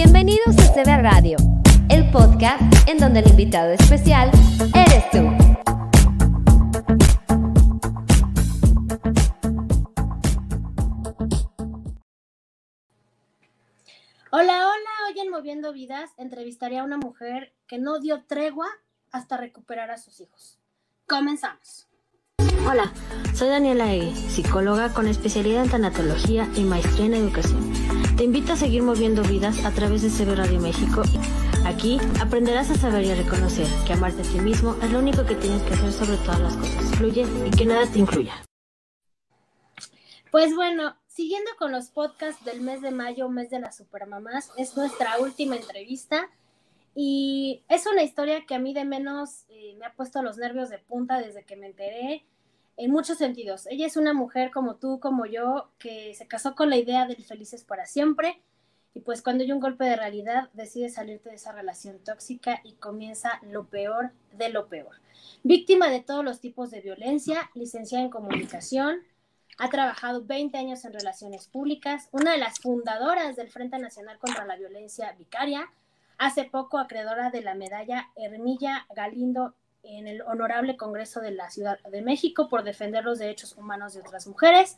Bienvenidos a CB Radio, el podcast en donde el invitado especial eres tú. Hola, hola, hoy en Moviendo Vidas entrevistaré a una mujer que no dio tregua hasta recuperar a sus hijos. Comenzamos. Hola, soy Daniela Egui, psicóloga con especialidad en tanatología y maestría en educación. Te invito a seguir moviendo vidas a través de CB Radio México. Aquí aprenderás a saber y a reconocer que amarte a ti mismo es lo único que tienes que hacer sobre todas las cosas. Fluye y que nada te incluya. Pues bueno, siguiendo con los podcasts del mes de mayo, mes de las supermamás, es nuestra última entrevista y es una historia que a mí de menos eh, me ha puesto los nervios de punta desde que me enteré en muchos sentidos. Ella es una mujer como tú, como yo, que se casó con la idea del felices para siempre y pues cuando hay un golpe de realidad decide salirte de esa relación tóxica y comienza lo peor de lo peor. Víctima de todos los tipos de violencia, licenciada en comunicación, ha trabajado 20 años en relaciones públicas, una de las fundadoras del Frente Nacional contra la Violencia Vicaria, hace poco acreedora de la medalla Hermilla Galindo en el Honorable Congreso de la Ciudad de México por defender los derechos humanos de otras mujeres.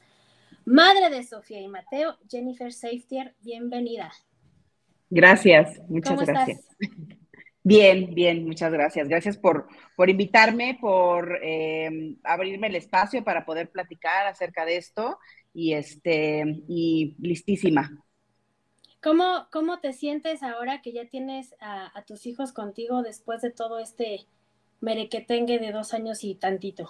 Madre de Sofía y Mateo, Jennifer Safetier, bienvenida. Gracias, muchas gracias. Bien, bien, muchas gracias. Gracias por, por invitarme, por eh, abrirme el espacio para poder platicar acerca de esto y, este, y listísima. ¿Cómo, ¿Cómo te sientes ahora que ya tienes a, tus hijos contigo después de todo este merequetengue de dos años y tantito?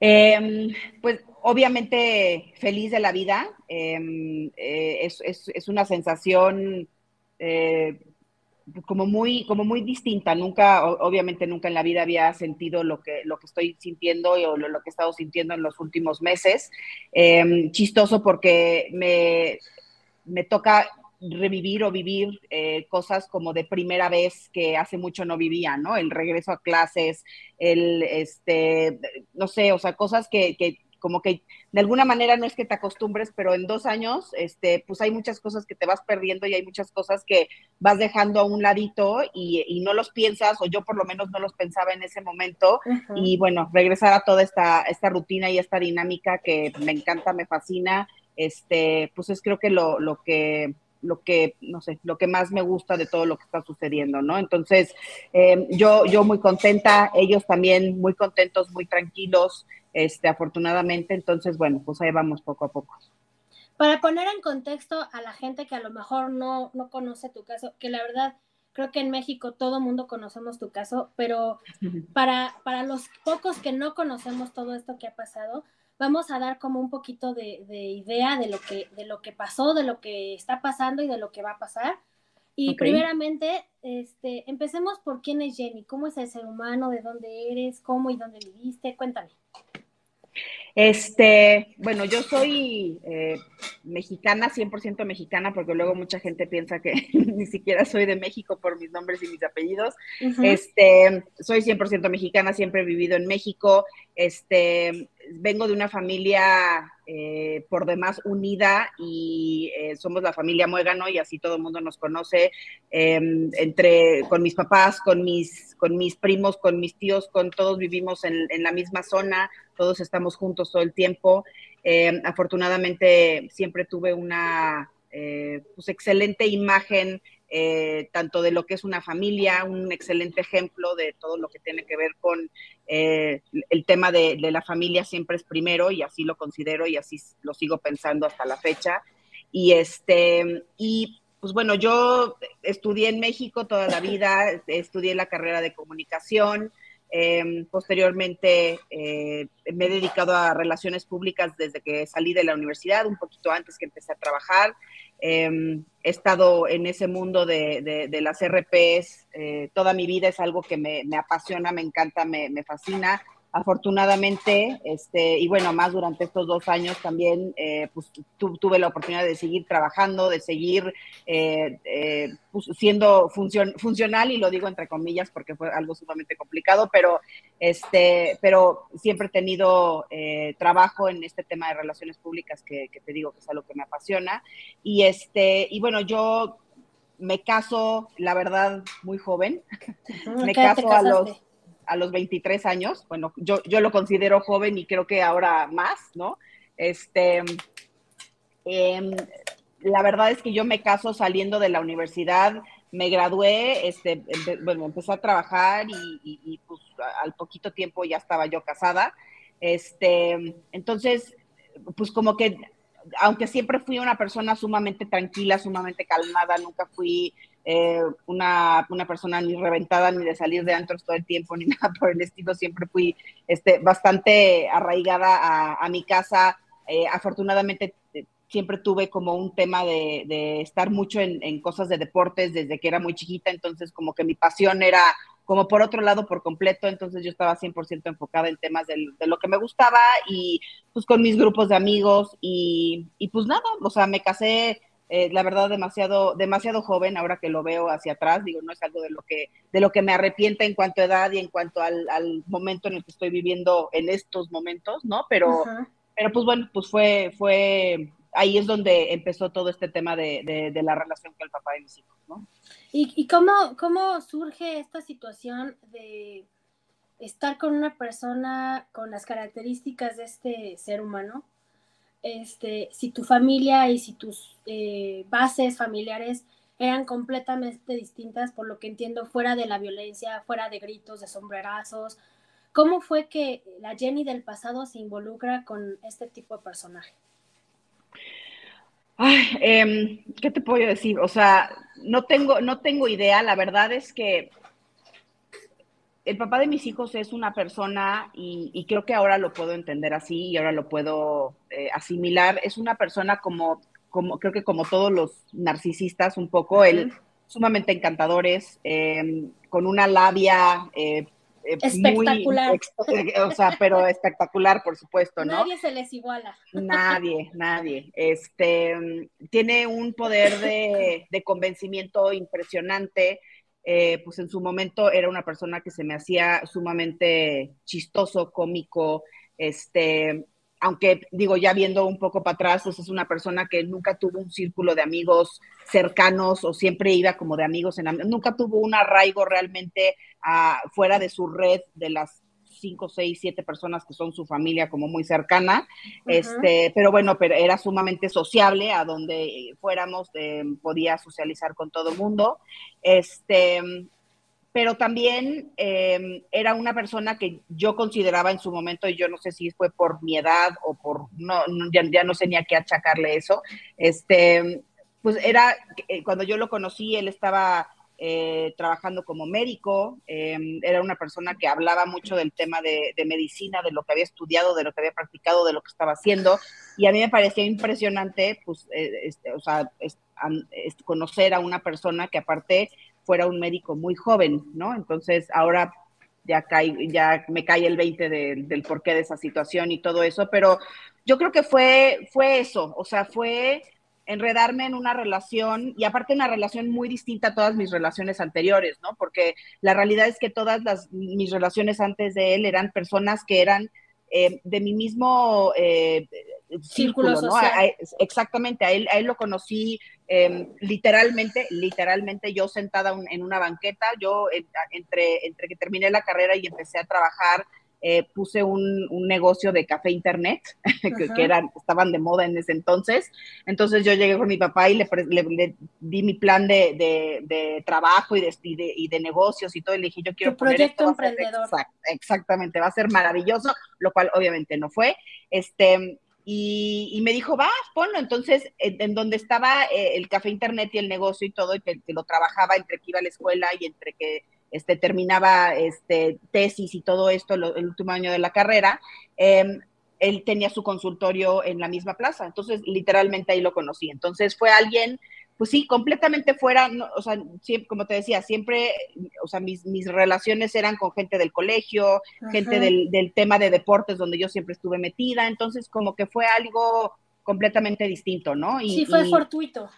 Eh, pues obviamente feliz de la vida. Eh, eh, es, es, es, una sensación eh, como muy, como muy distinta. Nunca, obviamente nunca en la vida había sentido lo que, lo que estoy sintiendo o lo, lo que he estado sintiendo en los últimos meses. Em, chistoso porque me, me toca revivir o vivir eh, cosas como de primera vez que hace mucho no vivía, ¿no? El regreso a clases, el, este, no sé, o sea, cosas que, que como que de alguna manera no es que te acostumbres, pero en dos años, este, pues hay muchas cosas que te vas perdiendo y hay muchas cosas que vas dejando a un ladito y, y no los piensas, o yo por lo menos no los pensaba en ese momento. Uh -huh. Y bueno, regresar a toda esta, esta rutina y esta dinámica que me encanta, me fascina, este, pues es creo que lo, lo que lo que, no sé, lo que más me gusta de todo lo que está sucediendo, ¿no? Entonces, eh, yo, yo muy contenta, ellos también muy contentos, muy tranquilos, este, afortunadamente, entonces, bueno, pues ahí vamos poco a poco. Para poner en contexto a la gente que a lo mejor no, no conoce tu caso, que la verdad creo que en México todo mundo conocemos tu caso, pero para, para los pocos que no conocemos todo esto que ha pasado, vamos a dar como un poquito de, de, idea de lo, que, de lo que pasó, de lo que está pasando y de lo que va a pasar. Y okay. primeramente, este, empecemos por quién es Jenny, cómo es el ser humano, de dónde eres, cómo y dónde viviste, cuéntame. Este, bueno, yo soy eh, mexicana, 100% mexicana, porque luego mucha gente piensa que ni siquiera soy de México por mis nombres y mis apellidos. Uh -huh. Este, soy 100% mexicana, siempre he vivido en México. Este, vengo de una familia eh, por demás unida y eh, somos la familia Muégano y así todo el mundo nos conoce, eh, entre, con mis papás, con mis, con mis primos, con mis tíos, con todos vivimos en, la misma zona, todos estamos juntos todo el tiempo. Eh, afortunadamente siempre tuve una eh, pues, excelente imagen eh, tanto de lo que es una familia, un excelente ejemplo de todo lo que tiene que ver con eh, el tema de, la familia siempre es primero y así lo considero y así lo sigo pensando hasta la fecha. Y este, y pues bueno, yo estudié en México toda la vida, estudié la carrera de comunicación, eh, posteriormente me he dedicado a relaciones públicas desde que salí de la universidad, un poquito antes que empecé a trabajar. Eh, he estado en ese mundo de, las RPs eh, toda mi vida, es algo que me, me apasiona, me encanta, me, me, fascina. Afortunadamente, este, y bueno, más durante estos dos años también, eh, pues tu, tuve la oportunidad de seguir trabajando, de seguir eh, eh, pues, siendo funcion, funcional, y lo digo entre comillas porque fue algo sumamente complicado, pero, este, pero siempre he tenido trabajo en este tema de relaciones públicas que, que, te digo que es algo que me apasiona. Y, este, y bueno, yo me caso, la verdad, muy joven. me caso a los, a los 23 años. Bueno, yo, yo lo considero joven y creo que ahora más, ¿no? Este, em, la verdad es que yo me caso saliendo de la universidad, me gradué, este, bueno, empecé a trabajar y, pues al poquito tiempo ya estaba yo casada. Este, entonces, pues como que, aunque siempre fui una persona sumamente tranquila, sumamente calmada, nunca fui eh, una, una, persona ni reventada ni de salir de antros todo el tiempo ni nada por el estilo, siempre fui este, bastante arraigada a, mi casa. Eh, afortunadamente siempre tuve como un tema de, estar mucho en, cosas de deportes desde que era muy chiquita, entonces como que mi pasión era como por otro lado por completo, entonces yo estaba 100% enfocada en temas de, lo que me gustaba y pues con mis grupos de amigos y, pues nada, o sea, me casé eh, la verdad demasiado demasiado joven ahora que lo veo hacia atrás digo no es algo de lo que de lo que me arrepienta en cuanto a edad y en cuanto al, momento en el que estoy viviendo en estos momentos no pero pero pues bueno pues fue fue ahí es donde empezó todo este tema de, la relación con el papá de mis hijos, ¿no? ¿Y, cómo, cómo surge esta situación de estar con una persona con las características de este ser humano? Este, si tu familia y si tus eh, bases familiares eran completamente distintas, por lo que entiendo, fuera de la violencia, fuera de gritos, de sombrerazos. ¿Cómo fue que la Jenny del pasado se involucra con este tipo de personaje? Ay, em, ¿qué te puedo decir? O sea, no tengo, no tengo idea. La verdad es que el papá de mis hijos es una persona, y, creo que ahora lo puedo entender así y ahora lo puedo eh, asimilar, es una persona como, como, creo que como todos los narcisistas, un poco, él sumamente encantadores, em, con una labia eh, eh, espectacular. Eh, o sea, pero espectacular, por supuesto, ¿no? Nadie se les iguala. Nadie, nadie. Este, tiene un poder de, convencimiento impresionante. Eh, pues en su momento era una persona que se me hacía sumamente chistoso, cómico, este, aunque digo, ya viendo un poco para atrás, pues es una persona que nunca tuvo un círculo de amigos cercanos o siempre iba como de amigos en nunca tuvo un arraigo realmente ah, fuera de su red de las cinco, seis, siete personas que son su familia como muy cercana, este, pero bueno, pero era sumamente sociable, a donde fuéramos eh, podía socializar con todo el mundo, este, pero también em, era una persona que yo consideraba en su momento, y yo no sé si fue por mi edad o por, no, ya, no sé ni a qué achacarle eso, este, pues era, eh, cuando yo lo conocí, él estaba eh, trabajando como médico, em, era una persona que hablaba mucho del tema de, medicina, de lo que había estudiado, de lo que había practicado, de lo que estaba haciendo, y a mí me parecía impresionante, pues, eh, este, o sea, conocer a una persona que aparte fuera un médico muy joven, ¿no? Entonces ahora ya, cae, ya me cae el 20 del porqué de esa situación y todo eso, pero yo creo que fue, fue eso, o sea, fue enredarme en una relación y aparte una relación muy distinta a todas mis relaciones anteriores, ¿no? Porque la realidad es que todas las, mis relaciones antes de él eran personas que eran eh, de mi mismo eh, círculo, ¿no? exactamente, a él, a él lo conocí em, literalmente, literalmente yo sentada en una banqueta, yo entre, entre que terminé la carrera y empecé a trabajar, eh, puse un, negocio de café internet, que, eran, estaban de moda en ese entonces. Entonces yo llegué con mi papá y le, di mi plan de, trabajo y de, y de, negocios y todo. Y le dije, yo quiero... Tu proyecto emprendedor. exactamente, va a ser maravilloso, lo cual obviamente no fue. Este, y, me dijo, va, ponlo. Entonces, en, donde estaba eh, el café internet y el negocio y todo, y que, lo trabajaba entre que iba a la escuela y entre que este, terminaba este, tesis y todo esto el último año de la carrera, em, él tenía su consultorio en la misma plaza. Entonces, literalmente ahí lo conocí. Entonces, fue alguien pues sí, completamente fuera, o sea, siempre, como te decía, siempre, o sea, mis, mis relaciones eran con gente del colegio, gente del, del, tema de deportes donde yo siempre estuve metida, entonces como que fue algo completamente distinto, ¿no? Y, sí, fue fortuito.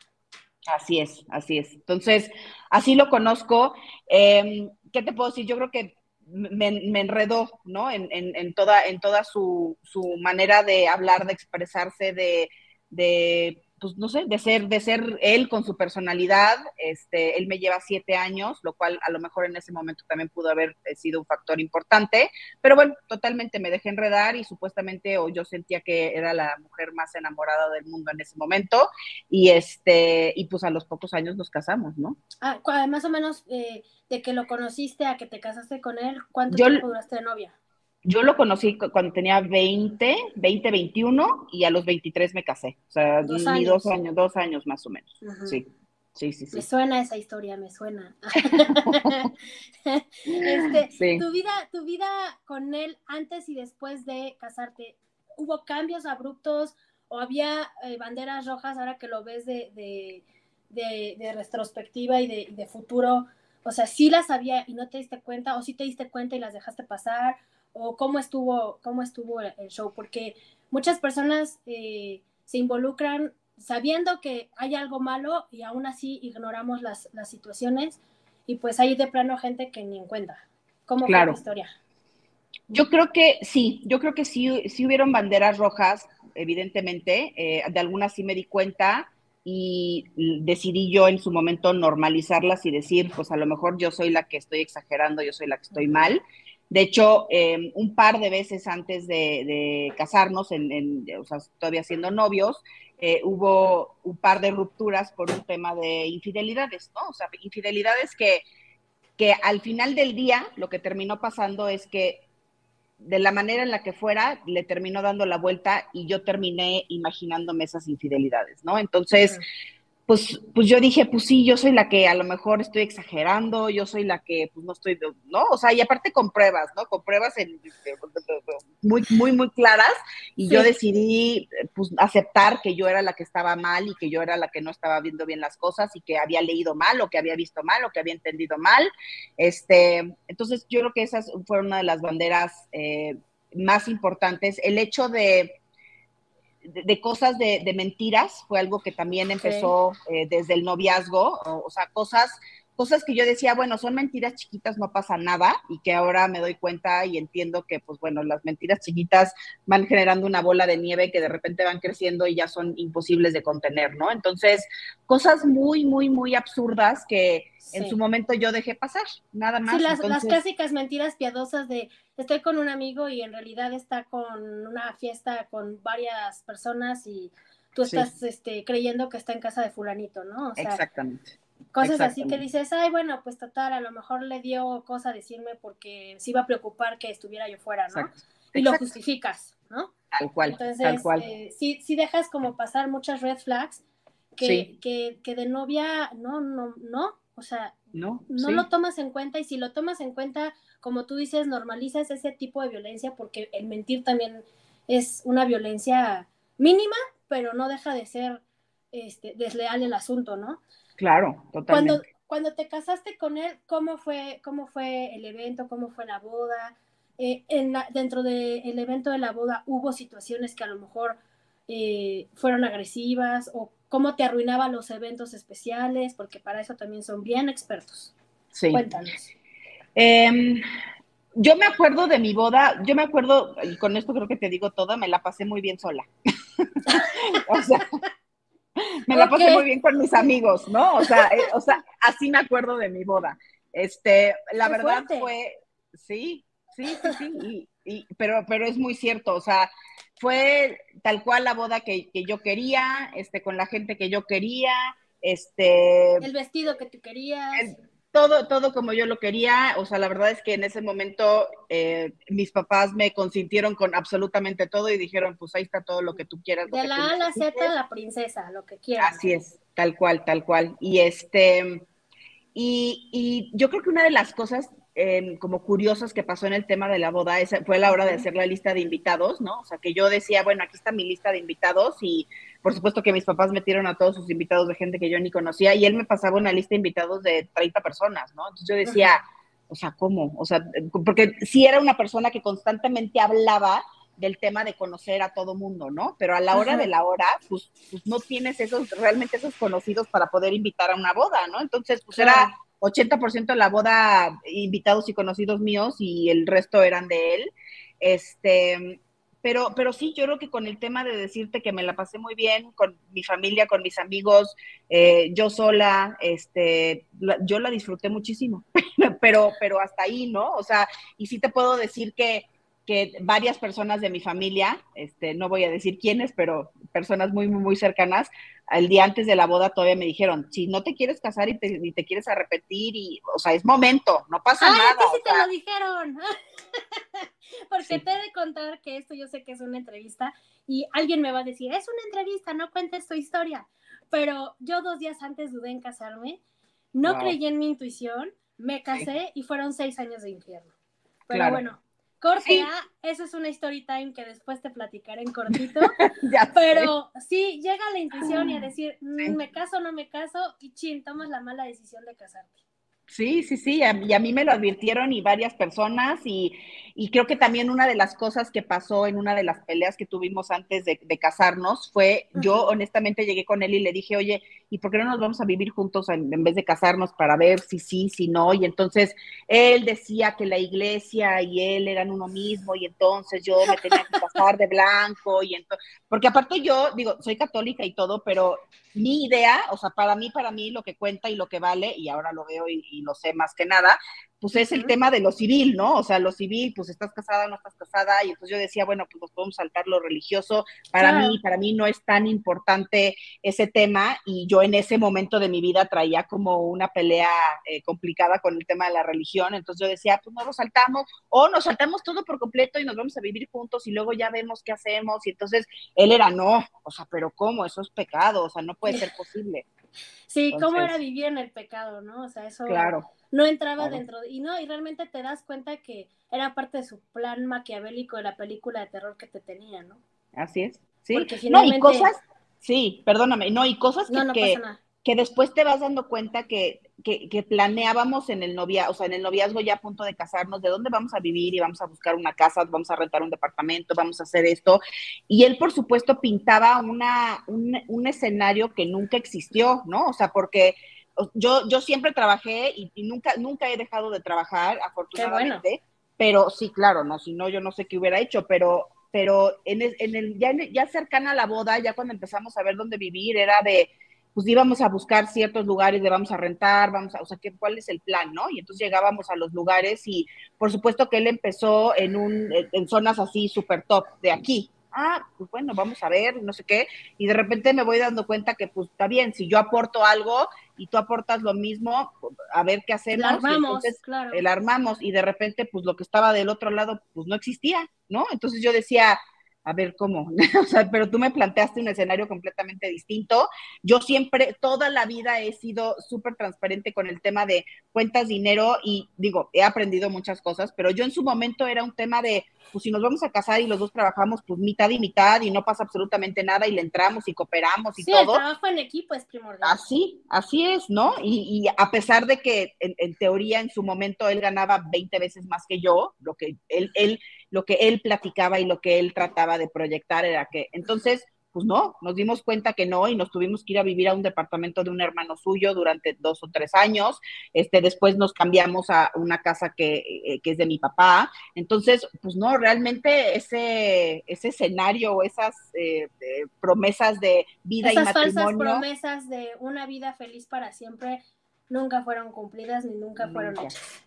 Así es, así es. Entonces, así lo conozco. Em, ¿Qué te puedo decir? Yo creo que me, me enredó, ¿no? En, en, en, toda, en toda su, su manera de hablar, de expresarse, de, de pues no sé, de ser, de ser él con su personalidad. Este, él me lleva siete años, lo cual a lo mejor en ese momento también pudo haber eh, sido un factor importante. Pero bueno, totalmente me dejé enredar y supuestamente o yo sentía que era la mujer más enamorada del mundo en ese momento. Y este, y pues a los pocos años nos casamos, ¿no? Ah, más o menos eh, de que lo conociste a que te casaste con él, ¿cuánto tiempo duraste de novia? Yo lo conocí cuando tenía 20, 20, 21 y a los 23 me casé. O sea, dos ni años. dos años, dos años más o menos. Sí. Sí, sí, sí. Me suena esa historia, me suena. este, tu vida, tu vida con él antes y después de casarte, ¿hubo cambios abruptos o había eh, banderas rojas ahora que lo ves de, de, de, retrospectiva y de, de futuro? O sea, ¿sí las había y no te diste cuenta o sí te diste cuenta y las dejaste pasar? O cómo estuvo, cómo estuvo el show, porque muchas personas eh, se involucran sabiendo que hay algo malo y aún así ignoramos las, las situaciones y pues hay de plano gente que ni en cuenta. ¿Cómo fue la historia? Yo creo que sí, yo creo que sí, sí hubieron banderas rojas, evidentemente, eh, de algunas sí me di cuenta y decidí yo en su momento normalizarlas y decir, pues a lo mejor yo soy la que estoy exagerando, yo soy la que estoy mal. De hecho, em, un par de veces antes de, casarnos, en, o sea, todavía siendo novios, eh, hubo un par de rupturas por un tema de infidelidades, ¿no? O sea, infidelidades que, que al final del día lo que terminó pasando es que de la manera en la que fuera, le terminó dando la vuelta y yo terminé imaginándome esas infidelidades, ¿no? Entonces, pues, pues yo dije, pues sí, yo soy la que a lo mejor estoy exagerando, yo soy la que pues no estoy, ¿no? O sea, y aparte con pruebas, ¿no? Con pruebas en, muy, muy, muy claras y yo decidí pues aceptar que yo era la que estaba mal y que yo era la que no estaba viendo bien las cosas y que había leído mal o que había visto mal o que había entendido mal. Este, entonces yo creo que esas fueron una de las banderas eh, más importantes. El hecho de de, cosas de, mentiras, fue algo que también empezó eh, desde el noviazgo, o, sea, cosas, cosas que yo decía, bueno, son mentiras chiquitas, no pasa nada, y que ahora me doy cuenta y entiendo que, pues bueno, las mentiras chiquitas van generando una bola de nieve que de repente van creciendo y ya son imposibles de contener, ¿no? Entonces, cosas muy, muy, muy absurdas que en su momento yo dejé pasar, nada más. Sí, las, las clásicas mentiras piadosas de estoy con un amigo y en realidad está con una fiesta con varias personas y tú estás este, creyendo que está en casa de fulanito, ¿no? O sea, Exactamente. Cosas así que dices, ay, bueno, pues total, a lo mejor le dio cosa decirme porque se iba a preocupar que estuviera yo fuera, ¿no? Y lo justificas, ¿no? Tal cual. Entonces, tal cual. Eh, sí, sí dejas como pasar muchas red flags que, que, que de novia, no, no, no, o sea, no, no lo tomas en cuenta y si lo tomas en cuenta, como tú dices, normalizas ese tipo de violencia porque el mentir también es una violencia mínima, pero no deja de ser este, desleal el asunto, ¿no? Claro, totalmente. Cuando, cuando te casaste con él, ¿cómo fue, cómo fue el evento? ¿Cómo fue la boda? Eh, en dentro del evento de la boda, ¿hubo situaciones que a lo mejor eh, fueron agresivas o cómo te arruinaban los eventos especiales, porque para eso también son bien expertos. Sí. Cuéntanos. Em, yo me acuerdo de mi boda, yo me acuerdo, y con esto creo que te digo todo, me la pasé muy bien sola. o sea, me la pasé muy bien con mis amigos, ¿no? O sea, eh, o sea, así me acuerdo de mi boda. Este, la verdad fue, sí, sí, sí, sí, y, pero, pero es muy cierto, o sea, fue tal cual la boda que, yo quería, este, con la gente que yo quería, este... El vestido que tú querías. Todo, todo como yo lo quería, o sea, la verdad es que en ese momento eh, mis papás me consintieron con absolutamente todo y dijeron, pues ahí está todo lo que tú quieras. De la A a la Z, la princesa, lo que quieras. Así es, tal cual, tal cual. Y este, y, y yo creo que una de las cosas Em, como curiosas que pasó en el tema de la boda, esa fue la hora de hacer la lista de invitados, ¿no? O sea, que yo decía, bueno, aquí está mi lista de invitados y por supuesto que mis papás metieron a todos sus invitados de gente que yo ni conocía y él me pasaba una lista de invitados de 30 personas, ¿no? Entonces yo decía, o sea, ¿cómo? O sea, porque sí era una persona que constantemente hablaba del tema de conocer a todo mundo, ¿no? Pero a la hora de la hora, pues, pues, no tienes esos, realmente esos conocidos para poder invitar a una boda, ¿no? Entonces, pues era 80% de la boda invitados y conocidos míos y el resto eran de él. Este, pero, pero sí, yo creo que con el tema de decirte que me la pasé muy bien con mi familia, con mis amigos, eh, yo sola, este, yo la disfruté muchísimo, pero, pero hasta ahí, ¿no? O sea, y sí te puedo decir que que varias personas de mi familia, este, no voy a decir quiénes, pero personas muy, muy, muy cercanas, el día antes de la boda todavía me dijeron, si no te quieres casar y te, te quieres arrepentir, y, o sea, es momento, no pasa nada. Ah, sí te lo dijeron. Porque te he de contar que esto yo sé que es una entrevista y alguien me va a decir, es una entrevista, no cuentes tu historia. Pero yo dos días antes dudé en casarme, no creí en mi intuición, me casé y fueron seis años de infierno. Pero bueno, Corte eso es una story time que después te platicaré en cortito. pero sí, llega la intuición y a decir, mm, me caso o no me caso, y chin, tomas la mala decisión de casarte. Sí, sí, sí, y a mí me lo advirtieron y varias personas y, y, creo que también una de las cosas que pasó en una de las peleas que tuvimos antes de, casarnos fue, yo honestamente llegué con él y le dije, oye, ¿y por qué no nos vamos a vivir juntos en, vez de casarnos para ver si sí, si no? Y entonces él decía que la iglesia y él eran uno mismo y entonces yo me tenía que casar de blanco y entonces, porque aparte yo, digo, soy católica y todo, pero mi idea, o sea, para mí, para mí lo que cuenta y lo que vale, y ahora lo veo y, y lo sé más que nada, pues es el tema de lo civil, ¿no? O sea, lo civil, pues estás casada, no estás casada, y entonces yo decía, bueno, pues nos podemos saltar lo religioso. Para mí, para mí no es tan importante ese tema, y yo en ese momento de mi vida traía como una pelea eh, complicada con el tema de la religión, entonces yo decía, pues no lo saltamos, o nos saltamos todo por completo y nos vamos a vivir juntos y luego ya vemos qué hacemos, y entonces él era, no, o sea, pero ¿cómo? Eso es pecado, o sea, no puede ser posible. Sí, ¿cómo era vivir en el pecado, no? O sea, eso... Claro no entraba dentro, y no, y realmente te das cuenta que era parte de su plan maquiavélico de la película de terror que te tenía, ¿no? Así es, sí. No, y cosas, sí, perdóname, no, y cosas que, que, después te vas dando cuenta que, que, planeábamos en el novia, o sea, en el noviazgo ya a punto de casarnos, de dónde vamos a vivir y vamos a buscar una casa, vamos a rentar un departamento, vamos a hacer esto. Y él, por supuesto, pintaba una, un, un escenario que nunca existió, ¿no? O sea, porque yo, yo siempre trabajé y, nunca, nunca he dejado de trabajar, afortunadamente. Pero sí, claro, no, si no, yo no sé qué hubiera hecho, pero, pero en el, en el, ya, ya cercana a la boda, ya cuando empezamos a ver dónde vivir, era de, pues íbamos a buscar ciertos lugares de vamos a rentar, vamos a, o sea, ¿qué, ¿cuál es el plan, no? Y entonces llegábamos a los lugares y por supuesto que él empezó en un, en zonas así súper top de aquí, ah, pues bueno, vamos a ver, no sé qué, y de repente me voy dando cuenta que pues está bien, si yo aporto algo y tú aportas lo mismo, a ver qué hacemos. El armamos, claro. El armamos y de repente pues lo que estaba del otro lado pues no existía, ¿no? Entonces yo decía, a ver cómo, o sea, pero tú me planteaste un escenario completamente distinto. Yo siempre, toda la vida he sido súper transparente con el tema de cuentas, dinero y digo, he aprendido muchas cosas, pero yo en su momento era un tema de, pues si nos vamos a casar y los dos trabajamos, pues mitad y mitad y no pasa absolutamente nada y le entramos y cooperamos y todo. Sí, el trabajo en equipo es primordial. Así, así es, ¿no? Y, y a pesar de que en, en, teoría en su momento él ganaba 20 veces más que yo, lo que él, él lo que él platicaba y lo que él trataba de proyectar era que, entonces, pues no, nos dimos cuenta que no y nos tuvimos que ir a vivir a un departamento de un hermano suyo durante dos o tres años. Este, después nos cambiamos a una casa que, eh, que es de mi papá. Entonces, pues no, realmente ese, ese escenario, esas eh, promesas de vida y matrimonio. Esas falsas promesas de una vida feliz para siempre nunca fueron cumplidas ni nunca, fueron hechas.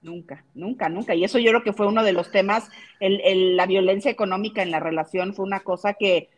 Nunca, nunca, nunca. Y eso yo creo que fue uno de los temas, el, el, la violencia económica en la relación fue una cosa que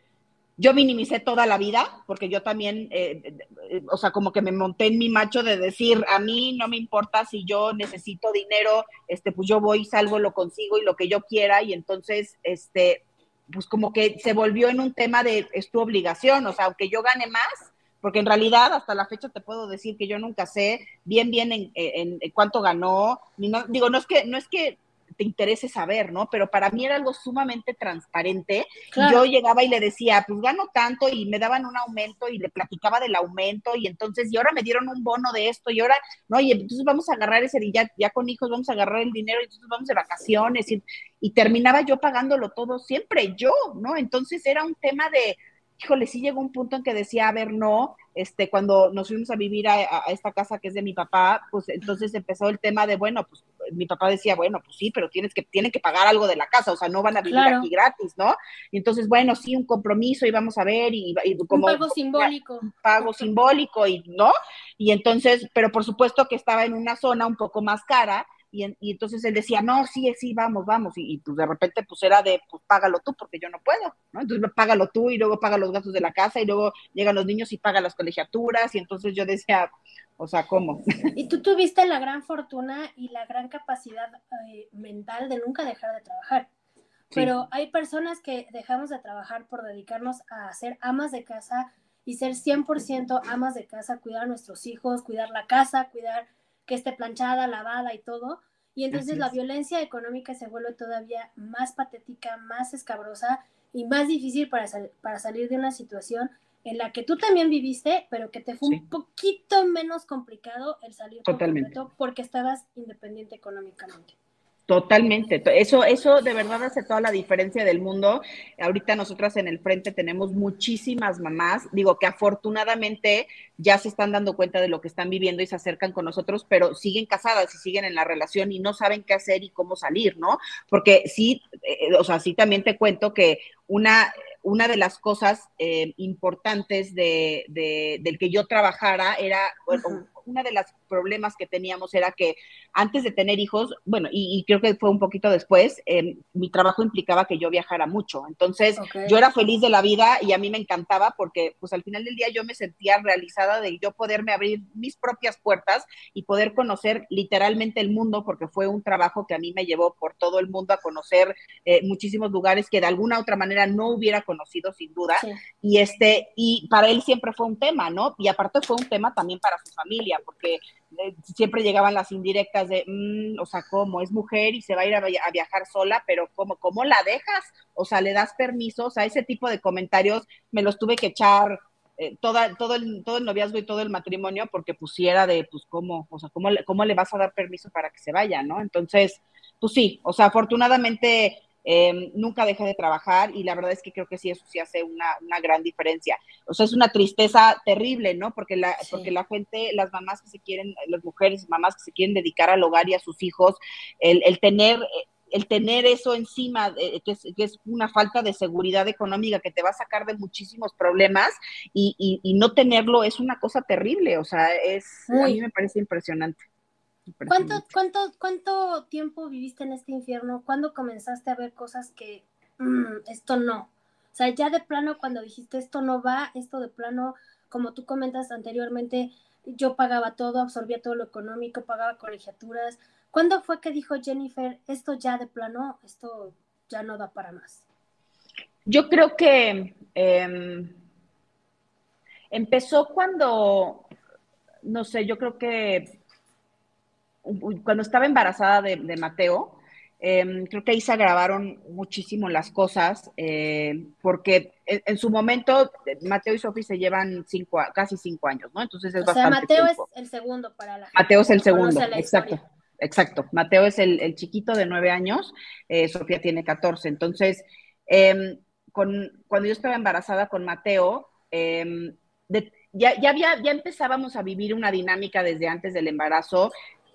yo minimicé toda la vida, porque yo también, eh, eh, o sea, como que me monté en mi macho de decir, a mí no me importa si yo necesito dinero, este, pues yo voy, salgo, lo consigo y lo que yo quiera, y entonces, este, pues como que se volvió en un tema de, es tu obligación, o sea, aunque yo gane más, porque en realidad hasta la fecha te puedo decir que yo nunca sé bien bien en, en, cuánto ganó, ni no, digo, no es que, no es que te interese saber, ¿no? Pero para mí era algo sumamente transparente. Yo llegaba y le decía, pues gano tanto y me daban un aumento y le platicaba del aumento y entonces, y ahora me dieron un bono de esto y ahora, no, y entonces vamos a agarrar ese, y ya, ya con hijos vamos a agarrar el dinero y entonces vamos de vacaciones y, y terminaba yo pagándolo todo siempre, yo, ¿no? Entonces era un tema de, híjole, sí llegó un punto en que decía, a ver, no, este, cuando nos fuimos a vivir a, esta casa que es de mi papá, pues entonces empezó el tema de, bueno, pues mi papá decía, bueno, pues sí, pero tienes que, tienen que pagar algo de la casa, o sea, no van a vivir aquí gratis, ¿no? Y entonces, bueno, sí, un compromiso y vamos a ver y, como... Un pago simbólico. Un pago simbólico y, ¿no? Y entonces, pero por supuesto que estaba en una zona un poco más cara y, entonces él decía, no, sí, sí, vamos, vamos. Y, pues de repente pues era de, pues págalo tú porque yo no puedo, ¿no? Entonces págalo tú y luego paga los gastos de la casa y luego llegan los niños y paga las colegiaturas y entonces yo decía, o sea, ¿cómo? Y tú tuviste la gran fortuna y la gran capacidad eh, mental de nunca dejar de trabajar. Pero hay personas que dejamos de trabajar por dedicarnos a ser amas de casa y ser 100% amas de casa, cuidar a nuestros hijos, cuidar la casa, cuidar que esté planchada, lavada y todo. Y entonces la violencia económica se vuelve todavía más patética, más escabrosa y más difícil para, para salir de una situación en la que tú también viviste, pero que te fue un poquito menos complicado el salir Totalmente. porque estabas independiente económicamente. Totalmente, eso, eso de verdad hace toda la diferencia del mundo. Ahorita nosotras en el frente tenemos muchísimas mamás, digo que afortunadamente ya se están dando cuenta de lo que están viviendo y se acercan con nosotros, pero siguen casadas y siguen en la relación y no saben qué hacer y cómo salir, ¿no? Porque sí, eh, o sea, sí también te cuento que una, una de las cosas eh, importantes de, del que yo trabajara era, bueno, una de los problemas que teníamos era que antes de tener hijos, bueno, y, creo que fue un poquito después, em, mi trabajo implicaba que yo viajara mucho. Entonces, yo era feliz de la vida y a mí me encantaba porque, pues al final del día yo me sentía realizada de yo poderme abrir mis propias puertas y poder conocer literalmente el mundo, porque fue un trabajo que a mí me llevó por todo el mundo a conocer eh, muchísimos lugares que de alguna otra manera no hubiera conocido sin duda. Y este, y para él siempre fue un tema, ¿no? Y aparte fue un tema también para su familia porque eh, siempre llegaban las indirectas de, mm, o sea, ¿cómo? Es mujer y se va a ir a, viajar sola, pero ¿cómo, ¿cómo la dejas? O sea, ¿le das permiso? O sea, ese tipo de comentarios me los tuve que echar eh, toda, todo, el, todo el noviazgo y todo el matrimonio porque pusiera de, pues, ¿cómo? O sea, ¿cómo, ¿cómo le vas a dar permiso para que se vaya, no? Entonces, pues sí, o sea, afortunadamente Em, nunca dejé de trabajar y la verdad es que creo que sí, eso sí hace una, gran diferencia. O sea, es una tristeza terrible, ¿no? Porque la, porque la gente, las mamás que se quieren, las mujeres, mamás que se quieren dedicar al hogar y a sus hijos, el, tener el tener eso encima, que, es, una falta de seguridad económica que te va a sacar de muchísimos problemas y, no tenerlo es una cosa terrible, o sea, es, a mí me parece impresionante. ¿Cuánto, cuánto, ¿Cuánto tiempo viviste en este infierno? ¿Cuándo comenzaste a ver cosas que mm, esto no? O sea, ya de plano cuando dijiste esto no va, esto de plano, como tú comentas anteriormente, yo pagaba todo, absorbía todo lo económico, pagaba colegiaturas. ¿Cuándo fue que dijo Jennifer, esto ya de plano, esto ya no da para más? Yo creo que em, empezó cuando, no sé, yo creo que cuando estaba embarazada de, Mateo, em, creo que ahí se agravaron muchísimo las cosas, eh, porque en, su momento Mateo y Sofi se llevan cinco, casi cinco años, ¿no? Entonces es o sea, Mateo es el segundo para la Mateo es el segundo, exacto. Exacto, Mateo es el, chiquito de nueve años, eh, Sofía tiene catorce. Entonces, em, con, cuando yo estaba embarazada con Mateo, em, ya, ya, había, ya empezábamos a vivir una dinámica desde antes del embarazo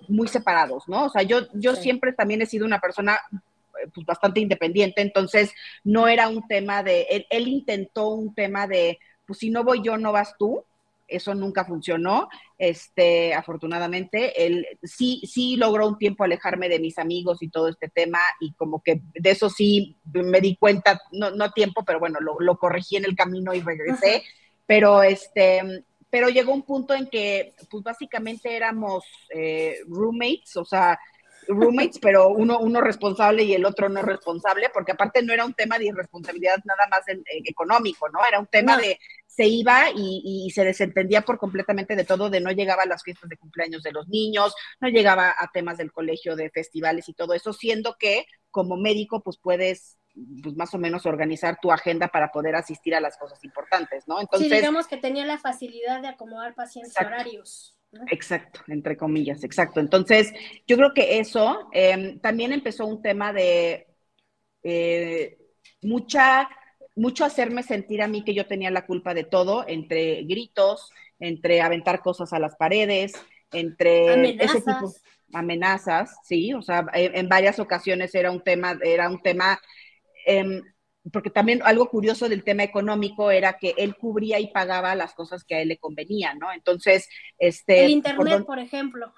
muy separados, ¿no? O sea, yo, yo siempre también he sido una persona eh, pues, bastante independiente, entonces no era un tema de, él, intentó un tema de, pues si no voy yo, no vas tú, eso nunca funcionó, este, afortunadamente, él sí, sí logró un tiempo alejarme de mis amigos y todo este tema, y como que de eso sí me di cuenta, no, no tiempo, pero bueno, lo, lo corregí en el camino y regresé, pero este, pero llegó un punto en que, pues básicamente éramos eh, roommates, o sea, roommates, pero uno, uno responsable y el otro no responsable, porque aparte no era un tema de irresponsabilidad nada más económico, ¿no? Era un tema de se iba y, se desentendía por completamente de todo, de no llegaba a las fiestas de cumpleaños de los niños, no llegaba a temas del colegio, de festivales y todo eso, siendo que como médico, pues puedes pues más o menos organizar tu agenda para poder asistir a las cosas importantes, ¿no? Entonces, sí, digamos que tenía la facilidad de acomodar pacientes horarios. Exacto, entre comillas, exacto. Entonces, yo creo que eso em, también empezó un tema de eh, mucha, mucho hacerme sentir a mí que yo tenía la culpa de todo, entre gritos, entre aventar cosas a las paredes, entre amenazas. ese tipo amenazas, sí, o sea, en, varias ocasiones era un tema, era un tema, em, porque también algo curioso del tema económico era que él cubría y pagaba las cosas que a él le convenían, ¿no? Entonces, este... El internet, por, ejemplo.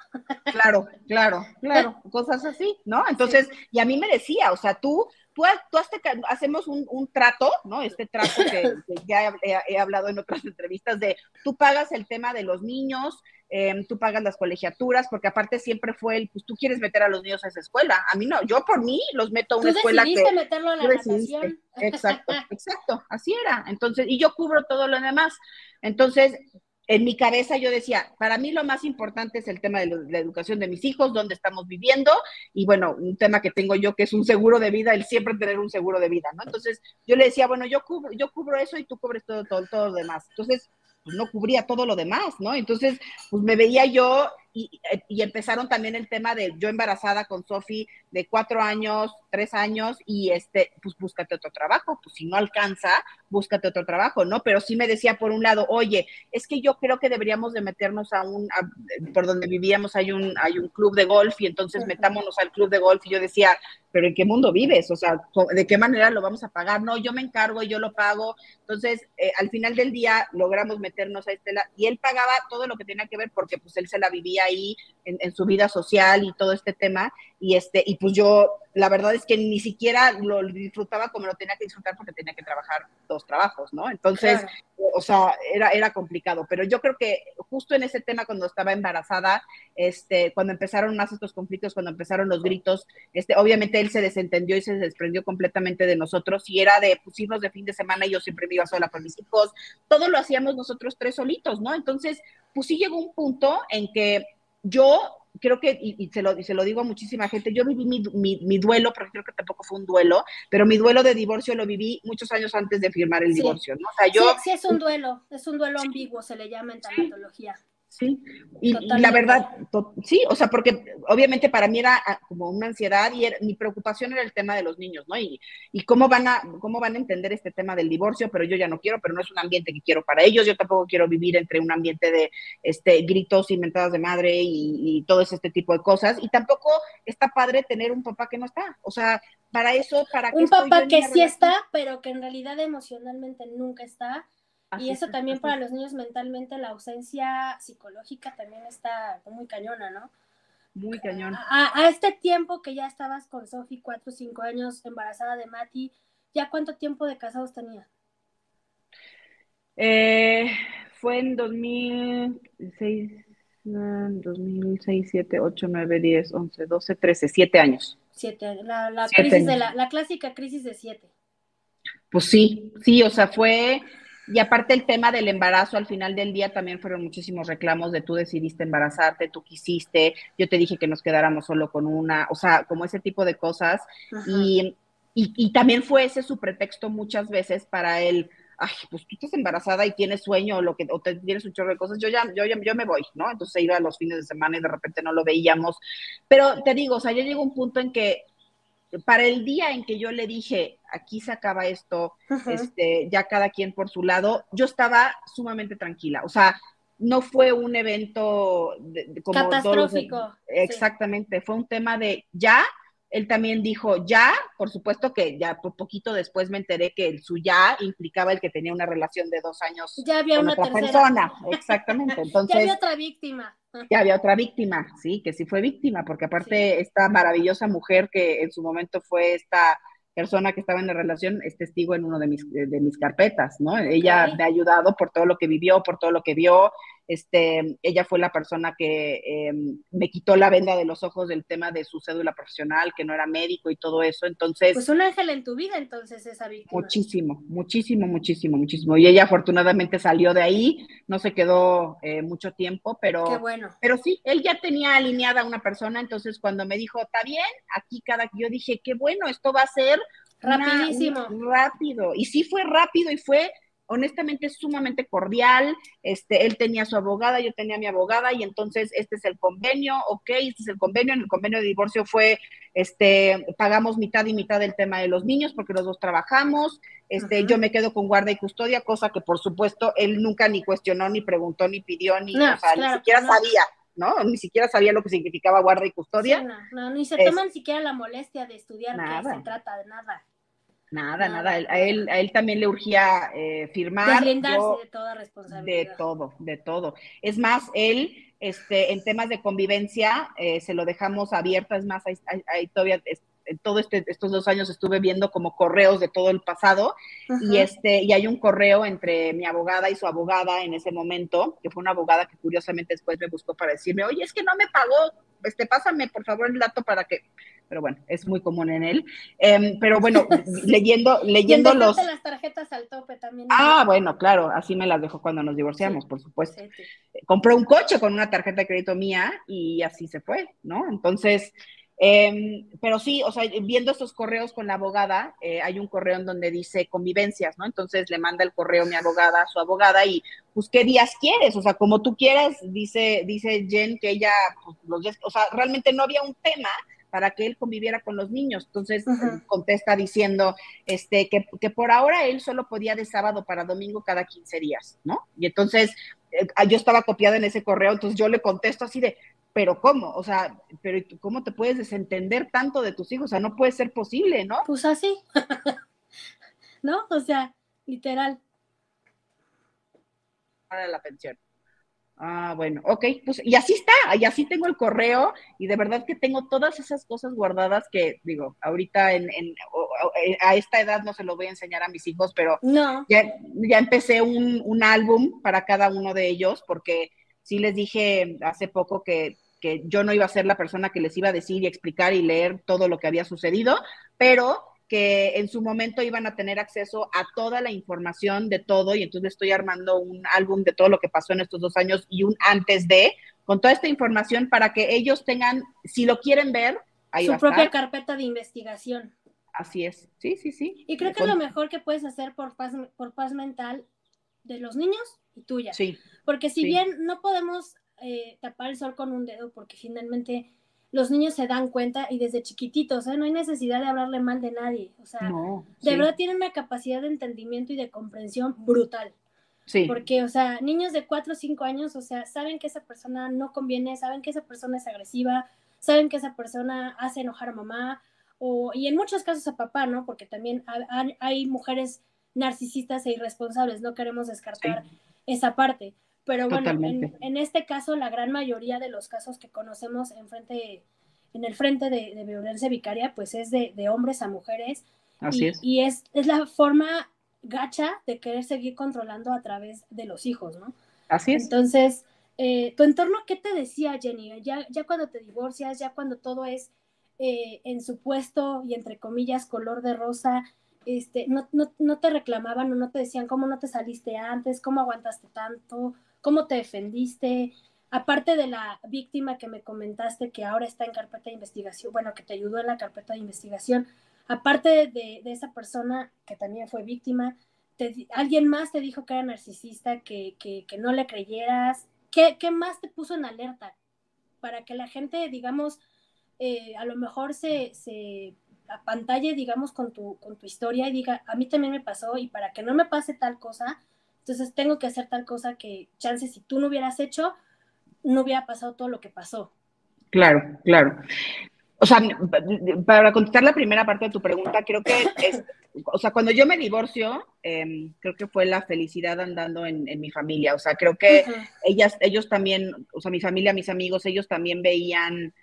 Claro, claro, claro, cosas así, ¿no? Entonces, y a mí me decía, o sea, tú tú, tú hacemos un, trato, ¿no? Este trato que, ya he, hablado en otras entrevistas de tú pagas el tema de los niños, em, tú pagas las colegiaturas, porque aparte siempre fue el, pues tú quieres meter a los niños a esa escuela. A mí no, yo por mí los meto a una escuela que... meterlo a la natación. Exacto, exacto, así era. Entonces, y yo cubro todo lo demás. Entonces, en mi cabeza yo decía, para mí lo más importante es el tema de la educación de mis hijos, dónde estamos viviendo, y bueno, un tema que tengo yo que es un seguro de vida, el siempre tener un seguro de vida, ¿no? Entonces yo le decía, bueno, yo cubro, yo cubro eso y tú cubres todo, todo, todo lo demás. Entonces, pues no cubría todo lo demás, ¿no? Entonces, pues me veía yo y, y empezaron también el tema de yo embarazada con Sofi de cuatro años, tres años, y este, pues búscate otro trabajo, pues si no alcanza, búscate otro trabajo, ¿no? Pero sí me decía por un lado, oye, es que yo creo que deberíamos de meternos a un, por donde vivíamos hay un, hay un club de golf y entonces metámonos al club de golf y yo decía, pero ¿en qué mundo vives? O sea, ¿de qué manera lo vamos a pagar? No, yo me encargo y yo lo pago. Entonces, eh, al final del día logramos meternos a Estela y él pagaba todo lo que tenía que ver porque pues él se la vivía ahí en, en su vida social y todo este tema. Y este, y pues yo la verdad es que ni siquiera lo disfrutaba como lo tenía que disfrutar porque tenía que trabajar dos trabajos, ¿no? Entonces, o sea, era, era complicado, pero yo creo que justo en ese tema cuando estaba embarazada, este, cuando empezaron más estos conflictos, cuando empezaron los gritos, este, obviamente él se desentendió y se desprendió completamente de nosotros. Y era de pues, irnos de fin de semana y yo siempre me iba sola con mis hijos, todo lo hacíamos nosotros tres solitos, ¿no? Entonces, pues sí llegó un punto en que yo creo que, y, se lo, se lo digo a muchísima gente, yo viví mi, mi, duelo, porque creo que tampoco fue un duelo, pero mi duelo de divorcio lo viví muchos años antes de firmar el divorcio, ¿no? O sea, yo... Sí, sí, es un duelo, es un duelo ambiguo, se le llama en tanatología. Sí, y, la verdad, sí, o sea, porque obviamente para mí era ah, como una ansiedad y mi preocupación era el tema de los niños, ¿no? Y, y cómo, van a, cómo van a entender este tema del divorcio, pero yo ya no quiero, pero no es un ambiente que quiero para ellos, yo tampoco quiero vivir entre un ambiente de este, gritos y mentadas de madre y, y todo ese tipo de cosas, y tampoco está padre tener un papá que no está, o sea, para eso, para que... Un papá que sí está, pero que en realidad emocionalmente nunca está y eso también para los niños mentalmente, la ausencia psicológica también está muy cañona, ¿no? Muy cañón. A, este tiempo que ya estabas con Sofi, cuatro o cinco años, embarazada de Mati, ¿ya cuánto tiempo de casados tenía? Eh, fue en 2006, 2006, 7, 8, 9, 10, 11, 12, 13, 7 años. Siete, la, la, crisis De la, la clásica crisis de siete. Pues sí, sí, o sea, fue y aparte el tema del embarazo, al final del día también fueron muchísimos reclamos de tú decidiste embarazarte, tú quisiste, yo te dije que nos quedáramos solo con una, o sea, como ese tipo de cosas. Y, y, también fue ese su pretexto muchas veces para él, ay, pues tú estás embarazada y tienes sueño o, lo que, o te, tienes un chorro de cosas, yo ya, yo, yo me voy, ¿no? Entonces iba a los fines de semana y de repente no lo veíamos. Pero te digo, o sea, ya llegó un punto en que para el día en que yo le dije, aquí se acaba esto, este, ya cada quien por su lado, yo estaba sumamente tranquila. O sea, no fue un evento como catastrófico. exactamente, fue un tema de ya. Él también dijo ya, por supuesto que ya por poquito después me enteré que el su ya implicaba el que tenía una relación de dos años ya había con una otra persona. Exactamente. Entonces, ya había otra víctima. Ya había otra víctima, sí, que sí fue víctima, porque aparte esta maravillosa mujer que en su momento fue esta persona que estaba en la relación es testigo en uno de mis, de, mis carpetas, ¿no? Ella me ha ayudado por todo lo que vivió, por todo lo que vio, este, ella fue la persona que em, me quitó la venda de los ojos del tema de su cédula profesional, que no era médico y todo eso, entonces... Pues un ángel en tu vida, entonces, esa víctima. Muchísimo, muchísimo, muchísimo, muchísimo. Y ella afortunadamente salió de ahí, no se quedó eh, mucho tiempo, pero... Qué bueno. Pero sí, él ya tenía alineada a una persona, entonces cuando me dijo, está bien, aquí cada... Yo dije, qué bueno, esto va a ser... Rapidísimo. rápido. Y sí fue rápido y fue honestamente sumamente cordial, este, él tenía su abogada, yo tenía mi abogada y entonces este es el convenio, ok, este es el convenio, en el convenio de divorcio fue, este, pagamos mitad y mitad del tema de los niños porque los dos trabajamos, este, yo me quedo con guarda y custodia, cosa que por supuesto él nunca ni cuestionó, ni preguntó, ni pidió, ni, o sea, ni siquiera sabía, ¿no? Ni siquiera sabía lo que significaba guarda y custodia. no, no, ni se toman siquiera la molestia de estudiar nada. qué se trata, de nada. Nada, nada. A, él, a él también le urgía eh, firmar. Deslindarse de toda responsabilidad. De todo, de todo. Es más, él, este, en temas de convivencia, eh, se lo dejamos abierto. Es más, ahí, todavía en todos este, estos dos años estuve viendo como correos de todo el pasado y este y hay un correo entre mi abogada y su abogada en ese momento que fue una abogada que curiosamente después me buscó para decirme oye es que no me pagó este pásame por favor el dato para que pero bueno es muy común en él. Em, pero bueno leyendo leyendo los las tarjetas al tope también. Ah bueno claro así me las dejó cuando nos divorciamos por supuesto. Compró un coche con una tarjeta de crédito mía y así se fue no entonces Em, pero sí, o sea, viendo estos correos con la abogada, eh, hay un correo en donde dice convivencias, ¿no? Entonces le manda el correo mi abogada a su abogada y, pues, ¿qué días quieres? O sea, como tú quieras, dice, dice Jen que ella, pues, los, o sea, realmente no había un tema para que él conviviera con los niños. Entonces contesta diciendo este, que, que, por ahora él solo podía de sábado para domingo cada 15 días, ¿no? Y entonces eh, yo estaba copiada en ese correo, entonces yo le contesto así de, pero ¿cómo? O sea, pero ¿cómo te puedes desentender tanto de tus hijos? O sea, no puede ser posible, ¿no? Pues así, ¿no? O sea, literal. Para la pensión. Ah, bueno, ok, pues y así está, y así tengo el correo y de verdad que tengo todas esas cosas guardadas que digo, ahorita en, en a esta edad no se lo voy a enseñar a mis hijos, pero no. ya, ya empecé un, un álbum para cada uno de ellos porque sí les dije hace poco que que yo no iba a ser la persona que les iba a decir y explicar y leer todo lo que había sucedido, pero que en su momento iban a tener acceso a toda la información de todo y entonces estoy armando un álbum de todo lo que pasó en estos dos años y un antes de, con toda esta información para que ellos tengan, si lo quieren ver, ahí su propia carpeta de investigación. Así es, sí, sí, sí. Y creo que es lo mejor que puedes hacer por paz, por paz mental de los niños y tuya. Sí. Porque si bien no podemos eh, tapar el sol con un dedo porque finalmente los niños se dan cuenta y desde chiquititos, ¿eh? no hay necesidad de hablarle mal de nadie. O sea, de verdad tienen una capacidad de entendimiento y de comprensión brutal. Sí. Porque, o sea, niños de 4 o 5 años, o sea, saben que esa persona no conviene, saben que esa persona es agresiva, saben que esa persona hace enojar a mamá, o, y en muchos casos a papá, ¿no? Porque también hay, mujeres narcisistas e irresponsables, no queremos descartar esa parte. Pero bueno, en, este caso, la gran mayoría de los casos que conocemos en, frente, en el frente de, violencia vicaria, pues es de, hombres a mujeres. Así y, es. Y es, es la forma gacha de querer seguir controlando a través de los hijos, ¿no? Así es. Entonces, eh, ¿tu entorno qué te decía, Jenny? Ya, ya cuando te divorcias, ya cuando todo es eh, en su puesto y entre comillas color de rosa, este, no, no, no te reclamaban o no te decían cómo no te saliste antes, cómo aguantaste tanto, cómo te defendiste, aparte de la víctima que me comentaste que ahora está en carpeta de investigación, bueno, que te ayudó en la carpeta de investigación, aparte de, esa persona que también fue víctima, alguien más te dijo que era narcisista, que, que, que no le creyeras, ¿Qué, ¿qué, más te puso en alerta? Para que la gente, digamos, eh, a lo mejor se, se apantalle, digamos, con tu, con tu historia y diga, a mí también me pasó y para que no me pase tal cosa, entonces tengo que hacer tal cosa que, chance, si tú no hubieras hecho, no hubiera pasado todo lo que pasó. Claro, claro. O sea, para contestar la primera parte de tu pregunta, creo que es, o sea, cuando yo me divorcio, em, creo que fue la felicidad andando en, mi familia. O sea, creo que ellas, ellos también, o sea, mi familia, mis amigos, ellos también veían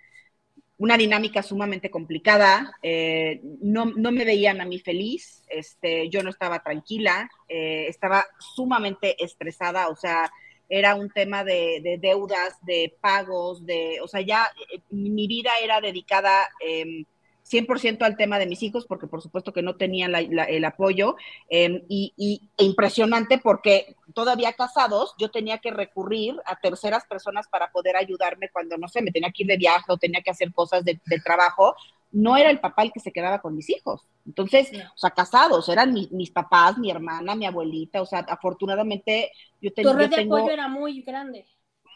una dinámica sumamente complicada, eh, no, me veían a mí feliz, este, yo no estaba tranquila, eh, estaba sumamente estresada, o sea, era un tema de, deudas, de pagos, de, o sea, ya eh, mi vida era dedicada em, 100% al tema de mis hijos, porque por supuesto que no tenían el apoyo, em, y, e impresionante porque todavía casados yo tenía que recurrir a terceras personas para poder ayudarme cuando, no sé, me tenía que ir de viaje o tenía que hacer cosas de, trabajo, no era el papá el que se quedaba con mis hijos. Entonces, o sea, casados, eran mis papás, mi hermana, mi abuelita, o sea, afortunadamente yo, tenía... Tu red de apoyo era muy grande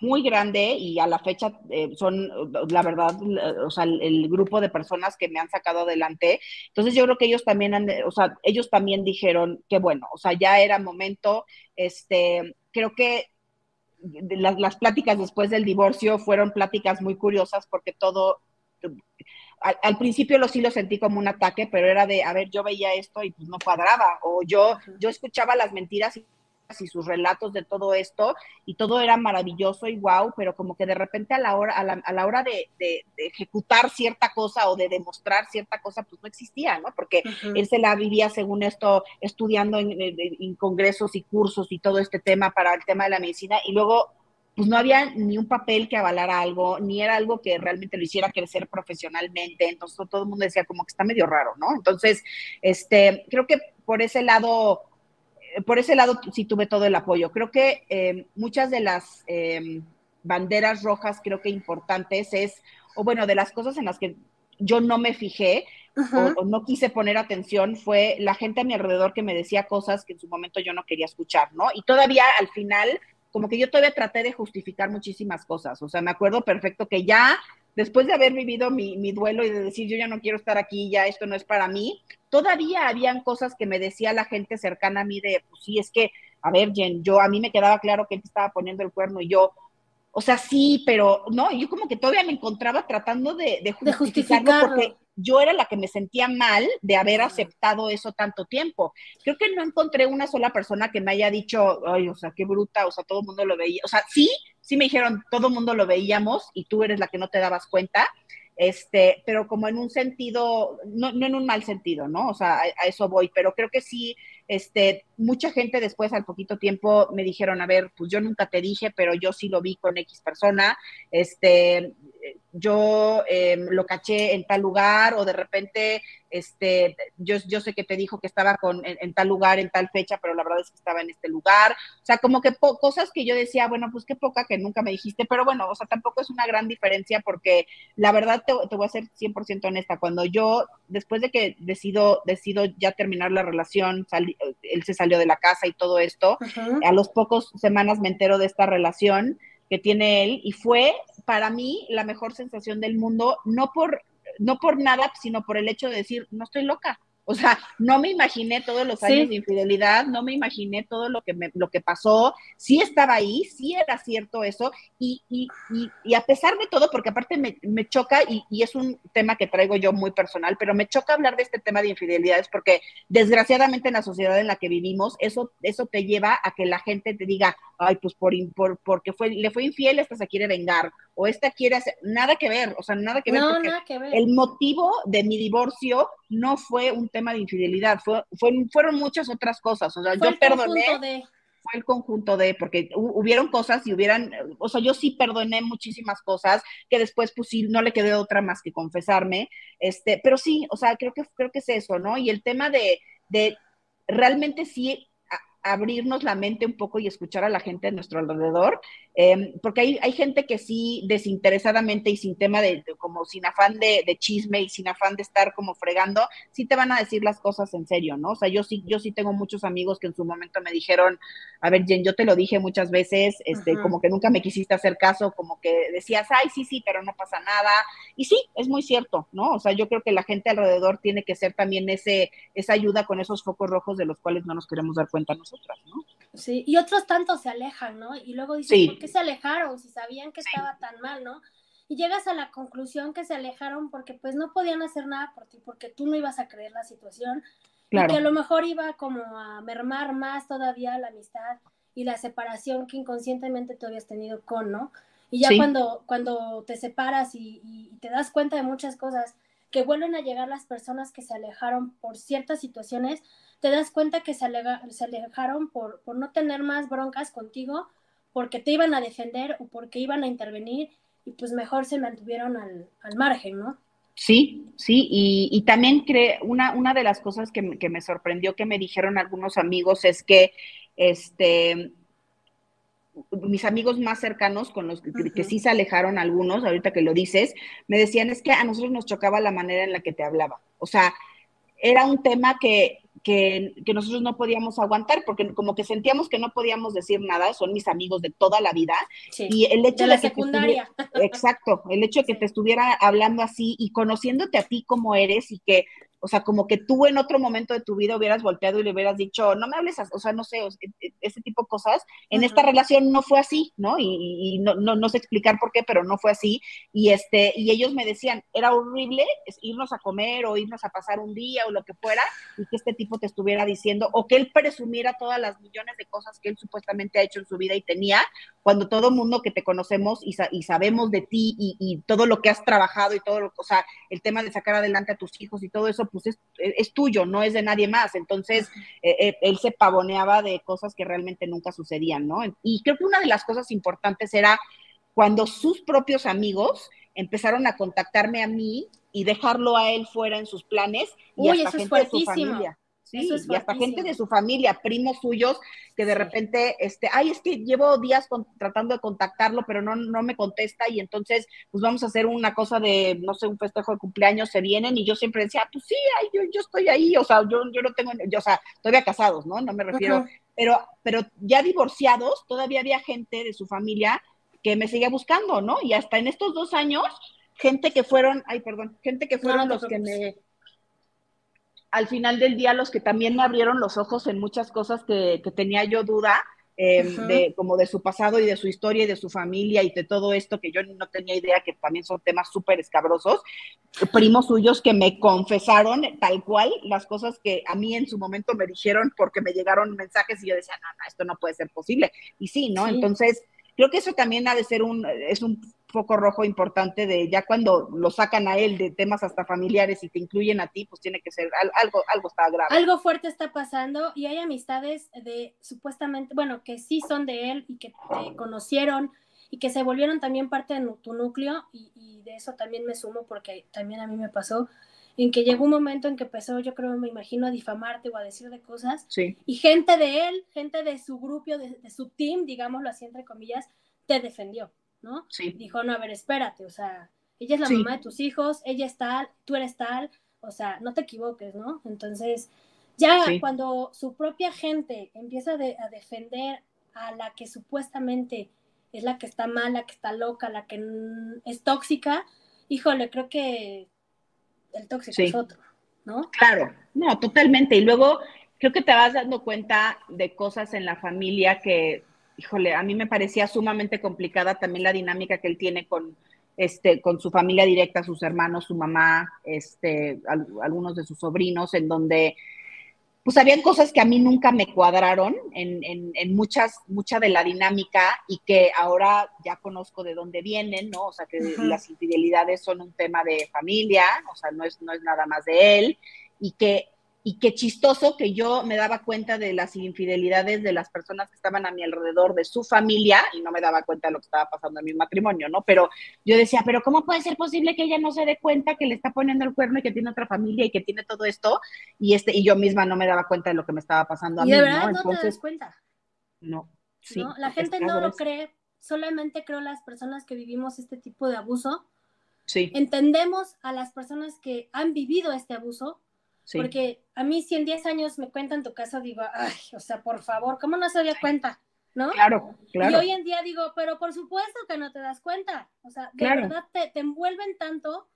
muy grande y a la fecha eh, son, la verdad, o sea, el, grupo de personas que me han sacado adelante. Entonces yo creo que ellos también han, o sea, ellos también dijeron que bueno, o sea, ya era momento, este, creo que las, pláticas después del divorcio fueron pláticas muy curiosas porque todo, al, principio lo sí lo sentí como un ataque, pero era de, a ver, yo veía esto y pues no cuadraba, o yo, yo escuchaba las mentiras y y sus relatos de todo esto y todo era maravilloso y wow, pero como que de repente a la hora, a la, hora de, ejecutar cierta cosa o de demostrar cierta cosa, pues no existía, ¿no? Porque él se la vivía según esto estudiando en, en, congresos y cursos y todo este tema para el tema de la medicina y luego pues no había ni un papel que avalara algo, ni era algo que realmente lo hiciera crecer profesionalmente, entonces todo el mundo decía como que está medio raro, ¿no? Entonces, este, creo que por ese lado por ese lado sí tuve todo el apoyo. Creo que eh, muchas de las eh, banderas rojas, creo que importantes es, o bueno, de las cosas en las que yo no me fijé o, no quise poner atención fue la gente a mi alrededor que me decía cosas que en su momento yo no quería escuchar, ¿no? Y todavía al final, como que yo todavía traté de justificar muchísimas cosas. O sea, me acuerdo perfecto que ya después de haber vivido mi, mi, duelo y de decir yo ya no quiero estar aquí, ya esto no es para mí, todavía habían cosas que me decía la gente cercana a mí de, pues sí, es que, a ver, Jen, yo a mí me quedaba claro que él estaba poniendo el cuerno y yo, o sea, sí, pero no, yo como que todavía me encontraba tratando de, de justificarlo, porque yo era la que me sentía mal de haber aceptado eso tanto tiempo. Creo que no encontré una sola persona que me haya dicho, ay, o sea, qué bruta, o sea, todo el mundo lo veía. O sea, sí, sí me dijeron, todo el mundo lo veíamos y tú eres la que no te dabas cuenta, este, pero como en un sentido, no, no en un mal sentido, ¿no? O sea, a, eso voy, pero creo que sí, este, mucha gente después, al poquito tiempo, me dijeron, a ver, pues yo nunca te dije, pero yo sí lo vi con X persona, este, yo em, lo caché en tal lugar o de repente, este, yo, yo sé que te dijo que estaba con, en, tal lugar, en tal fecha, pero la verdad es que estaba en este lugar. O sea, como que cosas que yo decía, bueno, pues qué poca que nunca me dijiste, pero bueno, o sea, tampoco es una gran diferencia porque la verdad te, te voy a ser 100% honesta. Cuando yo, después de que decido, decido ya terminar la relación, él se salió de la casa y todo esto, a los pocos semanas me entero de esta relación que tiene él y fue para mí la mejor sensación del mundo, no por, no por nada, sino por el hecho de decir, no estoy loca. O sea, no me imaginé todos los años de infidelidad, no me imaginé todo lo que, me, lo que pasó, sí estaba ahí, sí era cierto eso, y, y, y, a pesar de todo, porque aparte me, me choca, y, es un tema que traigo yo muy personal, pero me choca hablar de este tema de infidelidades, porque desgraciadamente en la sociedad en la que vivimos, eso, eso te lleva a que la gente te diga, ay, pues por, por porque fue, le fue infiel, esta se quiere vengar, o esta quiere hacer, nada que ver, o sea, nada que ver, porque el motivo de mi divorcio no fue un tema de infidelidad, fue, fueron muchas otras cosas, o sea, yo perdoné. Fue el conjunto de, porque hubieron cosas y hubieran, o sea, yo sí perdoné muchísimas cosas que después, pues sí, no le quedé otra más que confesarme, este, pero sí, o sea, creo que, creo que es eso, ¿no? Y el tema de, de realmente sí abrirnos la mente un poco y escuchar a la gente a nuestro alrededor, em, porque hay, hay, gente que sí desinteresadamente y sin tema de, como sin afán de, chisme y sin afán de estar como fregando, sí te van a decir las cosas en serio, ¿no? O sea, yo sí, yo sí tengo muchos amigos que en su momento me dijeron, a ver, Jen, yo te lo dije muchas veces, este, como que nunca me quisiste hacer caso, como que decías, ay, sí, sí, pero no pasa nada. Y sí, es muy cierto, ¿no? O sea, yo creo que la gente alrededor tiene que ser también ese, esa ayuda con esos focos rojos de los cuales no nos queremos dar cuenta nosotros. Sí, y otros tantos se alejan, ¿no? Y luego dicen, ¿por qué se alejaron? Si sabían que estaba tan mal, ¿no? Y llegas a la conclusión que se alejaron porque pues no podían hacer nada por ti, porque tú no ibas a creer la situación. Y que a lo mejor iba como a mermar más todavía la amistad y la separación que inconscientemente tú habías tenido con, ¿no? Y ya cuando, cuando te separas y, y, te das cuenta de muchas cosas, que vuelven a llegar las personas que se alejaron por ciertas situaciones, te das cuenta que se, alejaron por, por no tener más broncas contigo, porque te iban a defender o porque iban a intervenir y pues mejor se mantuvieron al, al margen, ¿no? Sí, sí, y, y también cree, una, una de las cosas que, que, me sorprendió que me dijeron algunos amigos es que este mis amigos más cercanos, con los que, que, sí se alejaron algunos, ahorita que lo dices, me decían es que a nosotros nos chocaba la manera en la que te hablaba. O sea, era un tema que, que, nosotros no podíamos aguantar, porque como que sentíamos que no podíamos decir nada, son mis amigos de toda la vida. Y el hecho de, la secundaria. exacto, el hecho de que te estuviera hablando así y conociéndote a ti como eres y que o sea, como que tú en otro momento de tu vida hubieras volteado y le hubieras dicho, no me hables, o sea, no sé, e, e, ese tipo de cosas. En esta relación no fue así, ¿no? Y, no, no, sé explicar por qué, pero no fue así. Y, este, y ellos me decían, era horrible irnos a comer o irnos a pasar un día o lo que fuera, y que este tipo te estuviera diciendo, o que él presumiera todas las millones de cosas que él supuestamente ha hecho en su vida y tenía, cuando todo mundo que te conocemos y, y sabemos de ti y, y, todo lo que has trabajado y todo, lo, o sea, el tema de sacar adelante a tus hijos y todo eso, pues es, tuyo, no es de nadie más. Entonces, eh, eh, él se pavoneaba de cosas que realmente nunca sucedían, ¿no? Y creo que una de las cosas importantes era cuando sus propios amigos empezaron a contactarme a mí y dejarlo a él fuera en sus planes y Uy, hasta gente de su familia. Sí, y hasta gente de su familia, primos suyos, que de repente, este, ay, es que llevo días tratando de contactarlo, pero no, no me contesta, y entonces, pues vamos a hacer una cosa de, no sé, un festejo de cumpleaños, se vienen, y yo siempre decía, ah, pues sí, ay, yo, yo estoy ahí, o sea, yo, yo no tengo, yo, o sea, todavía casados, ¿no? No me refiero, pero, pero ya divorciados, todavía había gente de su familia que me seguía buscando, ¿no? Y hasta en estos dos años, gente que fueron, ay, perdón, gente que fueron los que me al final del día los que también me abrieron los ojos en muchas cosas que, tenía yo duda, em, de, como de su pasado y de su historia y de su familia y de todo esto que yo no tenía idea que también son temas súper escabrosos, primos suyos que me confesaron tal cual las cosas que a mí en su momento me dijeron porque me llegaron mensajes y yo decía, no, no, esto no puede ser posible. Y sí, ¿no? Entonces, creo que eso también ha de ser un, es un foco rojo importante de ya cuando lo sacan a él de temas hasta familiares y te incluyen a ti, pues tiene que ser algo, algo está grave. Algo fuerte está pasando y hay amistades de supuestamente, bueno, que sí son de él y que te conocieron y que se volvieron también parte de tu núcleo y, y de eso también me sumo porque también a mí me pasó en que llegó un momento en que empezó, yo creo, me imagino, a difamarte o a decir de cosas. Sí. Y gente de él, gente de su grupo, de, de, su team, digámoslo así, entre comillas, te defendió, ¿no? Sí. Dijo, no, a ver, espérate, o sea, ella es la mamá de tus hijos, ella es tal, tú eres tal, o sea, no te equivoques, ¿no? Entonces, ya cuando su propia gente empieza a defender a la que supuestamente es la que está mala, que está loca, la que es tóxica, híjole, creo que el tóxico es otro, ¿no? Claro, no, totalmente. Y luego creo que te vas dando cuenta de cosas en la familia que, híjole, a mí me parecía sumamente complicada también la dinámica que él tiene con, este, con su familia directa, sus hermanos, su mamá, este, algunos de sus sobrinos, en donde pues habían cosas que a mí nunca me cuadraron en, en, muchas, mucha de la dinámica y que ahora ya conozco de dónde vienen, ¿no? O sea, que las infidelidades son un tema de familia, o sea, no es, no es nada más de él, y que y qué chistoso que yo me daba cuenta de las infidelidades de las personas que estaban a mi alrededor, de su familia, y no me daba cuenta de lo que estaba pasando en mi matrimonio, ¿no? Pero yo decía, pero ¿cómo puede ser posible que ella no se dé cuenta que le está poniendo el cuerno y que tiene otra familia y que tiene todo esto? Y este y yo misma no me daba cuenta de lo que me estaba pasando a y mí, de verdad ¿no? no te das cuenta. No. Sí, ¿no? La gente no lo cree, solamente creo las personas que vivimos este tipo de abuso. Sí. Entendemos a las personas que han vivido este abuso porque a mí si en 10 años me cuentan tu caso, digo, ay, o sea, por favor, ¿cómo no se dio cuenta? ¿No? Claro, claro. Y hoy en día digo, pero por supuesto que no te das cuenta. O sea, de verdad te, te, envuelven tanto,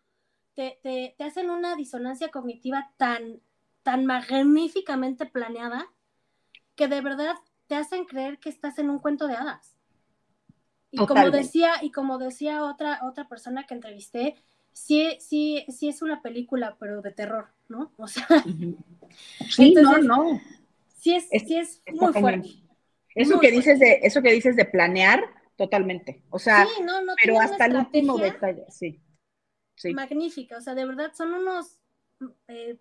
te, te, te, hacen una disonancia cognitiva tan, tan magníficamente planeada, que de verdad te hacen creer que estás en un cuento de hadas. Y como decía, y como decía otra, otra persona que entrevisté, sí, sí, sí es una película, pero de terror, ¿no? O sea, sí, no, no. Sí es, sí es, muy fuerte. Eso que dices de, eso que dices de planear, totalmente. O sea, pero hasta el último detalle, sí. sí. Magnífica, o sea, de verdad son unos eh,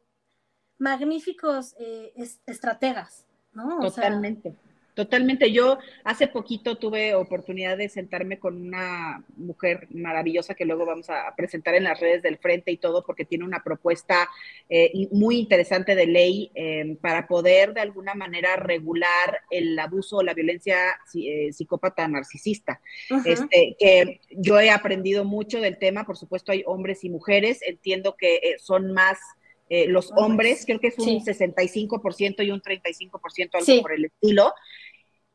magníficos eh, estrategas, ¿no? Totalmente. Totalmente. Yo hace poquito tuve oportunidad de sentarme con una mujer maravillosa que luego vamos a presentar en las redes del frente y todo, porque tiene una propuesta eh, muy interesante de ley em, para poder de alguna manera regular el abuso o la violencia eh, psicópata narcisista. este, que yo he aprendido mucho del tema, por supuesto hay hombres y mujeres, entiendo que eh, son más los hombres, creo que es un 65% y un 35%, algo por el estilo.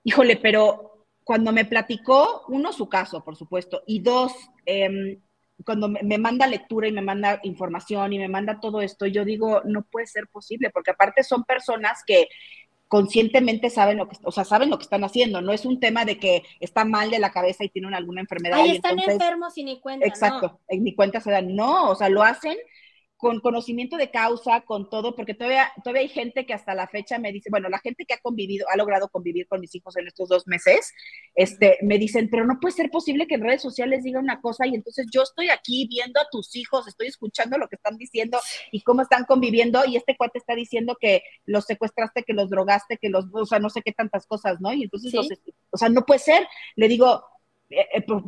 Híjole, pero cuando me platicó, uno, su caso, por supuesto, y dos, em, cuando me, manda lectura y me manda información y me manda todo esto, yo digo, no puede ser posible, porque aparte son personas que conscientemente saben lo que, o sea, saben lo que están haciendo, no es un tema de que está mal de la cabeza y tienen alguna enfermedad. Ahí están enfermos y ni cuenta. Exacto, en ni cuenta se dan, no, o sea, lo hacen con conocimiento de causa, con todo, porque todavía, todavía hay gente que hasta la fecha me dice, bueno, la gente que ha convivido, ha logrado convivir con mis hijos en estos dos meses, este, me dicen, pero no puede ser posible que en redes sociales diga una cosa y entonces yo estoy aquí viendo a tus hijos, estoy escuchando lo que están diciendo y cómo están conviviendo y este cuate está diciendo que los secuestraste, que los drogaste, que los, o sea, no sé qué tantas cosas, ¿no? Y entonces, los, o sea, no puede ser. Le digo,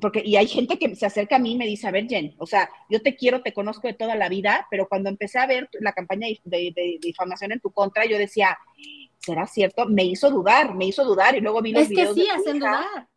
porque, y hay gente que se acerca a mí y me dice, a ver, Jen, o sea, yo te quiero, te conozco de toda la vida, pero cuando empecé a ver la campaña de, difamación en tu contra, yo decía, ¿será cierto? Me hizo dudar, me hizo dudar, y luego vi los es que sí, hacen dudar.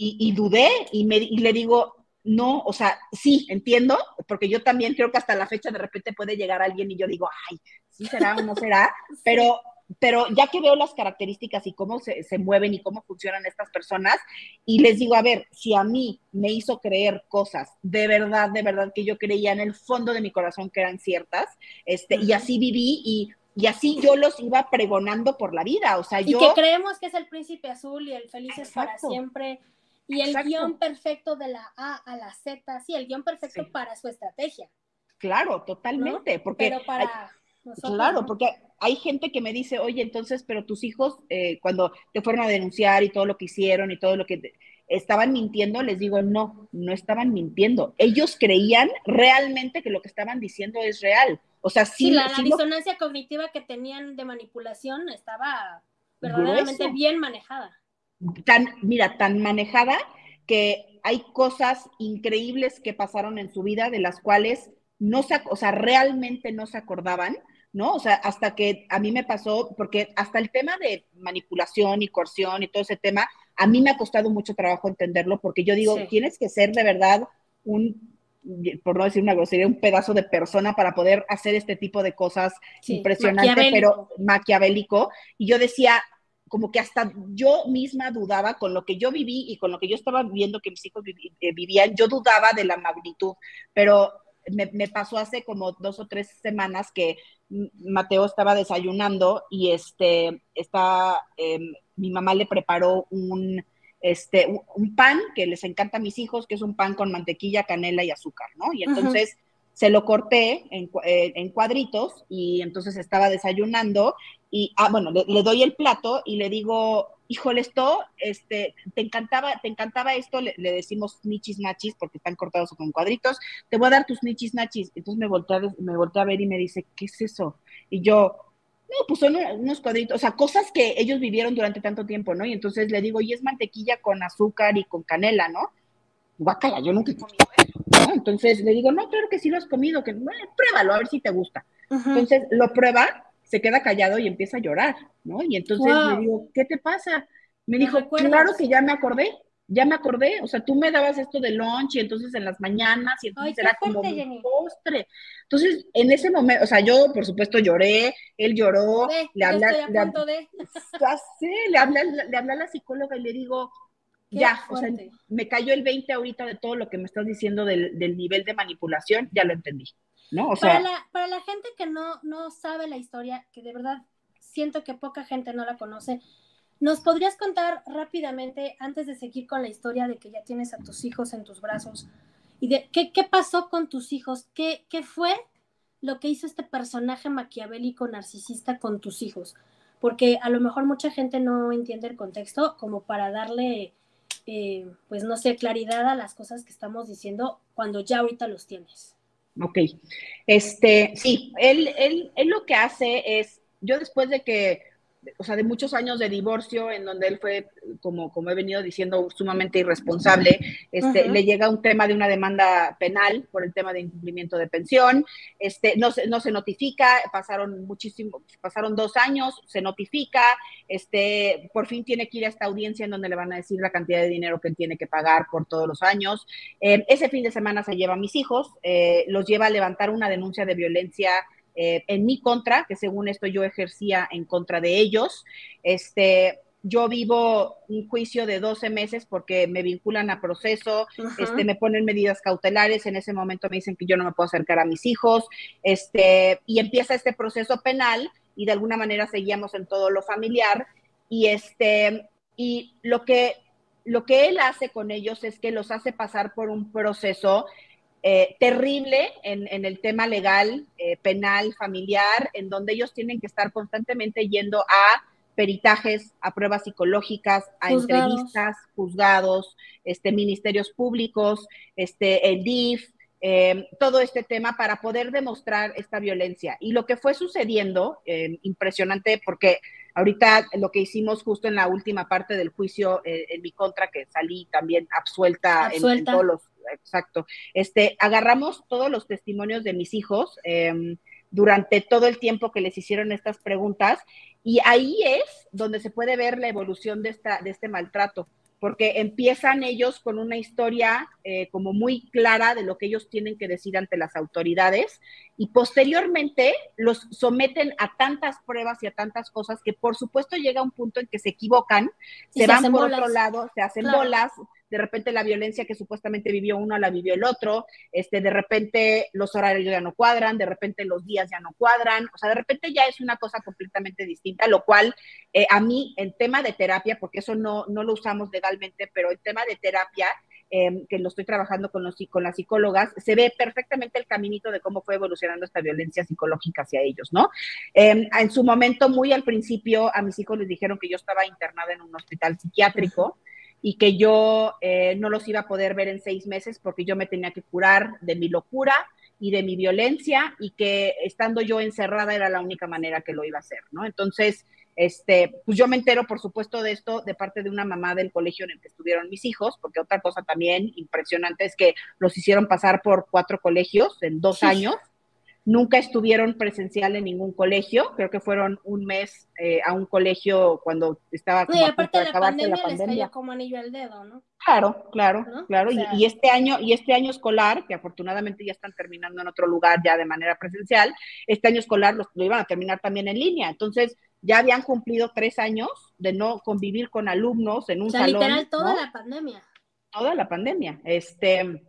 Y, dudé, y, me, y le digo, no, o sea, sí, entiendo, porque yo también creo que hasta la fecha de repente puede llegar alguien y yo digo, ay, sí será o no será, pero pero ya que veo las características y cómo se, mueven y cómo funcionan estas personas, y les digo, a ver, si a mí me hizo creer cosas de verdad, de verdad que yo creía en el fondo de mi corazón que eran ciertas, este, y así viví y, y así yo los iba pregonando por la vida, o sea, y yo... que creemos que es el príncipe azul y el felices para siempre, y el guion perfecto de la A a la Z, sí, el guion perfecto para su estrategia. Claro, totalmente, porque... Pero para... Claro, porque hay gente que me dice, oye, entonces, pero tus hijos, eh, cuando te fueron a denunciar y todo lo que hicieron y todo lo que estaban mintiendo, les digo, no, no estaban mintiendo. Ellos creían realmente que lo que estaban diciendo es real. O sea, sí. la, disonancia cognitiva que tenían de manipulación estaba verdaderamente bien manejada. Tan, mira, tan manejada que hay cosas increíbles que pasaron en su vida de las cuales no se, o sea, realmente no se acordaban ¿no? O sea, hasta que a mí me pasó, porque hasta el tema de manipulación y coerción y todo ese tema, a mí me ha costado mucho trabajo entenderlo, porque yo digo, tienes que ser de verdad un, por no decir una grosería, un pedazo de persona para poder hacer este tipo de cosas impresionantes, pero maquiavélico. Y yo decía, como que hasta yo misma dudaba con lo que yo viví y con lo que yo estaba viendo que mis hijos eh, vivían, yo dudaba de la magnitud, pero me, pasó hace como dos o tres semanas que Mateo estaba desayunando y este, está, em, mi mamá le preparó un, este, un, pan que les encanta a mis hijos, que es un pan con mantequilla, canela y azúcar, ¿no? Y entonces se lo corté en, eh, en, cuadritos y entonces estaba desayunando y, ah, bueno, le, doy el plato y le digo, híjole, esto, este, te encantaba, te encantaba esto, le, decimos nichis nachis porque están cortados con cuadritos, te voy a dar tus nichis nachis. Entonces me volteé, me volteé a ver y me dice, ¿qué es eso? Y yo, no, pues son unos cuadritos, o sea, cosas que ellos vivieron durante tanto tiempo, ¿no? Y entonces le digo, y es mantequilla con azúcar y con canela, ¿no? Guacala, yo nunca he comido eso, ¿no? Entonces le digo, no, claro que sí lo has comido, que pruébalo, a ver si te gusta. Entonces lo prueba se queda callado y empieza a llorar, ¿no? Y entonces le digo, ¿qué te pasa? Me dijo, claro que ya me acordé, ya me acordé, o sea, tú me dabas esto de lunch y entonces en las mañanas y entonces era como postre. Entonces, en ese momento, o sea, yo por supuesto lloré, él lloró, le habla, le, le habla, le habla a la psicóloga y le digo, ya, o sea, me cayó el 20 ahorita de todo lo que me estás diciendo del, del nivel de manipulación, ya lo entendí para, la, para la gente que no, no sabe la historia, que de verdad siento que poca gente no la conoce, ¿nos podrías contar rápidamente, antes de seguir con la historia de que ya tienes a tus hijos en tus brazos, y de qué, qué pasó con tus hijos? ¿Qué, ¿Qué fue lo que hizo este personaje maquiavélico narcisista con tus hijos? Porque a lo mejor mucha gente no entiende el contexto como para darle, eh, pues no sé, claridad a las cosas que estamos diciendo cuando ya ahorita los tienes. Ok. Este, sí, él, él, él lo que hace es, yo después de que o sea, de muchos años de divorcio, en donde él fue, como, como he venido diciendo, sumamente irresponsable, este, le llega un tema de una demanda penal por el tema de incumplimiento de pensión, este, no, se, no se notifica, pasaron muchísimo, pasaron dos años, se notifica, este, por fin tiene que ir a esta audiencia en donde le van a decir la cantidad de dinero que tiene que pagar por todos los años. Eh, ese fin de semana se lleva a mis hijos, eh, los lleva a levantar una denuncia de violencia eh, en mi contra, que según esto yo ejercía en contra de ellos. Este, yo vivo un juicio de 12 meses porque me vinculan a proceso, este, me ponen medidas cautelares, en ese momento me dicen que yo no me puedo acercar a mis hijos, este, y empieza este proceso penal y de alguna manera seguíamos en todo lo familiar y este, y lo que, lo que él hace con ellos es que los hace pasar por un proceso eh, terrible en, el tema legal, eh, penal, familiar, en donde ellos tienen que estar constantemente yendo a peritajes, a pruebas psicológicas, a entrevistas, juzgados, este, ministerios públicos, este, el DIF, eh, todo este tema para poder demostrar esta violencia. Y lo que fue sucediendo, eh, impresionante, porque ahorita lo que hicimos justo en la última parte del juicio eh, en mi contra, que salí también absuelta, En, todos los, exacto, este, agarramos todos los testimonios de mis hijos durante todo el tiempo que les hicieron estas preguntas y ahí es donde se puede ver la evolución de, esta, de este maltrato, porque empiezan ellos con una historia eh, como muy clara de lo que ellos tienen que decir ante las autoridades y posteriormente los someten a tantas pruebas y a tantas cosas que por supuesto llega un punto en que se equivocan, se, van por otro lado, se hacen bolas, de repente la violencia que supuestamente vivió uno la vivió el otro, este, de repente los horarios ya no cuadran, de repente los días ya no cuadran, o sea, de repente ya es una cosa completamente distinta, lo cual eh, a mí en tema de terapia, porque eso no, no lo usamos legalmente, pero en tema de terapia, em, que lo estoy trabajando con, los, con las psicólogas, se ve perfectamente el caminito de cómo fue evolucionando esta violencia psicológica hacia ellos, ¿no? Em, en su momento, muy al principio, a mis hijos les dijeron que yo estaba internada en un hospital psiquiátrico y que yo eh, no los iba a poder ver en seis meses porque yo me tenía que curar de mi locura y de mi violencia y que estando yo encerrada era la única manera que lo iba a hacer, ¿no? Entonces, este, pues yo me entero, por supuesto, de esto de parte de una mamá del colegio en el que estuvieron mis hijos, porque otra cosa también impresionante es que los hicieron pasar por cuatro colegios en dos años Nunca estuvieron presencial en ningún colegio, creo que fueron un mes eh, a un colegio cuando estaba como y aparte de la pandemia, la pandemia. Les como anillo al dedo, ¿no? Claro, claro, claro. y, este año, y este año escolar, que afortunadamente ya están terminando en otro lugar ya de manera presencial, este año escolar lo iban a terminar también en línea. Entonces, ya habían cumplido tres años de no convivir con alumnos en un o sea, salón. Literal, toda la pandemia. Toda la pandemia. Este,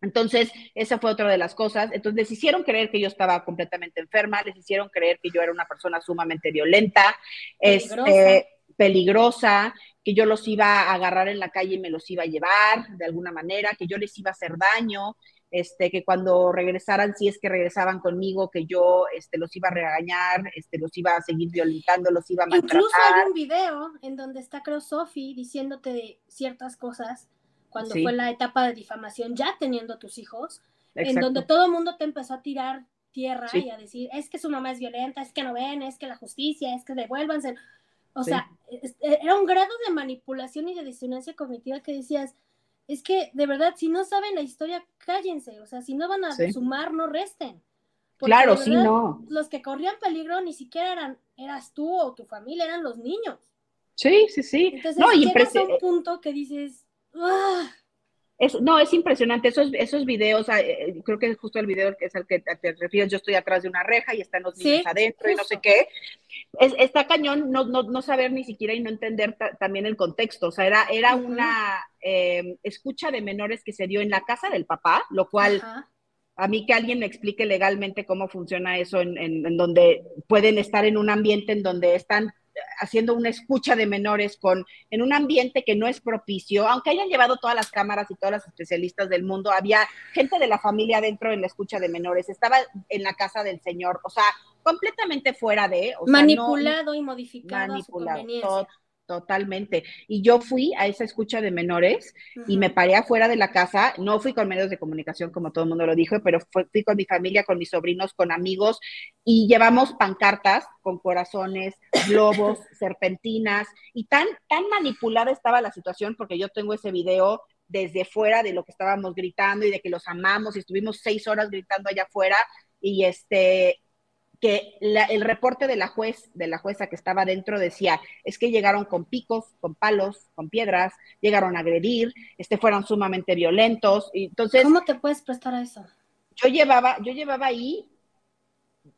entonces, esa fue otra de las cosas. Entonces, les hicieron creer que yo estaba completamente enferma, les hicieron creer que yo era una persona sumamente violenta, peligrosa, este, peligrosa que yo los iba a agarrar en la calle y me los iba a llevar de alguna manera, que yo les iba a hacer daño, este, que cuando regresaran, si es que regresaban conmigo, que yo este, los iba a regañar, este, los iba a seguir violentando, los iba a maltratar. Incluso hay un video en donde está, creo, Sophie diciéndote ciertas cosas cuando fue la etapa de difamación, ya teniendo tus hijos, en donde todo el mundo te empezó a tirar tierra y a decir, es que su mamá es violenta, es que no ven, es que la justicia, es que devuélvanse. O sea, e, era un grado de manipulación y de disonancia cognitiva que decías, es que de verdad, si no saben la historia, cállense, o sea, si no van a sumar, no resten. claro, sí, no. Los que corrían peligro ni siquiera eran, eras tú o tu familia, eran los niños. Sí, sí, sí. Entonces, no, llegas a un punto que dices, es, no, es impresionante. Esos, esos videos, ah, eh, eh, creo que es justo el video que es al que te refieres. Yo estoy atrás de una reja y están los niños adentro y no sé qué. Es, está cañón no, no, no, saber ni siquiera y no entender también el contexto. O sea, era, era una em, escucha de menores que se dio en la casa del papá, lo cual. A mí que alguien me explique legalmente cómo funciona eso, en, en donde pueden estar en un ambiente en donde están haciendo una escucha de menores con, en un ambiente que no es propicio, aunque hayan llevado todas las cámaras y todas las especialistas del mundo, había gente de la familia dentro en la escucha de menores, estaba en la casa del señor, o sea, completamente fuera de... manipulado y modificado. Manipulado, Totalmente. Y yo fui a esa escucha de menores y me paré afuera de la casa. No fui con medios de comunicación, como todo el mundo lo dijo, pero fui con mi familia, con mis sobrinos, con amigos y llevamos pancartas con corazones, globos, serpentinas y tan, tan manipulada estaba la situación porque yo tengo ese video desde fuera de lo que estábamos gritando y de que los amamos y estuvimos seis horas gritando allá afuera y este que el reporte de la juez, de la jueza que estaba dentro decía, es que llegaron con picos, con palos, con piedras, llegaron a agredir, este fueron sumamente violentos, y entonces ¿Cómo te puedes prestar a eso? Yo llevaba, yo llevaba ahí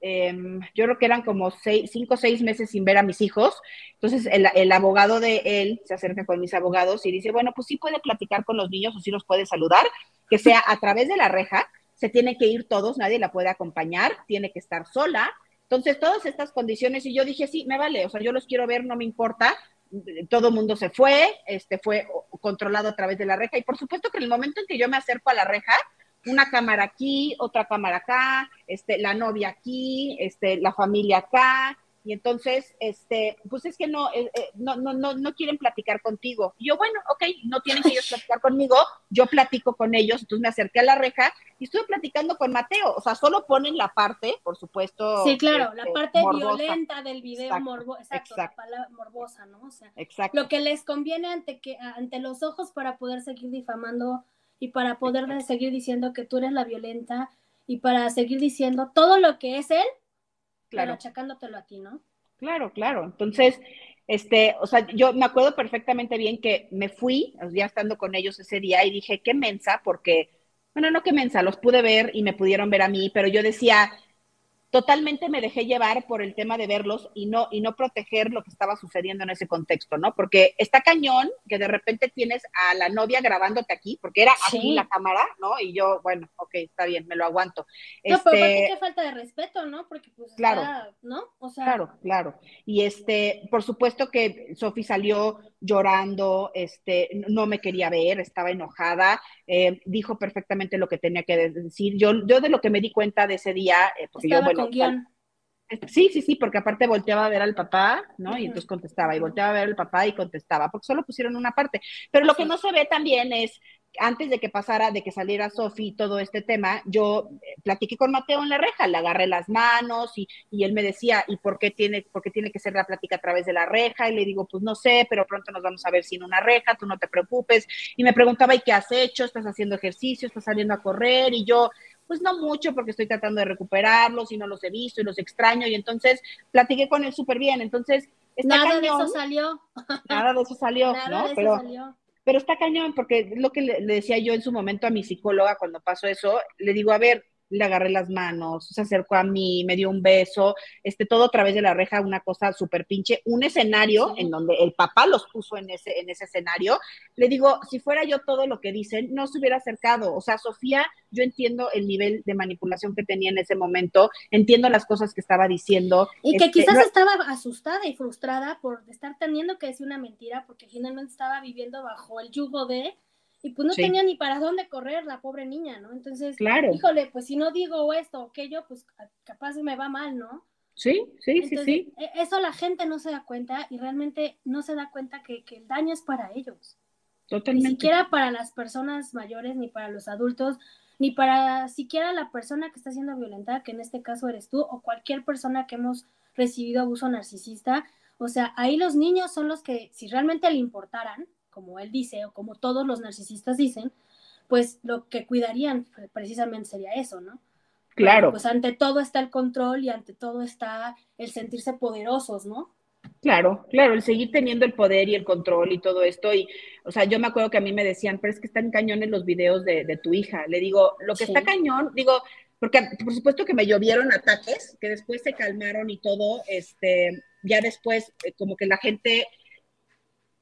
em, yo creo que eran como seis, cinco o seis meses sin ver a mis hijos. Entonces el, abogado de él se acerca con mis abogados y dice, bueno, pues sí puede platicar con los niños o sí los puede saludar, que sea a través de la reja, se tiene que ir todos, nadie la puede acompañar, tiene que estar sola. Entonces, todas estas condiciones, y yo dije, sí, me vale, o sea, yo los quiero ver, no me importa, todo el mundo se fue, este fue controlado a través de la reja, y por supuesto que en el momento en que yo me acerco a la reja, una cámara aquí, otra cámara acá, este, la novia aquí, este, la familia acá, y entonces, este, pues es que no, eh, eh, no, no, no, no quieren platicar contigo. Y yo, bueno, ok, no tienen que ellos platicar conmigo, yo platico con ellos, entonces me acerqué a la reja y estuve platicando con Mateo, o sea, solo ponen la parte, por supuesto. Sí, claro, la este, parte violenta del video morbo, exacto, La palabra morbosa, ¿no? O sea, exacto. lo que les conviene ante, que, ante los ojos para poder seguir difamando y para poder seguir diciendo que tú eres la violenta y para seguir diciendo todo lo que es él, claro. achacándotelo a ti, ¿no? Claro, claro. Entonces, este, o sea, yo me acuerdo perfectamente bien que me fui, ya estando con ellos ese día, y dije, qué mensa, porque, bueno, no qué mensa, los pude ver y me pudieron ver a mí, pero yo decía, totalmente me dejé llevar por el tema de verlos y no, y no proteger lo que estaba sucediendo en ese contexto, ¿no? Porque está cañón que de repente tienes a la novia grabándote aquí, porque era así la cámara, ¿no? Y yo, bueno, ok, está bien, me lo aguanto. No, pero este qué falta de respeto, ¿no? Porque pues claro, ¿no? O sea, claro, claro. Y este, por supuesto que Sofi salió llorando, este, no me quería ver, estaba enojada, eh, dijo perfectamente lo que tenía que decir. Yo, yo de lo que me di cuenta de ese día, eh, porque yo, bueno, Sí, sí, sí, porque aparte volteaba a ver al papá, ¿no? Y entonces contestaba, y volteaba a ver al papá y contestaba, porque solo pusieron una parte. Pero lo que no se ve también es antes de que pasara, de que saliera Sofi todo este tema, yo eh, platiqué con Mateo en la reja, le agarré las manos y, y, él me decía, ¿y por qué, tiene, por qué tiene que ser la plática a través de la reja? Y le digo, pues no sé, pero pronto nos vamos a ver sin una reja, tú no te preocupes. Y me preguntaba, ¿y qué has hecho? ¿Estás haciendo ejercicio? ¿Estás saliendo a correr? Y yo, pues no mucho porque estoy tratando de recuperarlos y no los he visto y los extraño. Y entonces platiqué con él súper bien. Entonces, nada de eso salió. Nada de eso salió, ¿no? pero, salió pero está cañón, porque lo que le, decía yo en su momento a mi psicóloga cuando pasó eso, le digo, a ver, le agarré las manos, se acercó a mí, me dio un beso, este, todo a través de la reja, una cosa súper pinche, un escenario en donde el papá los puso en ese, en ese escenario. Le digo, si fuera yo todo lo que dicen, no se hubiera acercado. O sea, Sofía, yo entiendo el nivel de manipulación que tenía en ese momento, entiendo las cosas que estaba diciendo. Y que este, quizás estaba asustada y frustrada por estar teniendo que decir una mentira, porque finalmente estaba viviendo bajo el yugo de y pues no tenía ni para dónde correr la pobre niña, ¿no? Entonces, claro. híjole, pues si no digo esto o aquello, pues capaz me va mal, ¿no? Sí, sí, sí, sí. E, eso la gente no se da cuenta y realmente no se da cuenta que, el daño es para ellos. Totalmente. Ni siquiera para las personas mayores, ni para los adultos, ni para siquiera la persona que está siendo violentada, que en este caso eres tú, o cualquier persona que hemos recibido abuso narcisista. O sea, ahí los niños son los que, si realmente le importaran, como él dice, o como todos los narcisistas dicen, pues lo que cuidarían precisamente sería eso, ¿no? Claro. pues ante todo está el control y ante todo está el sentirse poderosos, ¿no? Claro, claro, el seguir teniendo el poder y el control y todo esto. Y, o sea, yo me acuerdo que a mí me decían, pero es que están cañones los videos de, tu hija. Le digo, lo que está cañón, digo, porque por supuesto que me llovieron ataques, que después se calmaron y todo, este, ya después eh, como que la gente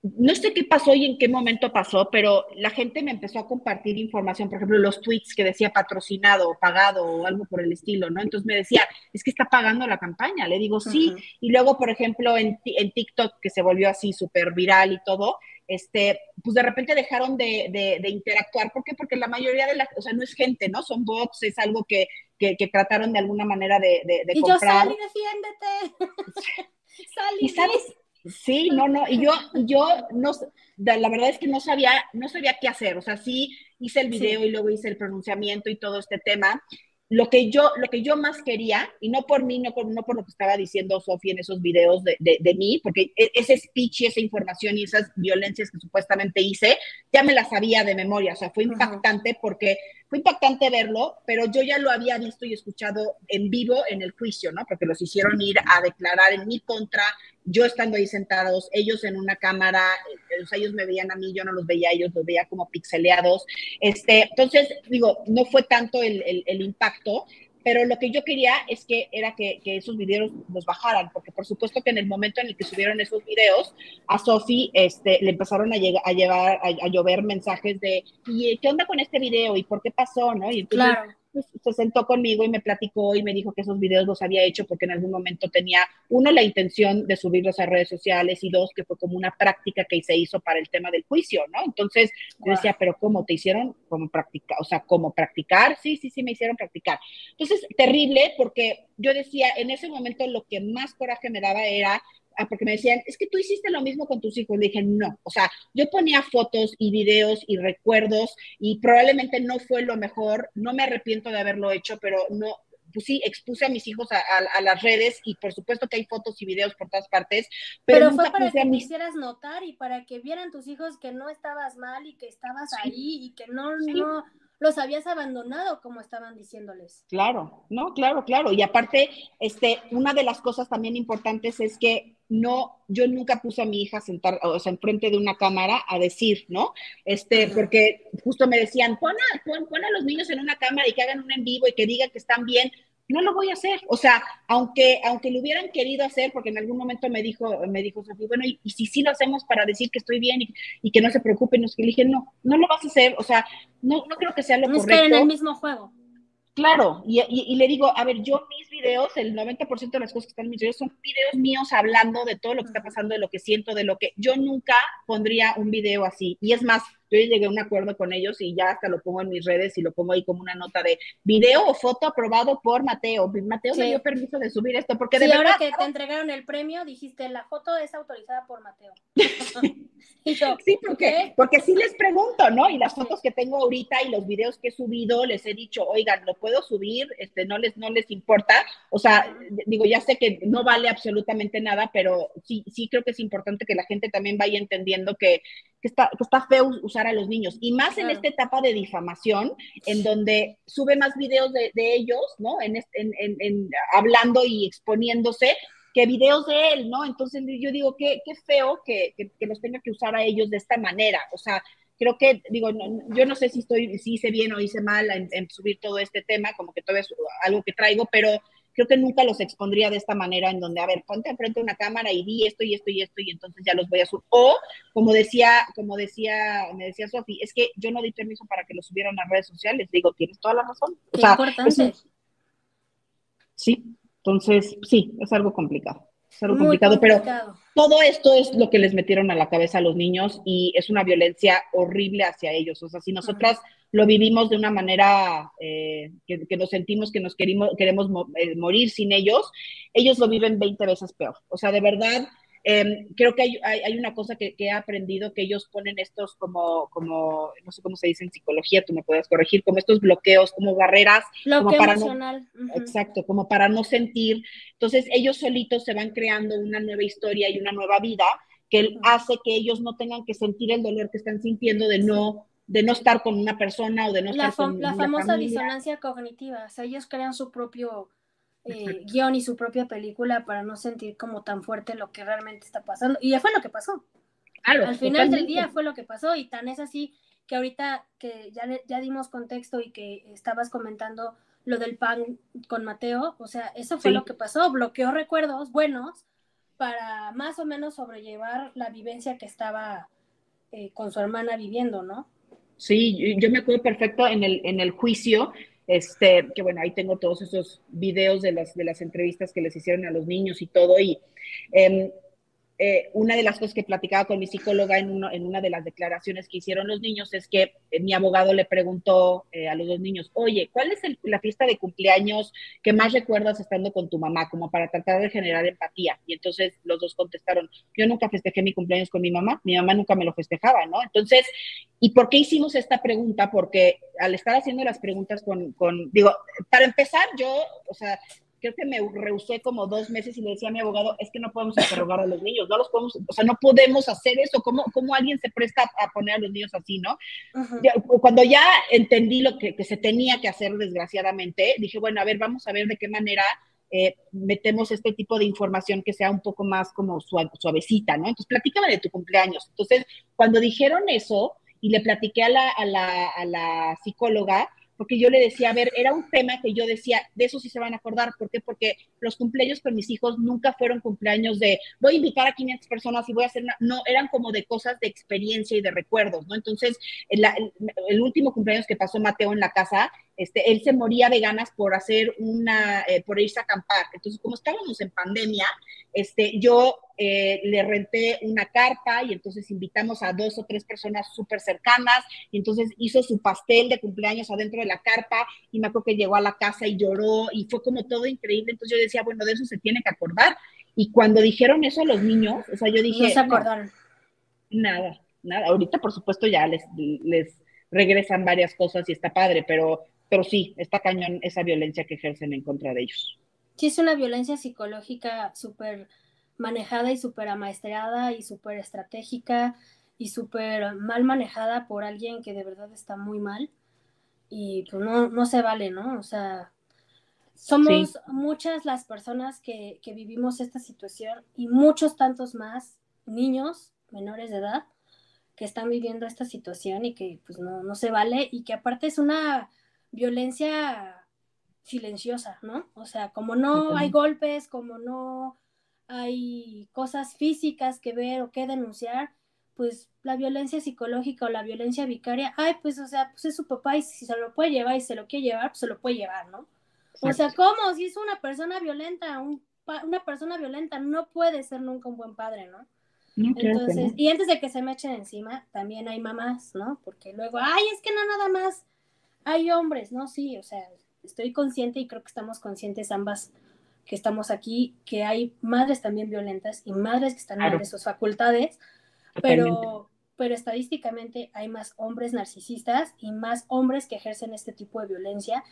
no sé qué pasó y en qué momento pasó, pero la gente me empezó a compartir información, por ejemplo, los tweets que decía patrocinado o pagado o algo por el estilo, ¿no? Entonces me decía, es que está pagando la campaña. Le digo, sí. Y luego, por ejemplo, en, en TikTok, que se volvió así súper viral y todo, este, pues de repente dejaron de, de, interactuar. ¿Por qué? Porque la mayoría de la, o sea, no es gente, ¿no? Son bots, es algo que, que, trataron de alguna manera de, de, y comprar. yo, Sally, defiéndete. Sally, y sabes, Sí, no, no, y yo, yo no, la verdad es que no sabía, no sabía qué hacer, o sea, sí hice el video y luego hice el pronunciamiento y todo este tema, lo que yo, lo que yo más quería, y no por mí, no por, no por lo que estaba diciendo Sofía en esos videos de, de, mí, porque e, ese speech y esa información y esas violencias que supuestamente hice, ya me las sabía de memoria, o sea, fue impactante porque fue impactante verlo, pero yo ya lo había visto y escuchado en vivo en el juicio, ¿no? Porque los hicieron ir a declarar en mi contra, yo estando ahí sentados, ellos en una cámara, eh, ellos me veían a mí, yo no los veía ellos, los veía como pixeleados. Este, entonces, digo, no fue tanto el, el, impacto, pero lo que yo quería es que era que, que, esos videos los bajaran, porque por supuesto que en el momento en el que subieron esos videos, a Sofi este, le empezaron a, llegar, a llevar, a, llover mensajes de, ¿y qué onda con este video? ¿Y por qué pasó? ¿no? Y entonces, claro. Pues, se sentó conmigo y me platicó y me dijo que esos videos los había hecho porque en algún momento tenía, uno, la intención de subirlos a redes sociales y dos, que fue como una práctica que se hizo para el tema del juicio, ¿no? Entonces yo decía, pero ¿cómo te hicieron? como practicar? O sea, ¿cómo practicar? Sí, sí, sí, me hicieron practicar. Entonces, terrible porque yo decía, en ese momento lo que más coraje me daba era porque me decían, es que tú hiciste lo mismo con tus hijos. Le dije, no, o sea, yo ponía fotos y videos y recuerdos y probablemente no fue lo mejor, no me arrepiento de haberlo hecho, pero no, pues sí, expuse a mis hijos a, las redes y por supuesto que hay fotos y videos por todas partes. Pero, fue para que mis... hicieras notar y para que vieran tus hijos que no estabas mal y que estabas ahí y que no, no, los habías abandonado, como estaban diciéndoles. Claro, no, claro, claro. Y aparte, este, una de las cosas también importantes es que no, yo nunca puse a mi hija sentar, o sea, enfrente de una cámara a decir, ¿no? Este, porque justo me decían, pon a, pon a los niños en una cámara y que hagan un en vivo y que digan que están bien no lo voy a hacer. O sea, aunque, aunque lo hubieran querido hacer, porque en algún momento me dijo, me dijo Sofía, bueno, y, si sí lo hacemos para decir que estoy bien y, que no se preocupen, le dije, no, no lo vas a hacer. O sea, no, no creo que sea lo no correcto. en el mismo juego. Claro, y, le digo, a ver, yo mis videos, el 90% de las cosas que están en mis videos son videos míos hablando de todo lo que está pasando, de lo que siento, de lo que yo nunca pondría un video así. Y es más, yo llegué a un acuerdo con ellos y ya hasta lo pongo en mis redes y lo pongo ahí como una nota de video o foto aprobado por Mateo. Mateo me dio permiso de subir esto porque de sí, ahora que te entregaron el premio dijiste la foto es autorizada por Mateo. y yo, sí, porque, porque sí les pregunto, ¿no? Y las fotos que tengo ahorita y los videos que he subido les he dicho, oigan, lo puedo subir, este, no les, no les importa. O sea, digo, ya sé que no vale absolutamente nada, pero sí, sí creo que es importante que la gente también vaya entendiendo que que está, que está feo usar a los niños. Y más en esta etapa de difamación, en donde sube más videos de, ellos, ¿no? En, en, hablando y exponiéndose, que videos de él, ¿no? Entonces yo digo, qué, qué feo que, que, los tenga que usar a ellos de esta manera. O sea, creo que, digo, yo no sé si estoy, si hice bien o hice mal en, en, subir todo este tema, como que todavía es algo que traigo, pero creo que nunca los expondría de esta manera en donde, a ver, ponte enfrente de una cámara y di esto y esto y esto y entonces ya los voy a subir. O, como decía, como decía, me decía Sofi, es que yo no di permiso para que los subieran a redes sociales. Digo, tienes toda la razón. Qué importante. sí, entonces, sí, es algo complicado. Es algo complicado, pero todo esto es lo que les metieron a la cabeza a los niños y es una violencia horrible hacia ellos. O sea, si nosotras lo vivimos de una manera eh, que, nos sentimos que nos queremos, queremos eh, morir sin ellos, ellos lo viven 20 veces peor. O sea, de verdad, em, creo que hay, hay, una cosa que, he aprendido, que ellos ponen estos como, como, no sé cómo se dice en psicología, tú me puedes corregir, como estos bloqueos, como barreras. como para emocional. No, Exacto, como para no sentir. Entonces ellos solitos se van creando una nueva historia y una nueva vida que hace que ellos no tengan que sentir el dolor que están sintiendo de no de no estar con una persona o de no estar con la famosa disonancia cognitiva, o sea, ellos crean su propio eh, guion y su propia película para no sentir como tan fuerte lo que realmente está pasando. Y ya fue lo que pasó. Al final del día fue lo que pasó y tan es así que ahorita que ya, ya dimos contexto y que estabas comentando lo del pan con Mateo, o sea, eso fue lo que pasó, bloqueó recuerdos buenos para más o menos sobrellevar la vivencia que estaba eh, con su hermana viviendo, ¿no? Sí, yo me acuerdo perfecto en el, en el juicio, este, que bueno, ahí tengo todos esos videos de las, de las entrevistas que les hicieron a los niños y todo, y eh, eh, una de las cosas que platicaba con mi psicóloga en, en, una de las declaraciones que hicieron los niños es que eh, mi abogado le preguntó eh, a los dos niños, oye, ¿cuál es la fiesta de cumpleaños que más recuerdas estando con tu mamá? Como para tratar de generar empatía. Y entonces los dos contestaron, yo nunca festejé mi cumpleaños con mi mamá, mi mamá nunca me lo festejaba, ¿no? Entonces, ¿y por qué hicimos esta pregunta? Porque al estar haciendo las preguntas con, con digo, para empezar, yo, o sea, creo que me rehusé como dos meses y le decía a mi abogado, es que no podemos interrogar a los niños, no los podemos, o sea, no podemos hacer eso, ¿cómo, cómo alguien se presta a poner a los niños así, no? cuando ya entendí lo que, que, se tenía que hacer, desgraciadamente, dije, bueno, a ver, vamos a ver de qué manera eh, metemos este tipo de información que sea un poco más como suavecita, ¿no? Entonces, platícame de tu cumpleaños. Entonces, cuando dijeron eso y le platiqué a la, a la, a la psicóloga, porque yo le decía, a ver, era un tema que yo decía, de eso sí se van a acordar, ¿por qué? Porque los cumpleaños con mis hijos nunca fueron cumpleaños de voy a invitar a 500 personas y voy a hacer, una, no, eran como de cosas de experiencia y de recuerdos, ¿no? Entonces, el, el último cumpleaños que pasó Mateo en la casa, este, él se moría de ganas por hacer una, eh, por irse a acampar. Entonces, como estábamos en pandemia, este, yo eh, le renté una carpa y entonces invitamos a dos o tres personas súper cercanas y entonces hizo su pastel de cumpleaños adentro de la carpa y me acuerdo que llegó a la casa y lloró y fue como todo increíble. Entonces yo decía, bueno, de eso se tiene que acordar. Y cuando dijeron eso a los niños, o sea, yo dije... No se acordaron. nada, nada. Ahorita, por supuesto, ya les, les regresan varias cosas y está padre, pero pero sí, está cañón esa violencia que ejercen en contra de ellos. Sí, es una violencia psicológica súper manejada y súper amaestrada y súper estratégica y súper mal manejada por alguien que de verdad está muy mal y pues no, no se vale, ¿no? O sea, somos muchas las personas que, que vivimos esta situación y muchos tantos más niños menores de edad que están viviendo esta situación y que pues no, no se vale y que aparte es una violencia silenciosa, ¿no? O sea, como no hay golpes, como no hay cosas físicas que ver o que denunciar, pues la violencia psicológica o la violencia vicaria, ay, pues, o sea, pues es su papá y si se lo puede llevar y se lo quiere llevar, pues se lo puede llevar, ¿no? O sea, ¿cómo? Si es una persona violenta, una persona violenta no puede ser nunca un buen padre, ¿no? Entonces, y antes de que se me echen encima, también hay mamás, ¿no? Porque luego, ay, es que no nada más hay hombres, ¿no? Sí, o sea, estoy consciente y creo que estamos conscientes ambas que estamos aquí, que hay madres también violentas y madres que están mal de sus facultades, pero, pero estadísticamente hay más hombres narcisistas y más hombres que ejercen este tipo de violencia,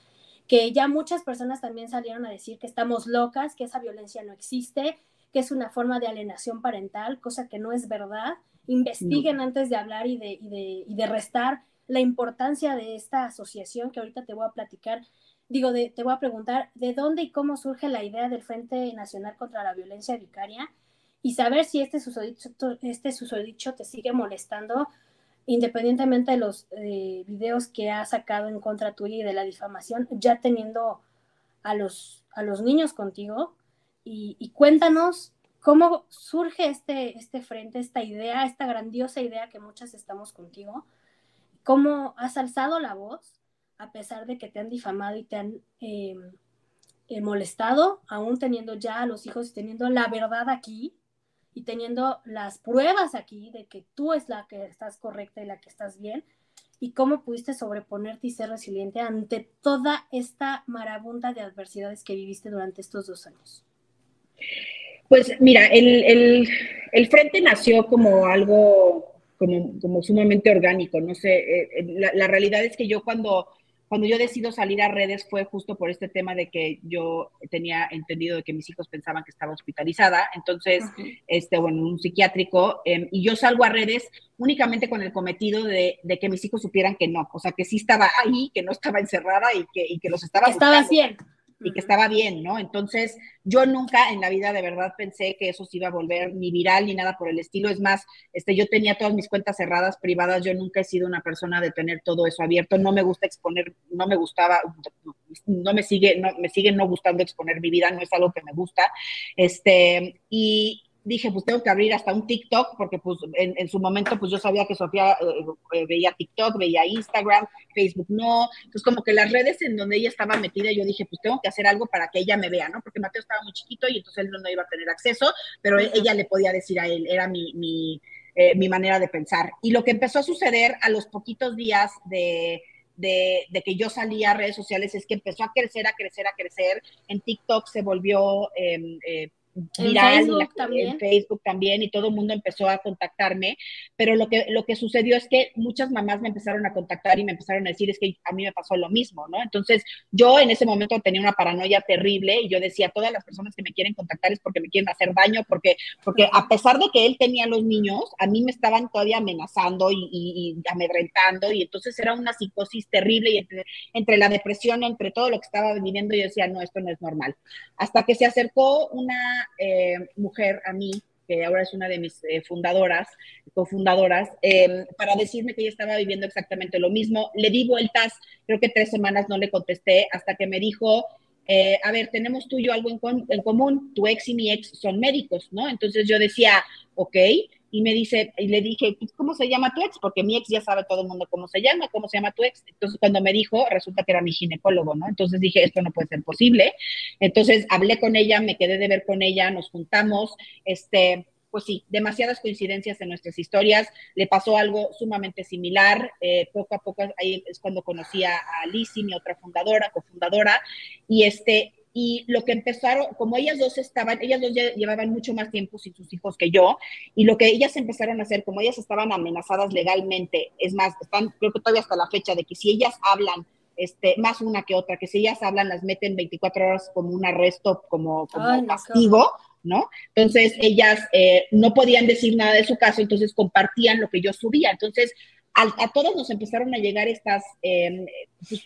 que ya muchas personas también salieron a decir que estamos locas, que esa violencia no existe, que es una forma de alienación parental, cosa que no es verdad. Investiguen antes de hablar y de, y de, y de restar la importancia de esta asociación que ahorita te voy a platicar, digo, de, te voy a preguntar de dónde y cómo surge la idea del Frente Nacional contra la Violencia Vicaria y saber si este susodicho, este susodicho te sigue molestando independientemente de los eh, videos que ha sacado en contra tuya y de la difamación, ya teniendo a los, a los niños contigo. Y, y, cuéntanos cómo surge este, este frente, esta idea, esta grandiosa idea que muchas estamos contigo, cómo has alzado la voz a pesar de que te han difamado y te han em, eh, molestado, aún teniendo ya a los hijos y teniendo la verdad aquí y teniendo las pruebas aquí de que tú es la que estás correcta y la que estás bien, y cómo pudiste sobreponerte y ser resiliente ante toda esta marabunta de adversidades que viviste durante estos dos años. Pues mira, el, el frente nació como algo como, como sumamente orgánico. No sé, eh, eh, la, realidad es que yo cuando, cuando yo decido salir a redes fue justo por este tema de que yo tenía entendido de que mis hijos pensaban que estaba hospitalizada, entonces, este, bueno, un psiquiátrico, em, y yo salgo a redes únicamente con el cometido de, de, que mis hijos supieran que no, o sea, que sí estaba ahí, que no estaba encerrada y que, y que los estaba... Estaba bien y que estaba bien, ¿no? Entonces, yo nunca en la vida de verdad pensé que eso se iba a volver ni viral ni nada por el estilo. Es más, este, yo tenía todas mis cuentas cerradas, privadas. Yo nunca he sido una persona de tener todo eso abierto. No me gusta exponer, no me gustaba, no me sigue, no me sigue no gustando exponer mi vida. No es algo que me gusta. Este, y, dije, pues tengo que abrir hasta un TikTok, porque pues en, su momento pues yo sabía que Sofía eh, eh, veía TikTok, veía Instagram, Facebook no, entonces como que las redes en donde ella estaba metida, yo dije, pues tengo que hacer algo para que ella me vea, ¿no? Porque Mateo estaba muy chiquito y entonces él no, iba a tener acceso, pero ella le podía decir a él, era mi, mi, eh, mi manera de pensar. Y lo que empezó a suceder a los poquitos días de... De, de, que yo salía a redes sociales es que empezó a crecer, a crecer, a crecer. En TikTok se volvió eh, eh, viral, en Facebook, también. en Facebook también, y todo el mundo empezó a contactarme, pero lo que, lo que sucedió es que muchas mamás me empezaron a contactar y me empezaron a decir, es que a mí me pasó lo mismo, ¿no? Entonces, yo en ese momento tenía una paranoia terrible y yo decía, todas las personas que me quieren contactar es porque me quieren hacer daño, porque, porque a pesar de que él tenía los niños, a mí me estaban todavía amenazando y, y, amedrentando, y entonces era una psicosis terrible y entre, entre la depresión, entre todo lo que estaba viviendo, yo decía, no, esto no es normal. Hasta que se acercó una eh, mujer a mí que ahora es una de mis eh, fundadoras, cofundadoras, em, para decirme que ella estaba viviendo exactamente lo mismo. Le di vueltas, creo que tres semanas no le contesté, hasta que me dijo, eh, a ver, tenemos tú y yo algo en, en, común, tu ex y mi ex son médicos, ¿no? Entonces yo decía, ok, y me dice, y le dije, ¿cómo se llama tu ex? Porque mi ex ya sabe todo el mundo cómo se llama, cómo se llama tu ex. Entonces, cuando me dijo, resulta que era mi ginecólogo, ¿no? Entonces dije, esto no puede ser posible. Entonces, hablé con ella, me quedé de ver con ella, nos juntamos, este, pues sí, demasiadas coincidencias en nuestras historias. Le pasó algo sumamente similar. Eh, poco a poco, ahí es cuando conocí a, a Lizzie, mi otra fundadora, cofundadora, y este, y lo que empezaron, como ellas dos estaban, ellas dos llevaban mucho más tiempo sin sus hijos que yo, y lo que ellas empezaron a hacer, como ellas estaban amenazadas legalmente, es más, están, creo que todavía hasta la fecha, de que si ellas hablan, este, más una que otra, que si ellas hablan, las meten 24 horas como un arresto, como, como castigo, ¿no? Entonces, ellas eh, no podían decir nada de su caso, entonces compartían lo que yo subía. Entonces, a, todos nos empezaron a llegar estas em, pues,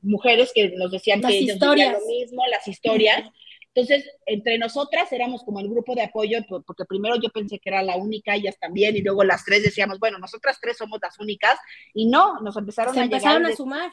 mujeres que nos decían que ellos vivían lo mismo, las historias. Entonces, entre nosotras éramos como el grupo de apoyo, porque primero yo pensé que era la única, ellas también, y luego las tres decíamos, bueno, nosotras tres somos las únicas, y no, nos empezaron a empezaron a sumar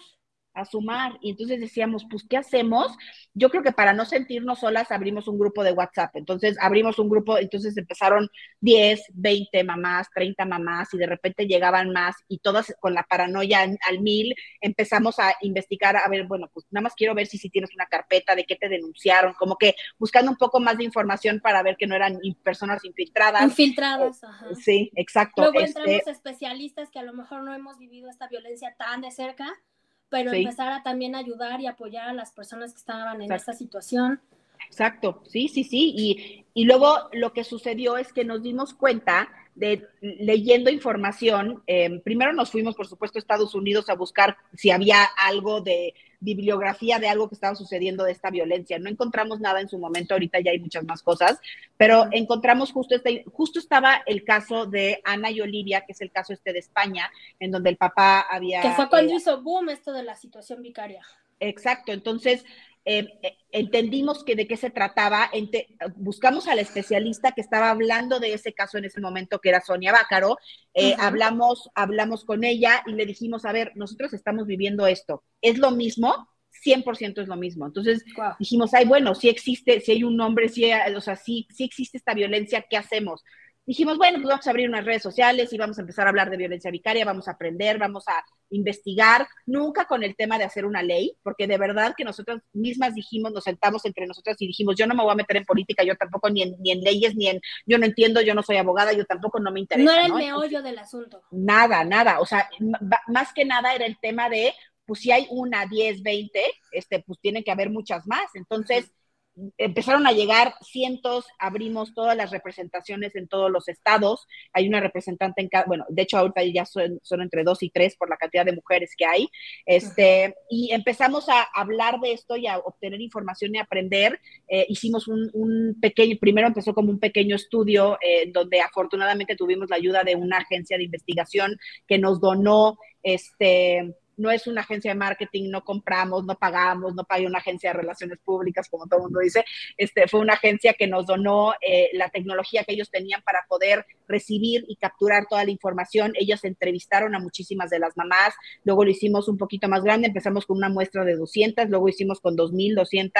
a sumar. Y entonces decíamos, pues, ¿qué hacemos? Yo creo que para no sentirnos solas abrimos un grupo de WhatsApp. Entonces abrimos un grupo, entonces empezaron 10, 20 mamás, 30 mamás y de repente llegaban más y todas con la paranoia al, mil empezamos a investigar, a ver, bueno, pues nada más quiero ver si, si tienes una carpeta, de qué te denunciaron, como que buscando un poco más de información para ver que no eran personas infiltradas. Infiltradas, ajá. Sí, exacto. Luego entramos este especialistas que a lo mejor no hemos vivido esta violencia tan de cerca pero empezar a también ayudar y apoyar a las personas que estaban en esta situación. Exacto, sí, sí, sí. Y, y luego lo que sucedió es que nos dimos cuenta de leyendo información, em, primero nos fuimos, por supuesto, a Estados Unidos a buscar si había algo de bibliografía de algo que estaba sucediendo de esta violencia. No encontramos nada en su momento, ahorita ya hay muchas más cosas, pero encontramos justo este, justo estaba el caso de Ana y Olivia, que es el caso este de España, en donde el papá había... Que fue cuando eh, hizo boom esto de la situación vicaria. Exacto, entonces eh, eh, entendimos que de qué se trataba, buscamos al especialista que estaba hablando de ese caso en ese momento, que era Sonia Bácaro, eh, hablamos, hablamos con ella y le dijimos, a ver, nosotros estamos viviendo esto, ¿es lo mismo? 100% es lo mismo. Entonces dijimos, ay, bueno, si existe, si hay un nombre, si, o sea, si, si existe esta violencia, ¿qué hacemos? Dijimos, bueno, pues vamos a abrir unas redes sociales y vamos a empezar a hablar de violencia vicaria, vamos a aprender, vamos a investigar, nunca con el tema de hacer una ley, porque de verdad que nosotros mismas dijimos, nos sentamos entre nosotras y dijimos, yo no me voy a meter en política, yo tampoco ni en, ni en leyes, ni en, yo no entiendo, yo no soy abogada, yo tampoco no me interesa. No era el meollo del asunto. Nada, nada, o sea, más que nada era el tema de, pues si hay una, diez, veinte, este, pues tiene que haber muchas más. Entonces, empezaron a llegar cientos, abrimos todas las representaciones en todos los estados, hay una representante en cada, bueno, de hecho ahorita ya son, entre dos y tres por la cantidad de mujeres que hay, este, y empezamos a hablar de esto y a obtener información y aprender, eh, hicimos un, pequeño, primero empezó como un pequeño estudio eh, donde afortunadamente tuvimos la ayuda de una agencia de investigación que nos donó, este, no es una agencia de marketing, no compramos, no pagamos, no pagué una agencia de relaciones públicas, como todo el mundo dice, este, fue una agencia que nos donó eh, la tecnología que ellos tenían para poder recibir y capturar toda la información. Ellos entrevistaron a muchísimas de las mamás, luego lo hicimos un poquito más grande, empezamos con una muestra de 200, luego hicimos con 2.200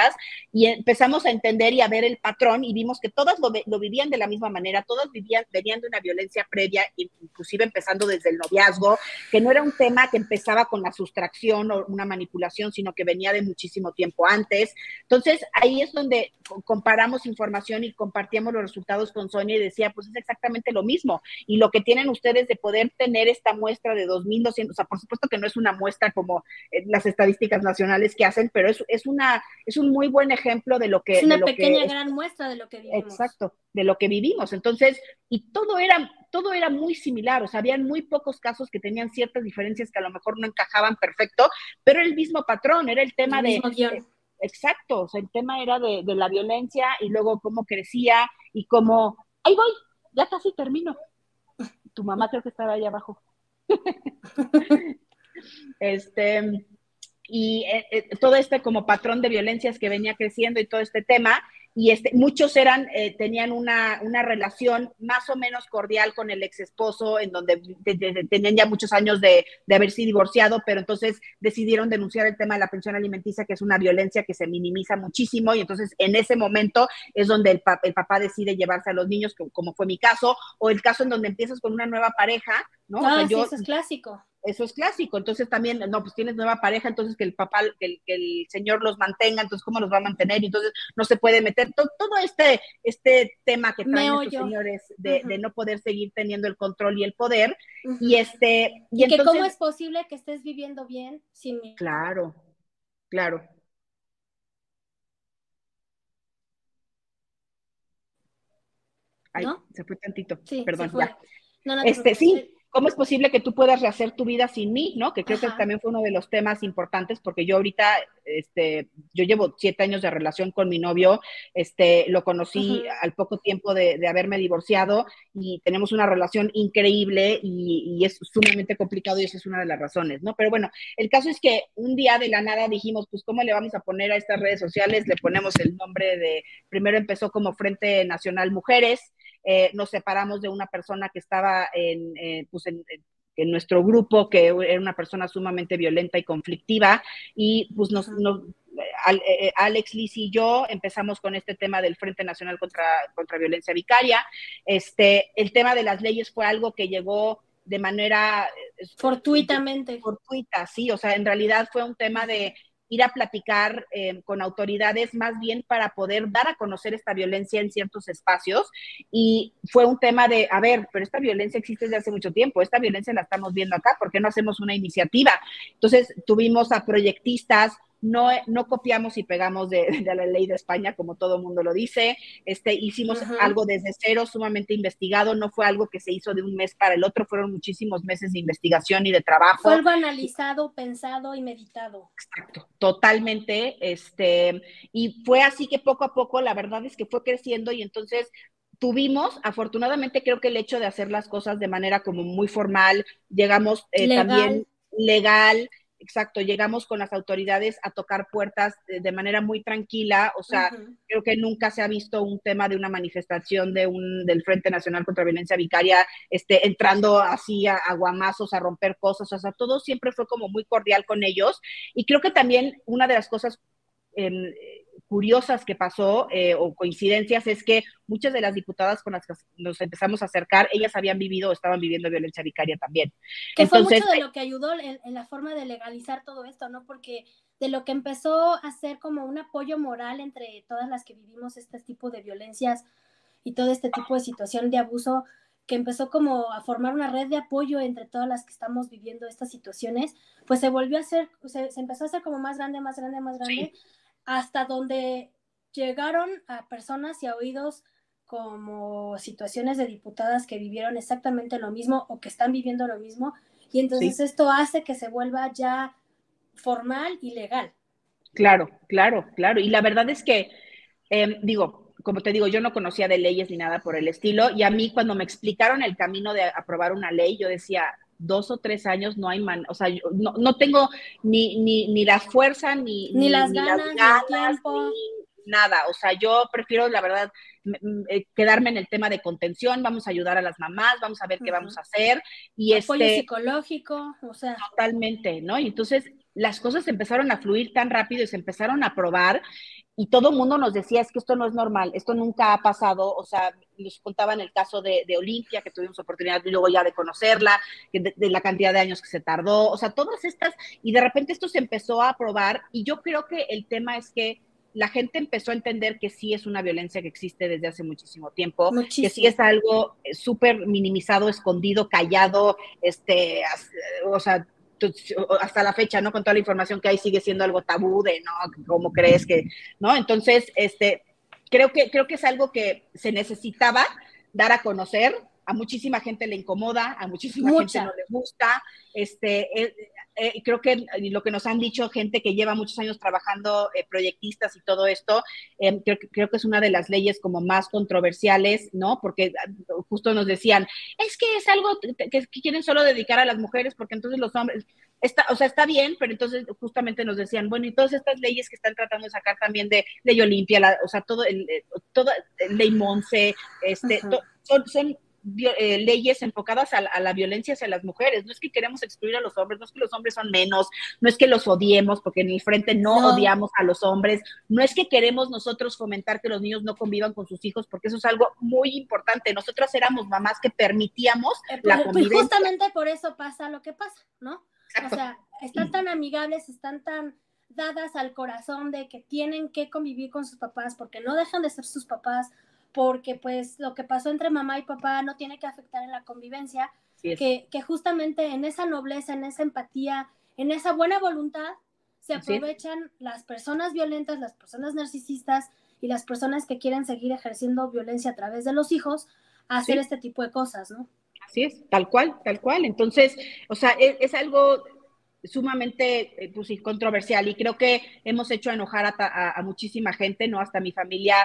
y empezamos a entender y a ver el patrón y vimos que todas lo, lo vivían de la misma manera, todas vivían, venían de una violencia previa, inclusive empezando desde el noviazgo, que no era un tema que empezaba con la sustracción o una manipulación, sino que venía de muchísimo tiempo antes. Entonces, ahí es donde comparamos información y compartíamos los resultados con Sonia y decía, pues es exactamente lo mismo. Y lo que tienen ustedes de poder tener esta muestra de 2.200, o sea, por supuesto que no es una muestra como eh, las estadísticas nacionales que hacen, pero es, es, una, es un muy buen ejemplo de lo que... Es una pequeña gran muestra de lo que vivimos. Exacto, de lo que vivimos. Entonces, y todo era todo era muy similar, o sea, habían muy pocos casos que tenían ciertas diferencias que a lo mejor no encajaban perfecto, pero era el mismo patrón, era el tema de... exacto, o sea, el tema era de, la violencia y luego cómo crecía y cómo... Ahí voy, ya casi termino. Tu mamá creo que estaba ahí abajo. este, y eh, eh, todo este como patrón de violencias que venía creciendo y todo este tema, y este, muchos eran, eh, tenían una, una, relación más o menos cordial con el ex esposo, en donde tenían ya muchos años de, de, haberse divorciado, pero entonces decidieron denunciar el tema de la pensión alimenticia, que es una violencia que se minimiza muchísimo, y entonces en ese momento es donde el, el papá decide llevarse a los niños, como, fue mi caso, o el caso en donde empiezas con una nueva pareja, ¿no? Ah, sí, eso es clásico eso es clásico. Entonces también, no, pues tienes nueva pareja, entonces que el papá, que el, señor los mantenga, entonces cómo los va a mantener, entonces no se puede meter todo, todo este, este tema que traen estos señores de, no poder seguir teniendo el control y el poder. Y este, y, que cómo es posible que estés viviendo bien sin Claro, claro. Ay, se fue tantito. Sí, Perdón, ya. este, sí, ¿Cómo es posible que tú puedas rehacer tu vida sin mí? ¿no? Que creo que también fue uno de los temas importantes, porque yo ahorita, este, yo llevo siete años de relación con mi novio, este, lo conocí al poco tiempo de, haberme divorciado y tenemos una relación increíble y, y, es sumamente complicado y esa es una de las razones, ¿no? Pero bueno, el caso es que un día de la nada dijimos, pues, ¿cómo le vamos a poner a estas redes sociales? Le ponemos el nombre de, primero empezó como Frente Nacional Mujeres, eh, nos separamos de una persona que estaba en, eh, pues en, en, nuestro grupo, que era una persona sumamente violenta y conflictiva, y pues nos, eh, Alex, Liz y yo empezamos con este tema del Frente Nacional contra, contra Violencia Vicaria. Este, el tema de las leyes fue algo que llegó de manera fortuitamente. Fortuita, sí, o sea, en realidad fue un tema de ir a platicar eh, con autoridades más bien para poder dar a conocer esta violencia en ciertos espacios. Y fue un tema de, a ver, pero esta violencia existe desde hace mucho tiempo, esta violencia la estamos viendo acá, ¿por qué no hacemos una iniciativa? Entonces tuvimos a proyectistas, no, no copiamos y pegamos de, la ley de España, como todo el mundo lo dice. Este, hicimos algo desde cero, sumamente investigado, no fue algo que se hizo de un mes para el otro, fueron muchísimos meses de investigación y de trabajo. Fue algo analizado, pensado y meditado. Exacto, totalmente. Este, y fue así que poco a poco, la verdad es que fue creciendo y entonces tuvimos, afortunadamente creo que el hecho de hacer las cosas de manera como muy formal, llegamos eh, también legal, exacto, llegamos con las autoridades a tocar puertas de, manera muy tranquila, o sea, creo que nunca se ha visto un tema de una manifestación de un, del Frente Nacional contra Violencia Vicaria este, entrando así a, guamazos, a romper cosas, o sea, todo siempre fue como muy cordial con ellos, y creo que también una de las cosas... Em, curiosas que pasó eh, o coincidencias es que muchas de las diputadas con las que nos empezamos a acercar, ellas habían vivido o estaban viviendo violencia vicaria también. Que fue mucho de lo que ayudó en, la forma de legalizar todo esto, ¿no? Porque de lo que empezó a ser como un apoyo moral entre todas las que vivimos este tipo de violencias y todo este tipo de situación de abuso, que empezó como a formar una red de apoyo entre todas las que estamos viviendo estas situaciones, pues se volvió a hacer, se, empezó a hacer como más grande, más grande, más grande, hasta donde llegaron a personas y a oídos como situaciones de diputadas que vivieron exactamente lo mismo o que están viviendo lo mismo. Y entonces esto hace que se vuelva ya formal y legal. Claro, claro, claro. Y la verdad es que, em, digo, como te digo, yo no conocía de leyes ni nada por el estilo. Y a mí cuando me explicaron el camino de aprobar una ley, yo decía, dos o tres años no hay man, o sea, yo no, no tengo ni, ni, ni la fuerza, ni, ni, las ganas, ni, el tiempo. nada, o sea, yo prefiero, la verdad, eh, quedarme en el tema de contención, vamos a ayudar a las mamás, vamos a ver qué vamos a hacer. Y Apoyo este, psicológico, o sea. Totalmente, ¿no? Y entonces las cosas empezaron a fluir tan rápido y se empezaron a probar y todo el mundo nos decía, es que esto no es normal, esto nunca ha pasado, o sea, nos contaban el caso de, Olimpia, que tuvimos oportunidad luego ya de conocerla, de, la cantidad de años que se tardó, o sea, todas estas, y de repente esto se empezó a probar, y yo creo que el tema es que la gente empezó a entender que sí es una violencia que existe desde hace muchísimo tiempo, que sí es algo súper minimizado, escondido, callado, este, o sea, hasta la fecha, ¿no? Con toda la información que hay sigue siendo algo tabú de, ¿no? ¿Cómo crees que, ¿no? Entonces, este, creo que, creo que es algo que se necesitaba dar a conocer, a muchísima gente le incomoda, a muchísima gente no le gusta, este, eh, eh, creo que lo que nos han dicho gente que lleva muchos años trabajando, eh, proyectistas y todo esto, em, creo, creo, que es una de las leyes como más controversiales, ¿no? Porque ah, justo nos decían, es que es algo que, quieren solo dedicar a las mujeres porque entonces los hombres, está, o sea, está bien, pero entonces justamente nos decían, bueno, y todas estas leyes que están tratando de sacar también de ley Olimpia, o sea, todo el, eh, toda ley Monse, este, son, son eh, leyes enfocadas a, la violencia hacia las mujeres. No es que queremos excluir a los hombres, no es que los hombres son menos, no es que los odiemos, porque en el frente no, odiamos a los hombres, no es que queremos nosotros fomentar que los niños no convivan con sus hijos, porque eso es algo muy importante. Nosotros éramos mamás que permitíamos eh, la convivencia. Pues justamente por eso pasa lo que pasa, ¿no? O sea, están tan amigables, están tan dadas al corazón de que tienen que convivir con sus papás porque no dejan de ser sus papás, porque pues lo que pasó entre mamá y papá no tiene que afectar en la convivencia, que, que, justamente en esa nobleza, en esa empatía, en esa buena voluntad, se aprovechan las personas violentas, las personas narcisistas y las personas que quieren seguir ejerciendo violencia a través de los hijos a hacer este tipo de cosas, ¿no? Así es, tal cual, tal cual. Entonces, o sea, e, es, algo sumamente eh, pues, controversial y creo que hemos hecho enojar a, a, muchísima gente, ¿no? Hasta mi familia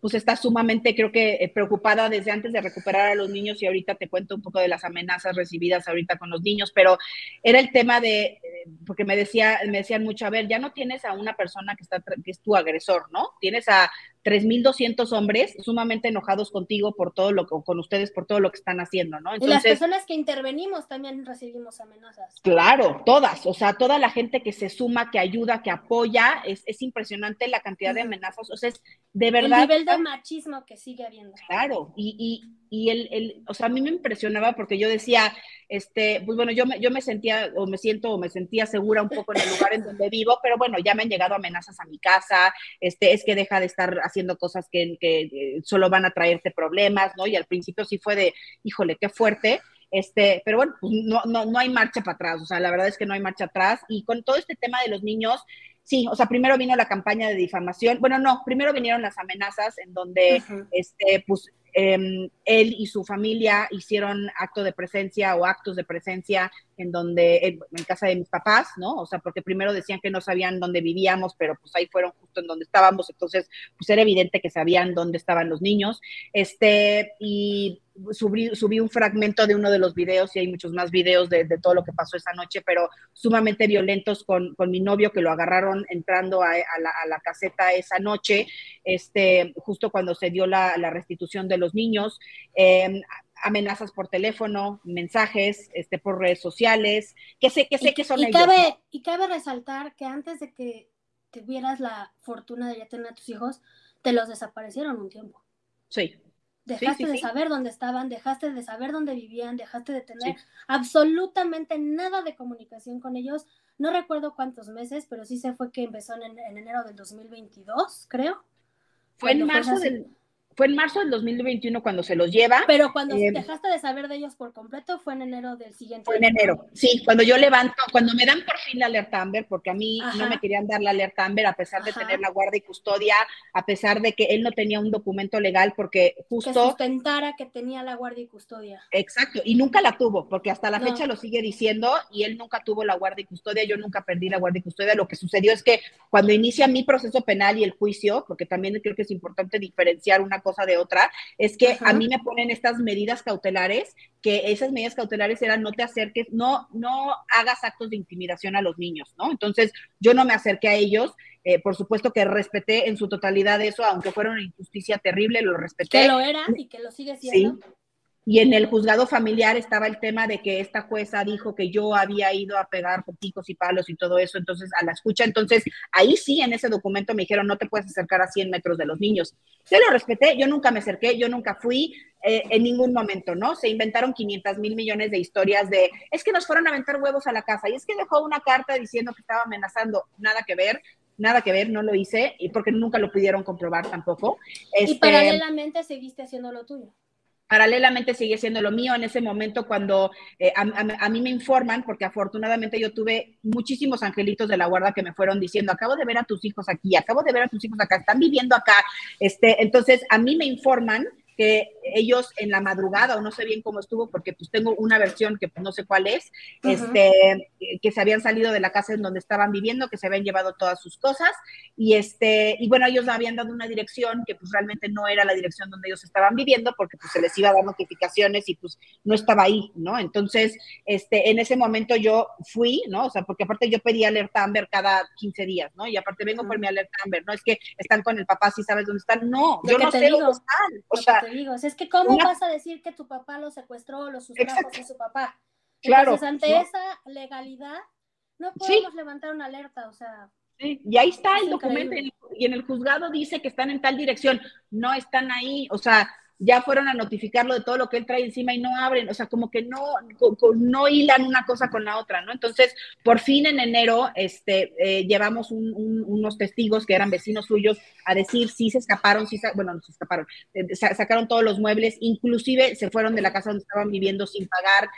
pues está sumamente, creo que, eh, preocupada desde antes de recuperar a los niños y ahorita te cuento un poco de las amenazas recibidas ahorita con los niños, pero era el tema de, eh, porque me, decía, me decían mucho, a ver, ya no tienes a una persona que, está, que es tu agresor, ¿no? Tienes a 3.200 hombres sumamente enojados contigo por todo lo que, con ustedes por todo lo que están haciendo, ¿no? y las personas que intervenimos también recibimos amenazas. Claro, todas, o sea, toda la gente que se suma, que ayuda, que apoya, es, es impresionante la cantidad de amenazas, o sea, es de verdad. El nivel de machismo que sigue habiendo. Claro, y, y, y el, el, o sea, a mí me impresionaba porque yo decía, este, pues bueno, yo me, yo me sentía, o me siento, o me sentía segura un poco en el lugar en donde vivo, pero bueno, ya me han llegado amenazas a mi casa, este, es que deja de estar haciendo cosas que, que eh, solo van a traerte problemas, ¿no? Y al principio sí fue de, híjole, qué fuerte, este, pero bueno, pues no, no, no hay marcha para atrás, o sea, la verdad es que no hay marcha atrás, y con todo este tema de los niños, sí, o sea, primero vino la campaña de difamación, bueno, no, primero vinieron las amenazas en donde, este, pues, él y su familia hicieron acto de presencia o actos de presencia en donde, en, casa de mis papás, ¿no? O sea, porque primero decían que no sabían dónde vivíamos, pero pues ahí fueron justo en donde estábamos, entonces pues era evidente que sabían dónde estaban los niños. Este, y subí, subí un fragmento de uno de los videos, y hay muchos más videos de, todo lo que pasó esa noche, pero sumamente violentos con, con mi novio, que lo agarraron entrando a, la, a, la, caseta esa noche, este, justo cuando se dio la, la restitución de los niños. Eh, amenazas por teléfono, mensajes, este, por redes sociales, que sé, que sé que son y Cabe, Y cabe resaltar que antes de que tuvieras la fortuna de ya tener a tus hijos, te los desaparecieron un tiempo. Sí. Dejaste de saber dónde estaban, dejaste de saber dónde vivían, dejaste de tener absolutamente nada de comunicación con ellos. No recuerdo cuántos meses, pero sí se fue que empezó en, en enero del 2022, creo. Fue en marzo del fue en marzo del 2021 cuando se los lleva. Pero cuando eh, dejaste de saber de ellos por completo fue en enero del siguiente Fue en enero, sí, cuando yo levanto, cuando me dan por fin la alerta Amber, porque a mí no me querían dar la alerta Amber a pesar de tener la guardia y custodia, a pesar de que él no tenía un documento legal porque justo... Que sustentara que tenía la guardia y custodia. Exacto, y nunca la tuvo, porque hasta la fecha lo sigue diciendo y él nunca tuvo la guardia y custodia, yo nunca perdí la guardia y custodia. Lo que sucedió es que cuando inicia mi proceso penal y el juicio, porque también creo que es importante diferenciar una cosa de otra, es que a mí me ponen estas medidas cautelares, que esas medidas cautelares eran no te acerques, no, no hagas actos de intimidación a los niños, ¿no? Entonces yo no me acerqué a ellos, eh, por supuesto que respeté en su totalidad eso, aunque fuera una injusticia terrible, lo respeté. Que lo era y que lo sigue siendo. Sí. Y en el juzgado familiar estaba el tema de que esta jueza dijo que yo había ido a pegar picos y palos y todo eso, entonces a la escucha, entonces ahí sí en ese documento me dijeron no te puedes acercar a 100 metros de los niños. Yo lo respeté, yo nunca me acerqué, yo nunca fui eh, en ningún momento, ¿no? Se inventaron 500 mil millones de historias de es que nos fueron a aventar huevos a la casa y es que dejó una carta diciendo que estaba amenazando, nada que ver nada que ver, no lo hice, y porque nunca lo pudieron comprobar tampoco. y este, paralelamente seguiste haciendo lo tuyo paralelamente sigue siendo lo mío en ese momento cuando eh, a, mí me informan, porque afortunadamente yo tuve muchísimos angelitos de la guarda que me fueron diciendo, acabo de ver a tus hijos aquí, acabo de ver a tus hijos acá, están viviendo acá. Este, entonces, a mí me informan que ellos en la madrugada, o no sé bien cómo estuvo, porque pues tengo una versión que pues, no sé cuál es, este, que se habían salido de la casa en donde estaban viviendo, que se habían llevado todas sus cosas, y este, y bueno, ellos habían dado una dirección que pues realmente no era la dirección donde ellos estaban viviendo, porque pues se les iba a dar notificaciones y pues no estaba ahí, ¿no? Entonces, este, en ese momento yo fui, ¿no? O sea, porque aparte yo pedí alerta Amber cada 15 días, ¿no? Y aparte vengo por mi alerta Amber, no es que están con el papá, si sabes dónde están, no, yo no sé dónde están. O sea, digo, es que cómo vas a decir que tu papá lo secuestró, lo sustrajo a su papá. Entonces, ante esa legalidad, no podemos levantar una alerta, o sea. Sí, y ahí está el documento y en el juzgado dice que están en tal dirección, no están ahí, o sea, ya fueron a notificarlo de todo lo que él trae encima y no abren, o sea, como que no, no hilan una cosa con la otra, ¿no? Entonces, por fin en enero, este, eh, llevamos unos testigos que eran vecinos suyos a decir si se escaparon, si, bueno, no se escaparon, eh, sacaron todos los muebles, inclusive se fueron de la casa donde estaban viviendo sin pagar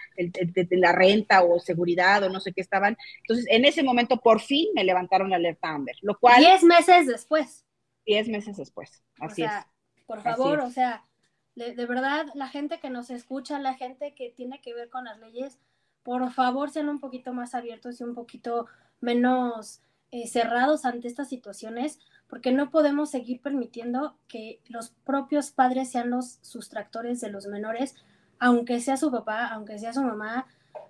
la renta o seguridad o no sé qué estaban. Entonces, en ese momento, por fin me levantaron la alerta Amber, lo cual... Diez meses después. Diez meses después, así es. Por favor, o sea de, verdad, la gente que nos escucha, la gente que tiene que ver con las leyes, por favor sean un poquito más abiertos y un poquito menos eh, cerrados ante estas situaciones, porque no podemos seguir permitiendo que los propios padres sean los sustractores de los menores, aunque sea su papá, aunque sea su mamá.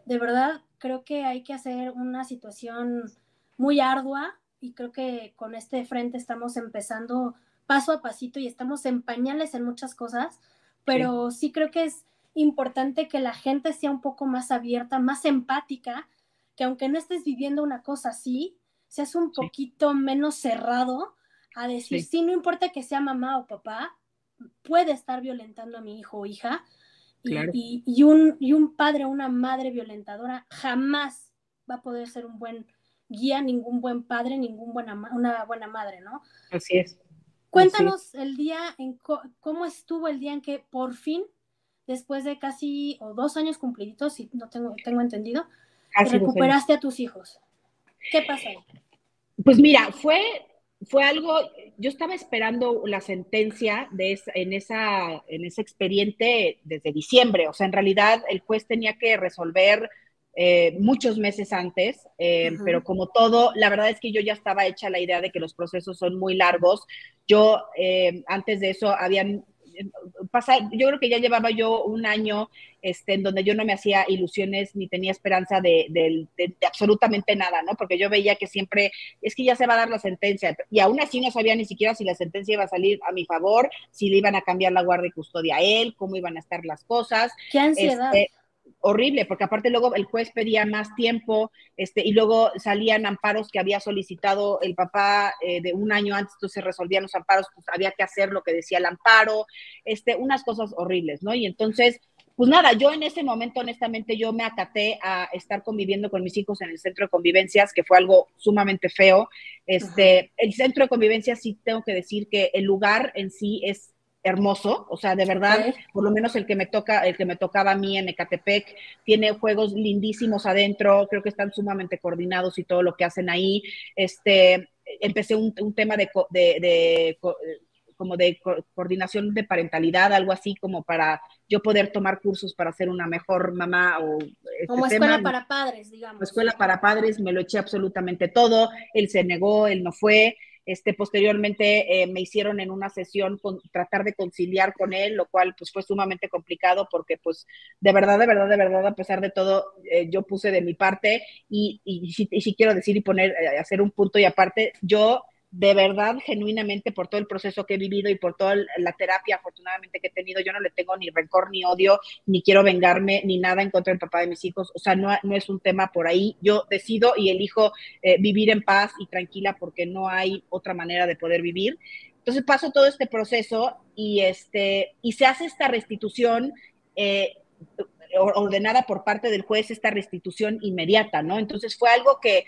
De verdad, creo que hay que hacer una situación muy ardua y creo que con este frente estamos empezando paso a pasito y estamos en pañales en muchas cosas, pero sí. creo que es importante que la gente sea un poco más abierta, más empática, que aunque no estés viviendo una cosa así, seas un poquito menos cerrado a decir, sí. no importa que sea mamá o papá, puede estar violentando a mi hijo o hija. Y, y, un, y un padre o una madre violentadora jamás va a poder ser un buen guía, ningún buen padre, ningún buena, una buena madre, ¿no? Así es. Cuéntanos el día, en cómo estuvo el día en que por fin, después de casi o dos años cumpliditos, si no tengo, tengo entendido, recuperaste a tus hijos. ¿Qué pasó? Pues mira, fue, fue algo, yo estaba esperando la sentencia de en, esa, en ese expediente desde diciembre, o sea, en realidad el juez tenía que resolver eh, muchos meses antes, eh, pero como todo, la verdad es que yo ya estaba hecha la idea de que los procesos son muy largos. Yo eh, antes de eso habían pasado, yo creo que ya llevaba yo un año este, en donde yo no me hacía ilusiones ni tenía esperanza de, de, absolutamente nada, ¿no? Porque yo veía que siempre es que ya se va a dar la sentencia y aún así no sabía ni siquiera si la sentencia iba a salir a mi favor, si le iban a cambiar la guardia y custodia a él, cómo iban a estar las cosas. Qué ansiedad. Este, horrible, porque aparte luego el juez pedía más tiempo, este, y luego salían amparos que había solicitado el papá eh, de un año antes, entonces resolvían los amparos, pues había que hacer lo que decía el amparo, este, unas cosas horribles, ¿no? Y entonces, pues nada, yo en ese momento, honestamente, yo me acaté a estar conviviendo con mis hijos en el centro de convivencias, que fue algo sumamente feo. Este, el centro de convivencias, sí tengo que decir que el lugar en sí es hermoso, o sea, de verdad, por lo menos el que me toca, el que me tocaba a mí en Ecatepec, tiene juegos lindísimos adentro, creo que están sumamente coordinados y todo lo que hacen ahí. Este, empecé un, tema de, de, como de coordinación de parentalidad, algo así como para yo poder tomar cursos para ser una mejor mamá o este como escuela para padres, digamos. Escuela para padres, me lo eché absolutamente todo, él se negó, él no fue, este, posteriormente eh, me hicieron en una sesión con, tratar de conciliar con él, lo cual pues fue sumamente complicado porque pues de verdad, de verdad, de verdad, a pesar de todo, eh, yo puse de mi parte y, y, y, quiero decir y poner, eh, hacer un punto y aparte, yo de verdad, genuinamente, por todo el proceso que he vivido y por toda la terapia, afortunadamente, que he tenido, yo no le tengo ni rencor, ni odio, ni quiero vengarme, ni nada en contra del papá de mis hijos. O sea, no, no es un tema por ahí. Yo decido y elijo eh, vivir en paz y tranquila porque no hay otra manera de poder vivir. Entonces paso todo este proceso y, este, y se hace esta restitución. Eh, ordenada por parte del juez esta restitución inmediata, ¿no? Entonces fue algo que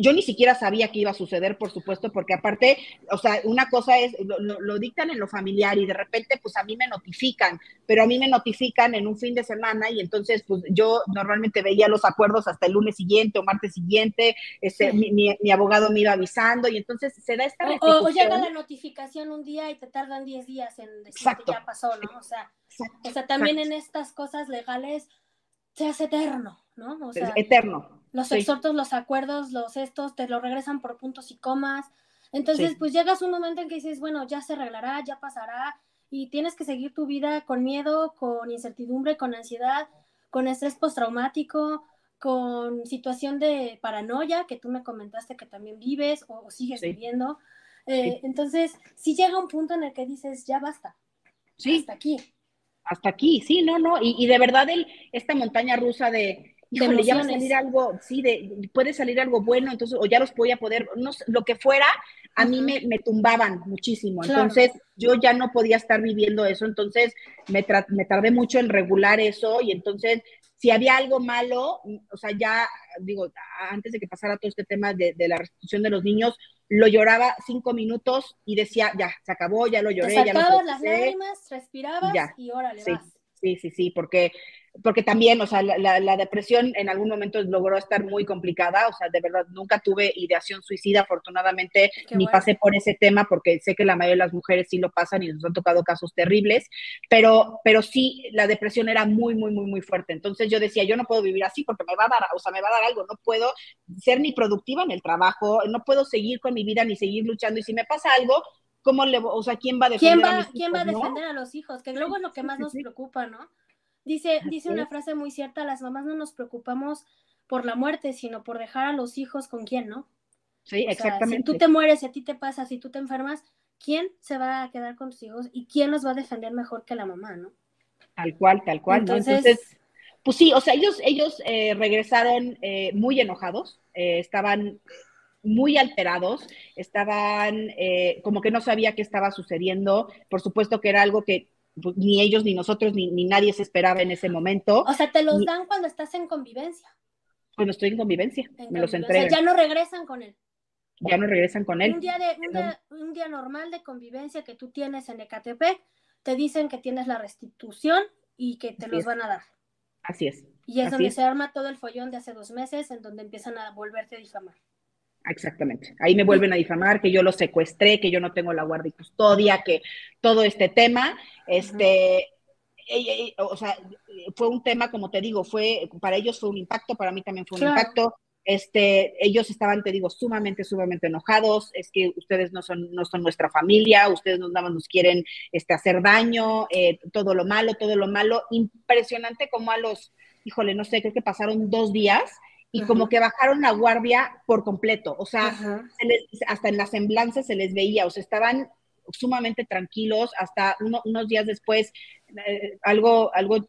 yo ni siquiera sabía que iba a suceder, por supuesto, porque aparte, o sea, una cosa es, lo, dictan en lo familiar y de repente, pues a mí me notifican, pero a mí me notifican en un fin de semana y entonces, pues yo normalmente veía los acuerdos hasta el lunes siguiente o martes siguiente, este, mi, abogado me iba avisando y entonces se da esta o, o, llega la notificación un día y te tardan 10 días en decir que ya pasó, ¿no? O sea, o sea también en estas cosas legales se hace eterno, ¿no? O sea, eterno los exhortos, los acuerdos, los estos, te lo regresan por puntos y comas. Entonces, pues llegas un momento en que dices, bueno, ya se arreglará, ya pasará, y tienes que seguir tu vida con miedo, con incertidumbre, con ansiedad, con estrés postraumático, con situación de paranoia, que tú me comentaste que también vives o, sigues viviendo. Eh, entonces, si llega un punto en el que dices, ya basta. Sí. Hasta aquí. Hasta aquí, sí, no, no. Y, y de verdad, el, esta montaña rusa de, híjole, ya va a salir algo, sí, de, puede salir algo bueno, entonces, o ya los voy a poder, no, lo que fuera, a mí me, me, tumbaban muchísimo. Entonces, yo ya no podía estar viviendo eso, entonces me, me tardé mucho en regular eso y entonces, si había algo malo, o sea, ya, digo, antes de que pasara todo este tema de, de la restitución de los niños, lo lloraba cinco minutos y decía, ya, se acabó, ya lo lloré, ya lo las lágrimas, respirabas y órale, sí, vas. Sí, sí, sí, porque porque también, o sea, la, depresión en algún momento logró estar muy complicada, o sea, de verdad, nunca tuve ideación suicida, afortunadamente, ni pasé por ese tema, porque sé que la mayoría de las mujeres sí lo pasan y nos han tocado casos terribles, pero, pero sí, la depresión era muy, muy, muy, muy fuerte. Entonces yo decía, yo no puedo vivir así porque me va a dar, o sea, me va a dar algo, no puedo ser ni productiva en el trabajo, no puedo seguir con mi vida ni seguir luchando, y si me pasa algo, ¿cómo le, o sea, quién va a defender ¿Quién va, a mis ¿quién va a defender a los hijos? Que luego es lo que más nos preocupa, ¿no? Dice, dice una frase muy cierta, las mamás no nos preocupamos por la muerte, sino por dejar a los hijos con quién, ¿no? Sí, exactamente. si tú te mueres, si a ti te pasa, si tú te enfermas, ¿quién se va a quedar con tus hijos y quién los va a defender mejor que la mamá, ¿no? Tal cual, tal cual, Entonces, ¿no? Entonces, pues sí, o sea, ellos, ellos eh, regresaron eh, muy enojados, eh, estaban muy alterados, estaban como que no sabía qué estaba sucediendo, por supuesto que era algo que ni ellos, ni nosotros, ni, nadie se esperaba en ese momento. O sea, te los dan cuando estás en convivencia. Cuando estoy en convivencia, me los entregan. ya no regresan con él. Ya no regresan con él. Un día, de, un, día, normal de convivencia que tú tienes en Ecatepec, te dicen que tienes la restitución y que te los van a dar. Así es. Y es donde se arma todo el follón de hace dos meses, en donde empiezan a volverte a difamar. Exactamente. Ahí me vuelven a difamar que yo lo secuestré, que yo no tengo la guardia y custodia, que todo este tema, este, o sea, fue un tema, como te digo, fue, para ellos fue un impacto, para mí también fue un impacto. Este, ellos estaban, te digo, sumamente, sumamente enojados, es que ustedes no son, no son nuestra familia, ustedes nos, nos quieren este, hacer daño, eh, todo lo malo, todo lo malo. Impresionante como a los, híjole, no sé, creo que pasaron dos días y como que bajaron la guardia por completo, o sea, hasta en las semblanzas se les veía, o sea, estaban sumamente tranquilos, hasta unos días después, eh, algo, algo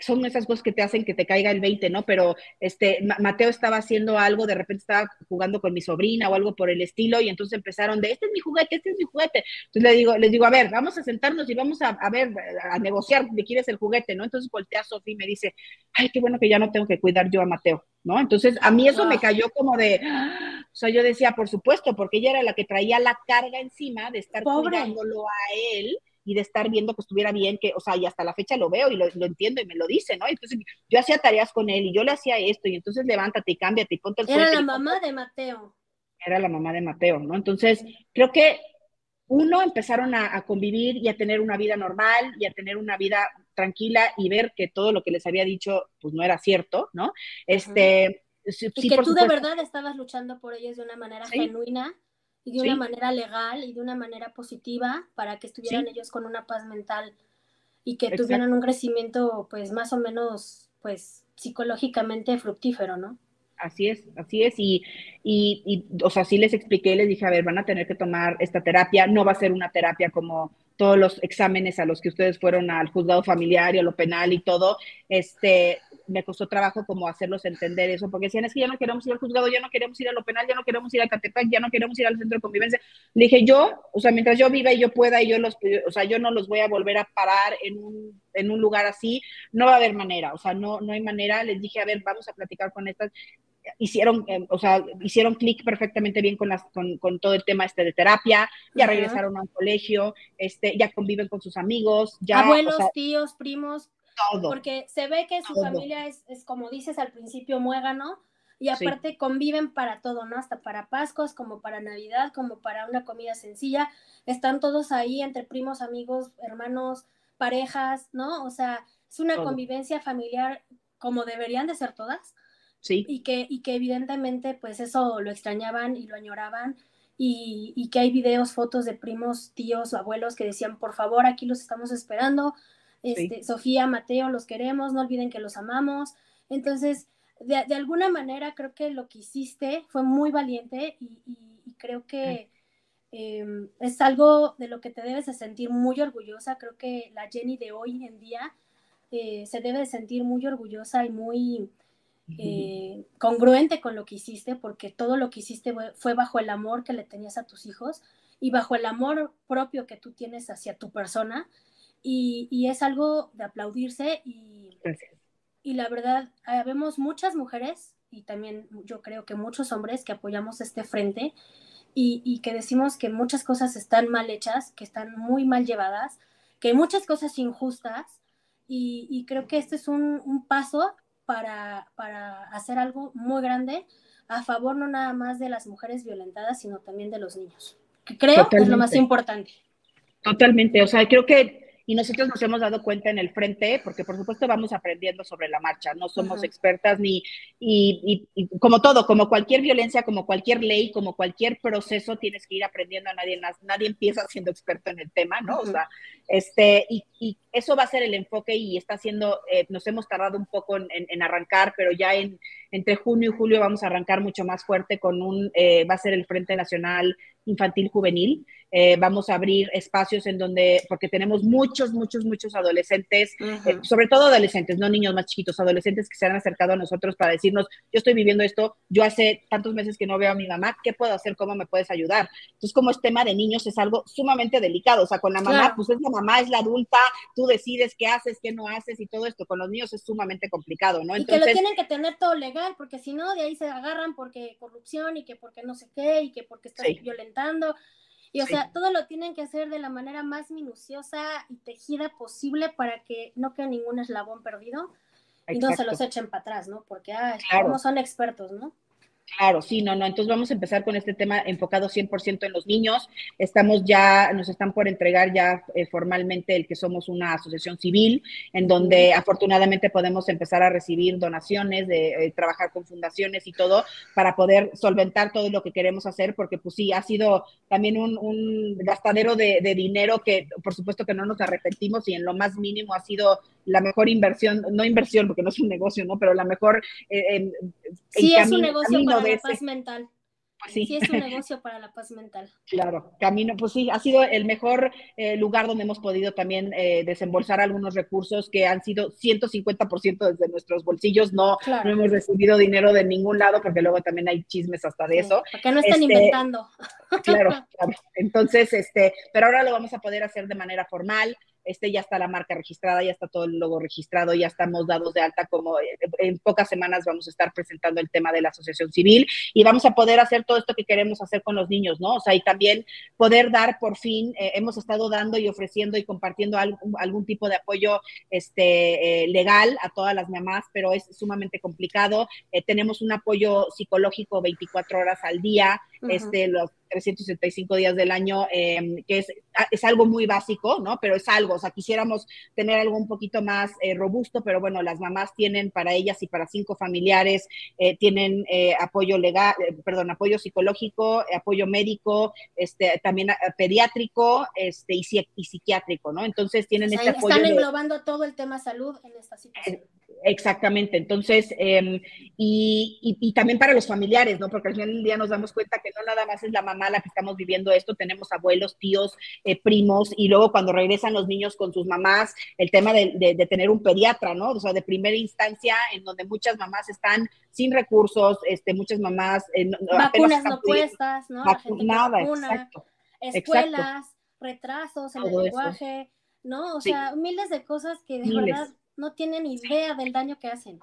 son esas cosas que te hacen que te caiga el 20, ¿no? Pero este, Mateo estaba haciendo algo, de repente estaba jugando con mi sobrina o algo por el estilo, y entonces empezaron de, este es mi juguete, este es mi juguete. Entonces le digo, les digo, a ver, vamos a sentarnos y vamos a, a ver, a negociar de quién es el juguete, ¿no? Entonces voltea a Sofía y me dice, ay, qué bueno que ya no tengo que cuidar yo a Mateo, ¿no? Entonces a mí eso me cayó como de, o sea, yo decía, por supuesto, porque ella era la que traía la carga encima de estar cuidándolo a él y de estar viendo que estuviera bien, que, o sea, y hasta la fecha lo veo y lo, entiendo y me lo dice, ¿no? Entonces yo hacía tareas con él y yo le hacía esto y entonces levántate y cámbiate y ponte el Era la mamá de Mateo. Era la mamá de Mateo, ¿no? Entonces creo que uno empezaron a, convivir y a tener una vida normal y a tener una vida tranquila y ver que todo lo que les había dicho pues no era cierto, ¿no? Este, y que tú de verdad estabas luchando por ellos de una manera genuina y de una manera legal y de una manera positiva para que estuvieran ellos con una paz mental y que tuvieran un crecimiento pues más o menos pues psicológicamente fructífero, ¿no? Así es, así es. Y, y, y, o sea, sí les expliqué, les dije, a ver, van a tener que tomar esta terapia. No va a ser una terapia como todos los exámenes a los que ustedes fueron al juzgado familiar y a lo penal y todo. Este, me costó trabajo como hacerlos entender eso, porque decían, es que ya no queremos ir al juzgado, ya no queremos ir a lo penal, ya no queremos ir a Catepec, ya no queremos ir al centro de convivencia. Le dije, yo, o sea, mientras yo viva y yo pueda y yo los, o sea, yo no los voy a volver a parar en un, en un lugar así, no va a haber manera, o sea, no, no hay manera. Les dije, a ver, vamos a platicar con estas hicieron, eh, o sea, hicieron clic perfectamente bien con, las, con, con, todo el tema este de terapia, ya regresaron a un colegio, este, ya conviven con sus amigos, ya... Abuelos, tíos, primos, todo. Porque se ve que su familia es, es, como dices al principio, muégano, y aparte conviven para todo, ¿no? Hasta para Pascuas, como para Navidad, como para una comida sencilla. Están todos ahí entre primos, amigos, hermanos, parejas, ¿no? O sea, es una convivencia familiar como deberían de ser todas. Sí. Y que, y que evidentemente, pues eso lo extrañaban y lo añoraban. Y, y, que hay videos, fotos de primos, tíos o abuelos que decían, por favor, aquí los estamos esperando. Este, Sofía, Mateo, los queremos, no olviden que los amamos. Entonces, de, alguna manera creo que lo que hiciste fue muy valiente y, creo que em, es algo de lo que te debes de sentir muy orgullosa. Creo que la Jenny de hoy en día eh, se debe de sentir muy orgullosa y muy eh, congruente con lo que hiciste, porque todo lo que hiciste fue bajo el amor que le tenías a tus hijos y bajo el amor propio que tú tienes hacia tu persona. Y, y es algo de aplaudirse y, Gracias y la verdad, vemos muchas mujeres y también yo creo que muchos hombres que apoyamos este frente y, que decimos que muchas cosas están mal hechas, que están muy mal llevadas, que hay muchas cosas injustas y, creo que este es un, paso para, para, hacer algo muy grande a favor no nada más de las mujeres violentadas, sino también de los niños, que creo que es lo más importante. Totalmente, o sea, creo que y nosotros nos hemos dado cuenta en el frente, porque por supuesto vamos aprendiendo sobre la marcha, no somos expertas ni, y, como todo, como cualquier violencia, como cualquier ley, como cualquier proceso, tienes que ir aprendiendo, a nadie, nadie empieza siendo experto en el tema, ¿no? O sea, este, y, eso va a ser el enfoque y está haciendo, eh, nos hemos tardado un poco en, arrancar, pero ya en, entre junio y julio vamos a arrancar mucho más fuerte con un, eh, va a ser el Frente Nacional Infantil Juvenil, eh, vamos a abrir espacios en donde, porque tenemos muchos, muchos, muchos adolescentes, eh, sobre todo adolescentes, no niños más chiquitos, adolescentes que se han acercado a nosotros para decirnos, yo estoy viviendo esto, yo hace tantos meses que no veo a mi mamá, ¿qué puedo hacer? ¿Cómo me puedes ayudar? Entonces, como es tema de niños, es algo sumamente delicado, o sea, con la mamá, pues es la mamá, es la adulta, tú decides qué haces, qué no haces y todo esto, con los niños es sumamente complicado, ¿no? Entonces, y que lo tienen que tener todo legal, porque si no, de ahí se agarran porque corrupción y que porque no sé qué y que porque están violentando. Y o sea, todo lo tienen que hacer de la manera más minuciosa y tejida posible para que no quede ningún eslabón perdido y no se los echen para atrás, ¿no? Porque, ah, como son expertos, ¿no? Claro, sí, no, no. Entonces vamos a empezar con este tema enfocado 100% en los niños. Estamos ya, nos están por entregar ya eh, formalmente el que somos una asociación civil, en donde afortunadamente podemos empezar a recibir donaciones, de eh, trabajar con fundaciones y todo, para poder solventar todo lo que queremos hacer, porque pues sí, ha sido también un, gastadero de, de dinero que por supuesto que no nos arrepentimos y en lo más mínimo ha sido la mejor inversión, no inversión porque no es un negocio, ¿no? Pero la mejor... Eh, sí, es un negocio para la paz mental. Pues sí. sí. es un negocio para la paz mental. Claro, camino, pues sí, ha sido el mejor eh, lugar donde hemos podido también eh, desembolsar algunos recursos que han sido 150% desde nuestros bolsillos, no, no hemos recibido dinero de ningún lado porque luego también hay chismes hasta de eso. Porque no están este, inventando. Claro, claro. Entonces, este, pero ahora lo vamos a poder hacer de manera formal este ya está la marca registrada, ya está todo el logo registrado, ya estamos dados de alta como eh, en pocas semanas vamos a estar presentando el tema de la asociación civil y vamos a poder hacer todo esto que queremos hacer con los niños, ¿no? O sea, y también poder dar por fin, eh, hemos estado dando y ofreciendo y compartiendo algún, algún tipo de apoyo este, eh, legal a todas las mamás, pero es sumamente complicado. tenemos un apoyo psicológico 24 horas al día, este, los 365 días del año, em, que es, es, algo muy básico, ¿no? Pero es algo, o sea, quisiéramos tener algo un poquito más eh, robusto, pero bueno, las mamás tienen para ellas y para cinco familiares, eh, tienen eh, apoyo legal, perdón, apoyo psicológico, apoyo médico, este, también pediátrico este, y, y, psiquiátrico, ¿no? Entonces tienen este apoyo. Están englobando todo el tema salud en esta situación. Exactamente, entonces, em, y, y, también para los familiares, ¿no? Porque al final del día nos damos cuenta que no nada más es la mamá la que estamos viviendo esto, tenemos abuelos, tíos, eh, primos, y luego cuando regresan los niños con sus mamás, el tema de, de, tener un pediatra, ¿no? O sea, de primera instancia, en donde muchas mamás están sin recursos, este, muchas mamás... Eh, Vacunas no puestas, ¿no? exacto. Escuelas, retrasos en el lenguaje, ¿no? O sea, miles de cosas que de verdad no tienen idea del daño que hacen.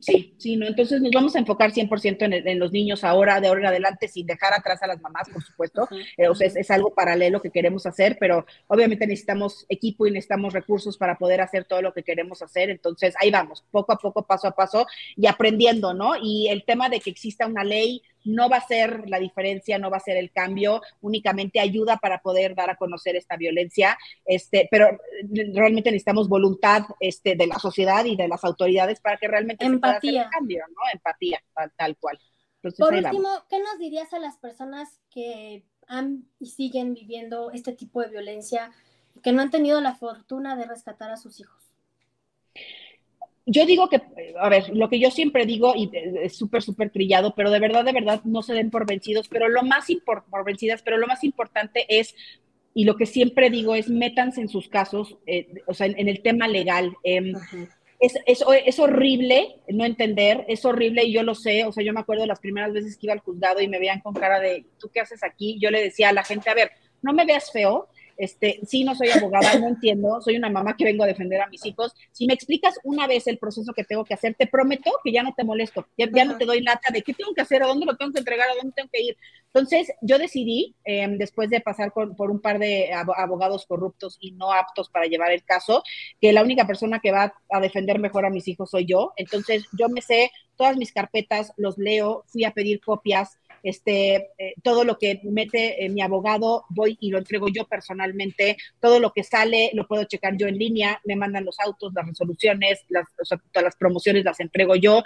Sí, sí, ¿no? Entonces nos vamos a enfocar 100% en, en, los niños ahora, de ahora en adelante, sin dejar atrás a las mamás, por supuesto. Eh, o sea, es, es, algo paralelo que queremos hacer, pero obviamente necesitamos equipo y necesitamos recursos para poder hacer todo lo que queremos hacer. Entonces, ahí vamos, poco a poco, paso a paso y aprendiendo, ¿no? Y el tema de que exista una ley no va a ser la diferencia, no va a ser el cambio, únicamente ayuda para poder dar a conocer esta violencia, este, pero realmente necesitamos voluntad este, de la sociedad y de las autoridades para que realmente Empatía. se pueda hacer el cambio, ¿no? Empatía, tal, tal cual. Entonces, Por último, vamos. ¿qué nos dirías a las personas que han y siguen viviendo este tipo de violencia y que no han tenido la fortuna de rescatar a sus hijos? Yo digo que, a ver, lo que yo siempre digo, y es súper, súper trillado, pero de verdad, de verdad, no se den por vencidos, pero lo más por, por vencidas, pero lo más importante es, y lo que siempre digo es, métanse en sus casos, eh, o sea, en, en, el tema legal. Eh, es, es, es, horrible no entender, es horrible y yo lo sé, o sea, yo me acuerdo de las primeras veces que iba al juzgado y me veían con cara de, ¿tú qué haces aquí? Yo le decía a la gente, a ver, no me veas feo, este, sí, no soy abogada, no entiendo, soy una mamá que vengo a defender a mis hijos. Si me explicas una vez el proceso que tengo que hacer, te prometo que ya no te molesto, ya, ya no te doy lata de qué tengo que hacer, a dónde lo tengo que entregar, a dónde tengo que ir. Entonces, yo decidí, eh, después de pasar por, un par de abogados corruptos y no aptos para llevar el caso, que la única persona que va a defender mejor a mis hijos soy yo. Entonces, yo me sé todas mis carpetas, los leo, fui a pedir copias, este, eh, todo lo que mete eh, mi abogado, voy y lo entrego yo personalmente, todo lo que sale lo puedo checar yo en línea, me mandan los autos, las resoluciones, todas las promociones las entrego yo.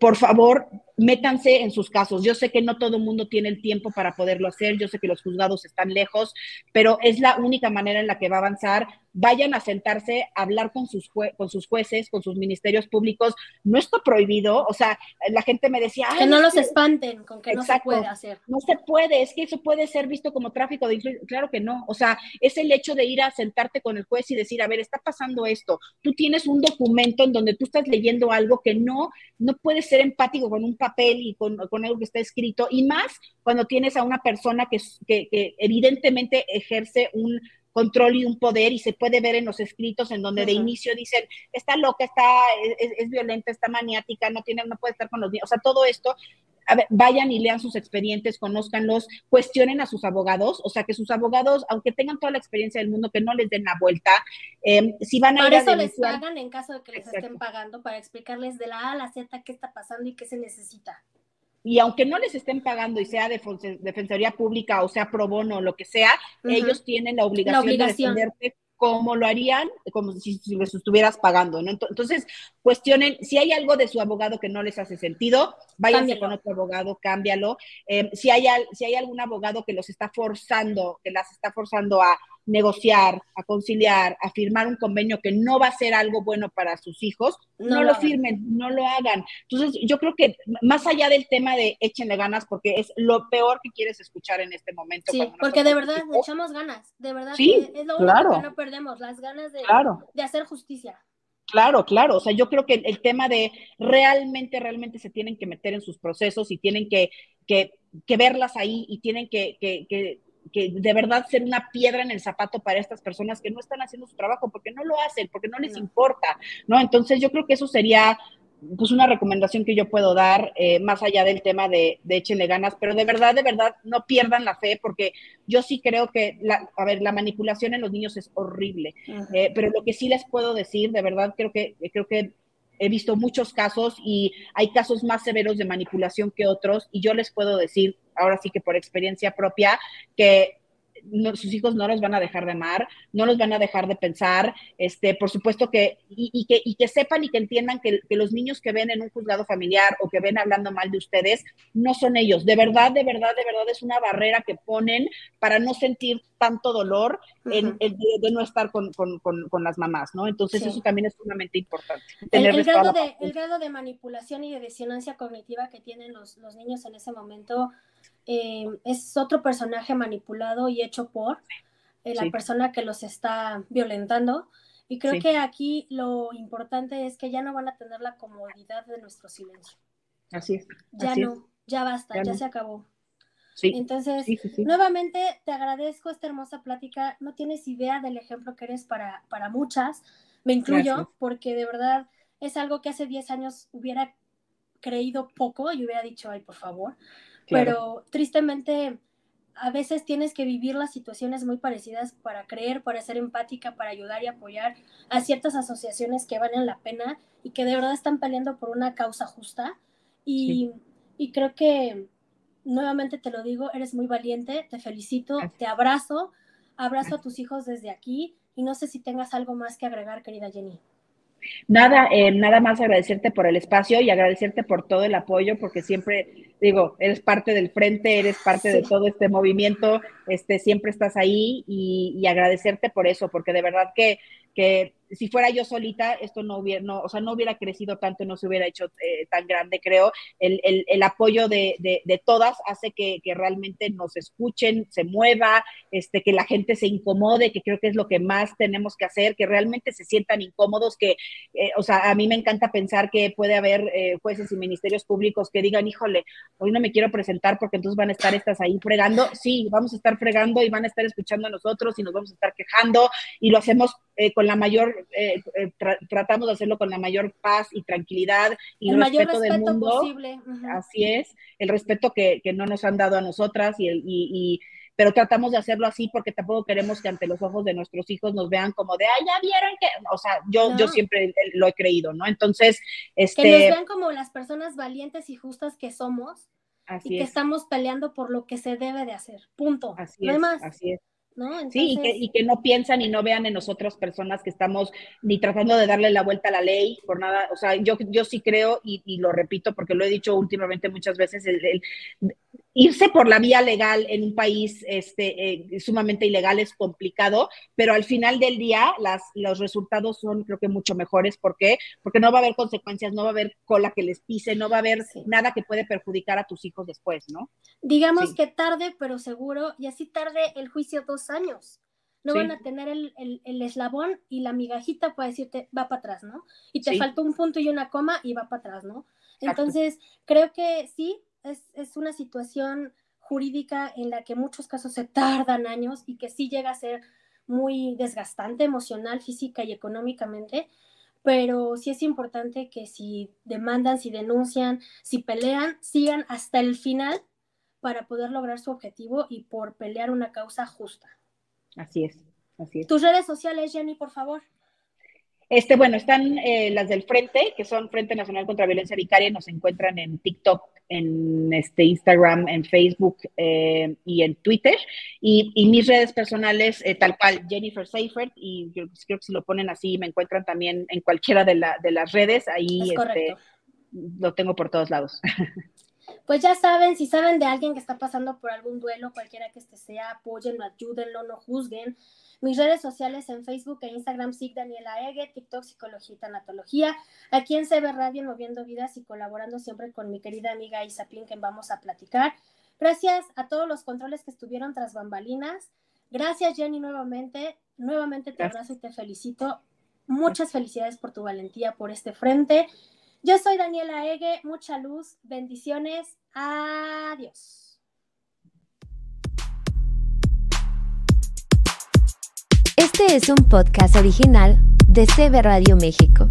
Por favor, métanse en sus casos. Yo sé que no todo el mundo tiene el tiempo para poderlo hacer, yo sé que los juzgados están lejos, pero es la única manera en la que va a avanzar. Vayan a sentarse, a hablar con sus, con sus jueces, con sus ministerios públicos. No está prohibido, o sea, la gente me decía... que no los espanten con que exacto, no se puede hacer. No se puede, es que eso puede ser visto como tráfico de influencia. Claro que no, o sea, es el hecho de ir a sentarte con el juez y decir, a ver, está pasando esto. Tú tienes un documento en donde tú estás leyendo algo que no, no puede ser empático con un papel y con, con, algo que está escrito, y más cuando tienes a una persona que, que, que, evidentemente ejerce un control y un poder y se puede ver en los escritos en donde uh -huh. de inicio dicen, está loca, está, es, es, violenta, está maniática, no tiene, no puede estar con los niños, o sea, todo esto, a ver, vayan y lean sus expedientes, conózcanlos, cuestionen a sus abogados, o sea, que sus abogados, aunque tengan toda la experiencia del mundo, que no les den la vuelta. Eh, si van a Por ir eso a les pagan en caso de que les Exacto. estén pagando para explicarles de la A a la Z qué está pasando y qué se necesita. Y aunque no les estén pagando y sea de Defensoría Pública o sea pro bono o lo que sea, uh -huh. ellos tienen la obligación, la obligación. de defenderte como lo harían, como si, si, les estuvieras pagando, ¿no? Entonces, cuestionen, si hay algo de su abogado que no les hace sentido, váyanse cámbialo. con otro abogado, cámbialo. Eh, si, hay, si hay algún abogado que los está forzando, que las está forzando a negociar, a conciliar, a firmar un convenio que no va a ser algo bueno para sus hijos, no, no lo, lo firmen, no lo hagan. Entonces, yo creo que más allá del tema de échenle ganas, porque es lo peor que quieres escuchar en este momento. Sí, porque de verdad le echamos ganas, de verdad sí, es lo claro. único que no perdemos, las ganas de, claro. de hacer justicia. Claro, claro. O sea, yo creo que el, el, tema de realmente, realmente se tienen que meter en sus procesos y tienen que, que, que verlas ahí y tienen que, que, que que de verdad ser una piedra en el zapato para estas personas que no están haciendo su trabajo porque no lo hacen, porque no les no. importa, ¿no? Entonces yo creo que eso sería pues una recomendación que yo puedo dar, eh, más allá del tema de, de échenle ganas, pero de verdad, de verdad, no pierdan la fe, porque yo sí creo que, la, a ver, la manipulación en los niños es horrible, eh, pero lo que sí les puedo decir, de verdad, creo que, creo que he visto muchos casos y hay casos más severos de manipulación que otros, y yo les puedo decir, ahora sí que por experiencia propia, que no, sus hijos no los van a dejar de amar, no los van a dejar de pensar, este, por supuesto que, y, y que, y que sepan y que entiendan que, que, los niños que ven en un juzgado familiar o que ven hablando mal de ustedes, no son ellos, de verdad, de verdad, de verdad es una barrera que ponen para no sentir tanto dolor uh -huh. en, en de, de, no estar con, con, con, con, las mamás, ¿no? Entonces sí. eso también es sumamente importante. El, el, grado de, el, grado de, manipulación y de disonancia cognitiva que tienen los, los niños en ese momento eh, es otro personaje manipulado y hecho por eh, la sí. persona que los está violentando. Y creo sí. que aquí lo importante es que ya no van a tener la comodidad de nuestro silencio. Así es. Ya así no, es. ya basta, ya, ya no. se acabó. Sí. Entonces, sí, sí, nuevamente te agradezco esta hermosa plática. No tienes idea del ejemplo que eres para, para muchas. Me incluyo Gracias. porque de verdad es algo que hace 10 años hubiera creído poco y hubiera dicho, ay, por favor. Pero tristemente, a veces tienes que vivir las situaciones muy parecidas para creer, para ser empática, para ayudar y apoyar a ciertas asociaciones que valen la pena y que de verdad están peleando por una causa justa. Y, y creo que, nuevamente te lo digo, eres muy valiente, te felicito, te abrazo, abrazo a tus hijos desde aquí y no sé si tengas algo más que agregar, querida Jenny. Nada, eh, nada más agradecerte por el espacio y agradecerte por todo el apoyo, porque siempre, digo, eres parte del frente, eres parte de todo este movimiento, este, siempre estás ahí y, y, agradecerte por eso, porque de verdad que, que si fuera yo solita, esto no hubiera, no, o sea, no hubiera crecido tanto, no se hubiera hecho eh, tan grande, creo. El, el, el apoyo de, de, de, todas hace que, que, realmente nos escuchen, se mueva, este, que la gente se incomode, que creo que es lo que más tenemos que hacer, que realmente se sientan incómodos, que, eh, o sea, a mí me encanta pensar que puede haber eh, jueces y ministerios públicos que digan, híjole, hoy no me quiero presentar porque entonces van a estar estas ahí fregando. Sí, vamos a estar fregando y van a estar escuchando a nosotros y nos vamos a estar quejando y lo hacemos con la mayor eh, eh, tra tratamos de hacerlo con la mayor paz y tranquilidad y el respeto, respeto del mundo. Posible. Uh -huh. Así es, el respeto que, que, no nos han dado a nosotras y, el, y, y pero tratamos de hacerlo así porque tampoco queremos que ante los ojos de nuestros hijos nos vean como de, ay, ya vieron que, o sea, yo, no. yo siempre lo he creído, ¿no? Entonces, este... Que nos vean como las personas valientes y justas que somos así y que estamos peleando por lo que se debe de hacer, punto. Así no es, más. así es. ¿No? Entonces... Sí, y que, y que, no piensan y no vean en nosotros personas que estamos ni tratando de darle la vuelta a la ley por nada. O sea, yo, yo sí creo, y, y lo repito porque lo he dicho últimamente muchas veces, el, el, irse por la vía legal en un país este, eh, sumamente ilegal es complicado, pero al final del día las, los resultados son creo que mucho mejores. ¿Por qué? Porque no va a haber consecuencias, no va a haber cola que les pise, no va a haber sí. nada que puede perjudicar a tus hijos después, ¿no? Digamos sí. que tarde, pero seguro, y así tarde el juicio dos años. No sí. van a tener el, el, el, eslabón y la migajita para decirte va para atrás, ¿no? Y te faltó un punto y una coma y va para atrás, ¿no? Exacto. Entonces, creo que sí, es, es, una situación jurídica en la que muchos casos se tardan años y que sí llega a ser muy desgastante emocional, física y económicamente, pero sí es importante que si demandan, si denuncian, si pelean, sigan hasta el final para poder lograr su objetivo y por pelear una causa justa. Así es, así es. Tus redes sociales, Jenny, por favor. Este, bueno, están eh, las del Frente, que son Frente Nacional contra Violencia Vicaria, nos encuentran en TikTok, en este Instagram, en Facebook eh, y en Twitter. Y, y mis redes personales, eh, tal cual, Jennifer Seifert, y yo creo que si lo ponen así, me encuentran también en cualquiera de, la, de las redes. Ahí este, lo tengo por todos lados. Pues ya saben, si saben de alguien que está pasando por algún duelo, cualquiera que este sea, apóyenlo, ayúdenlo, no juzguen. Mis redes sociales en Facebook e Instagram, SIG Daniela Ege, TikTok Psicología y Tanatología. Aquí en CB Radio Moviendo Vidas y colaborando siempre con mi querida amiga Isa que vamos a platicar. Gracias a todos los controles que estuvieron tras bambalinas. Gracias, Jenny, nuevamente. Nuevamente te abrazo y te felicito. Muchas felicidades por tu valentía por este frente. Yo soy Daniela Ege, mucha luz, bendiciones, adiós. Este es un podcast original de CB Radio México.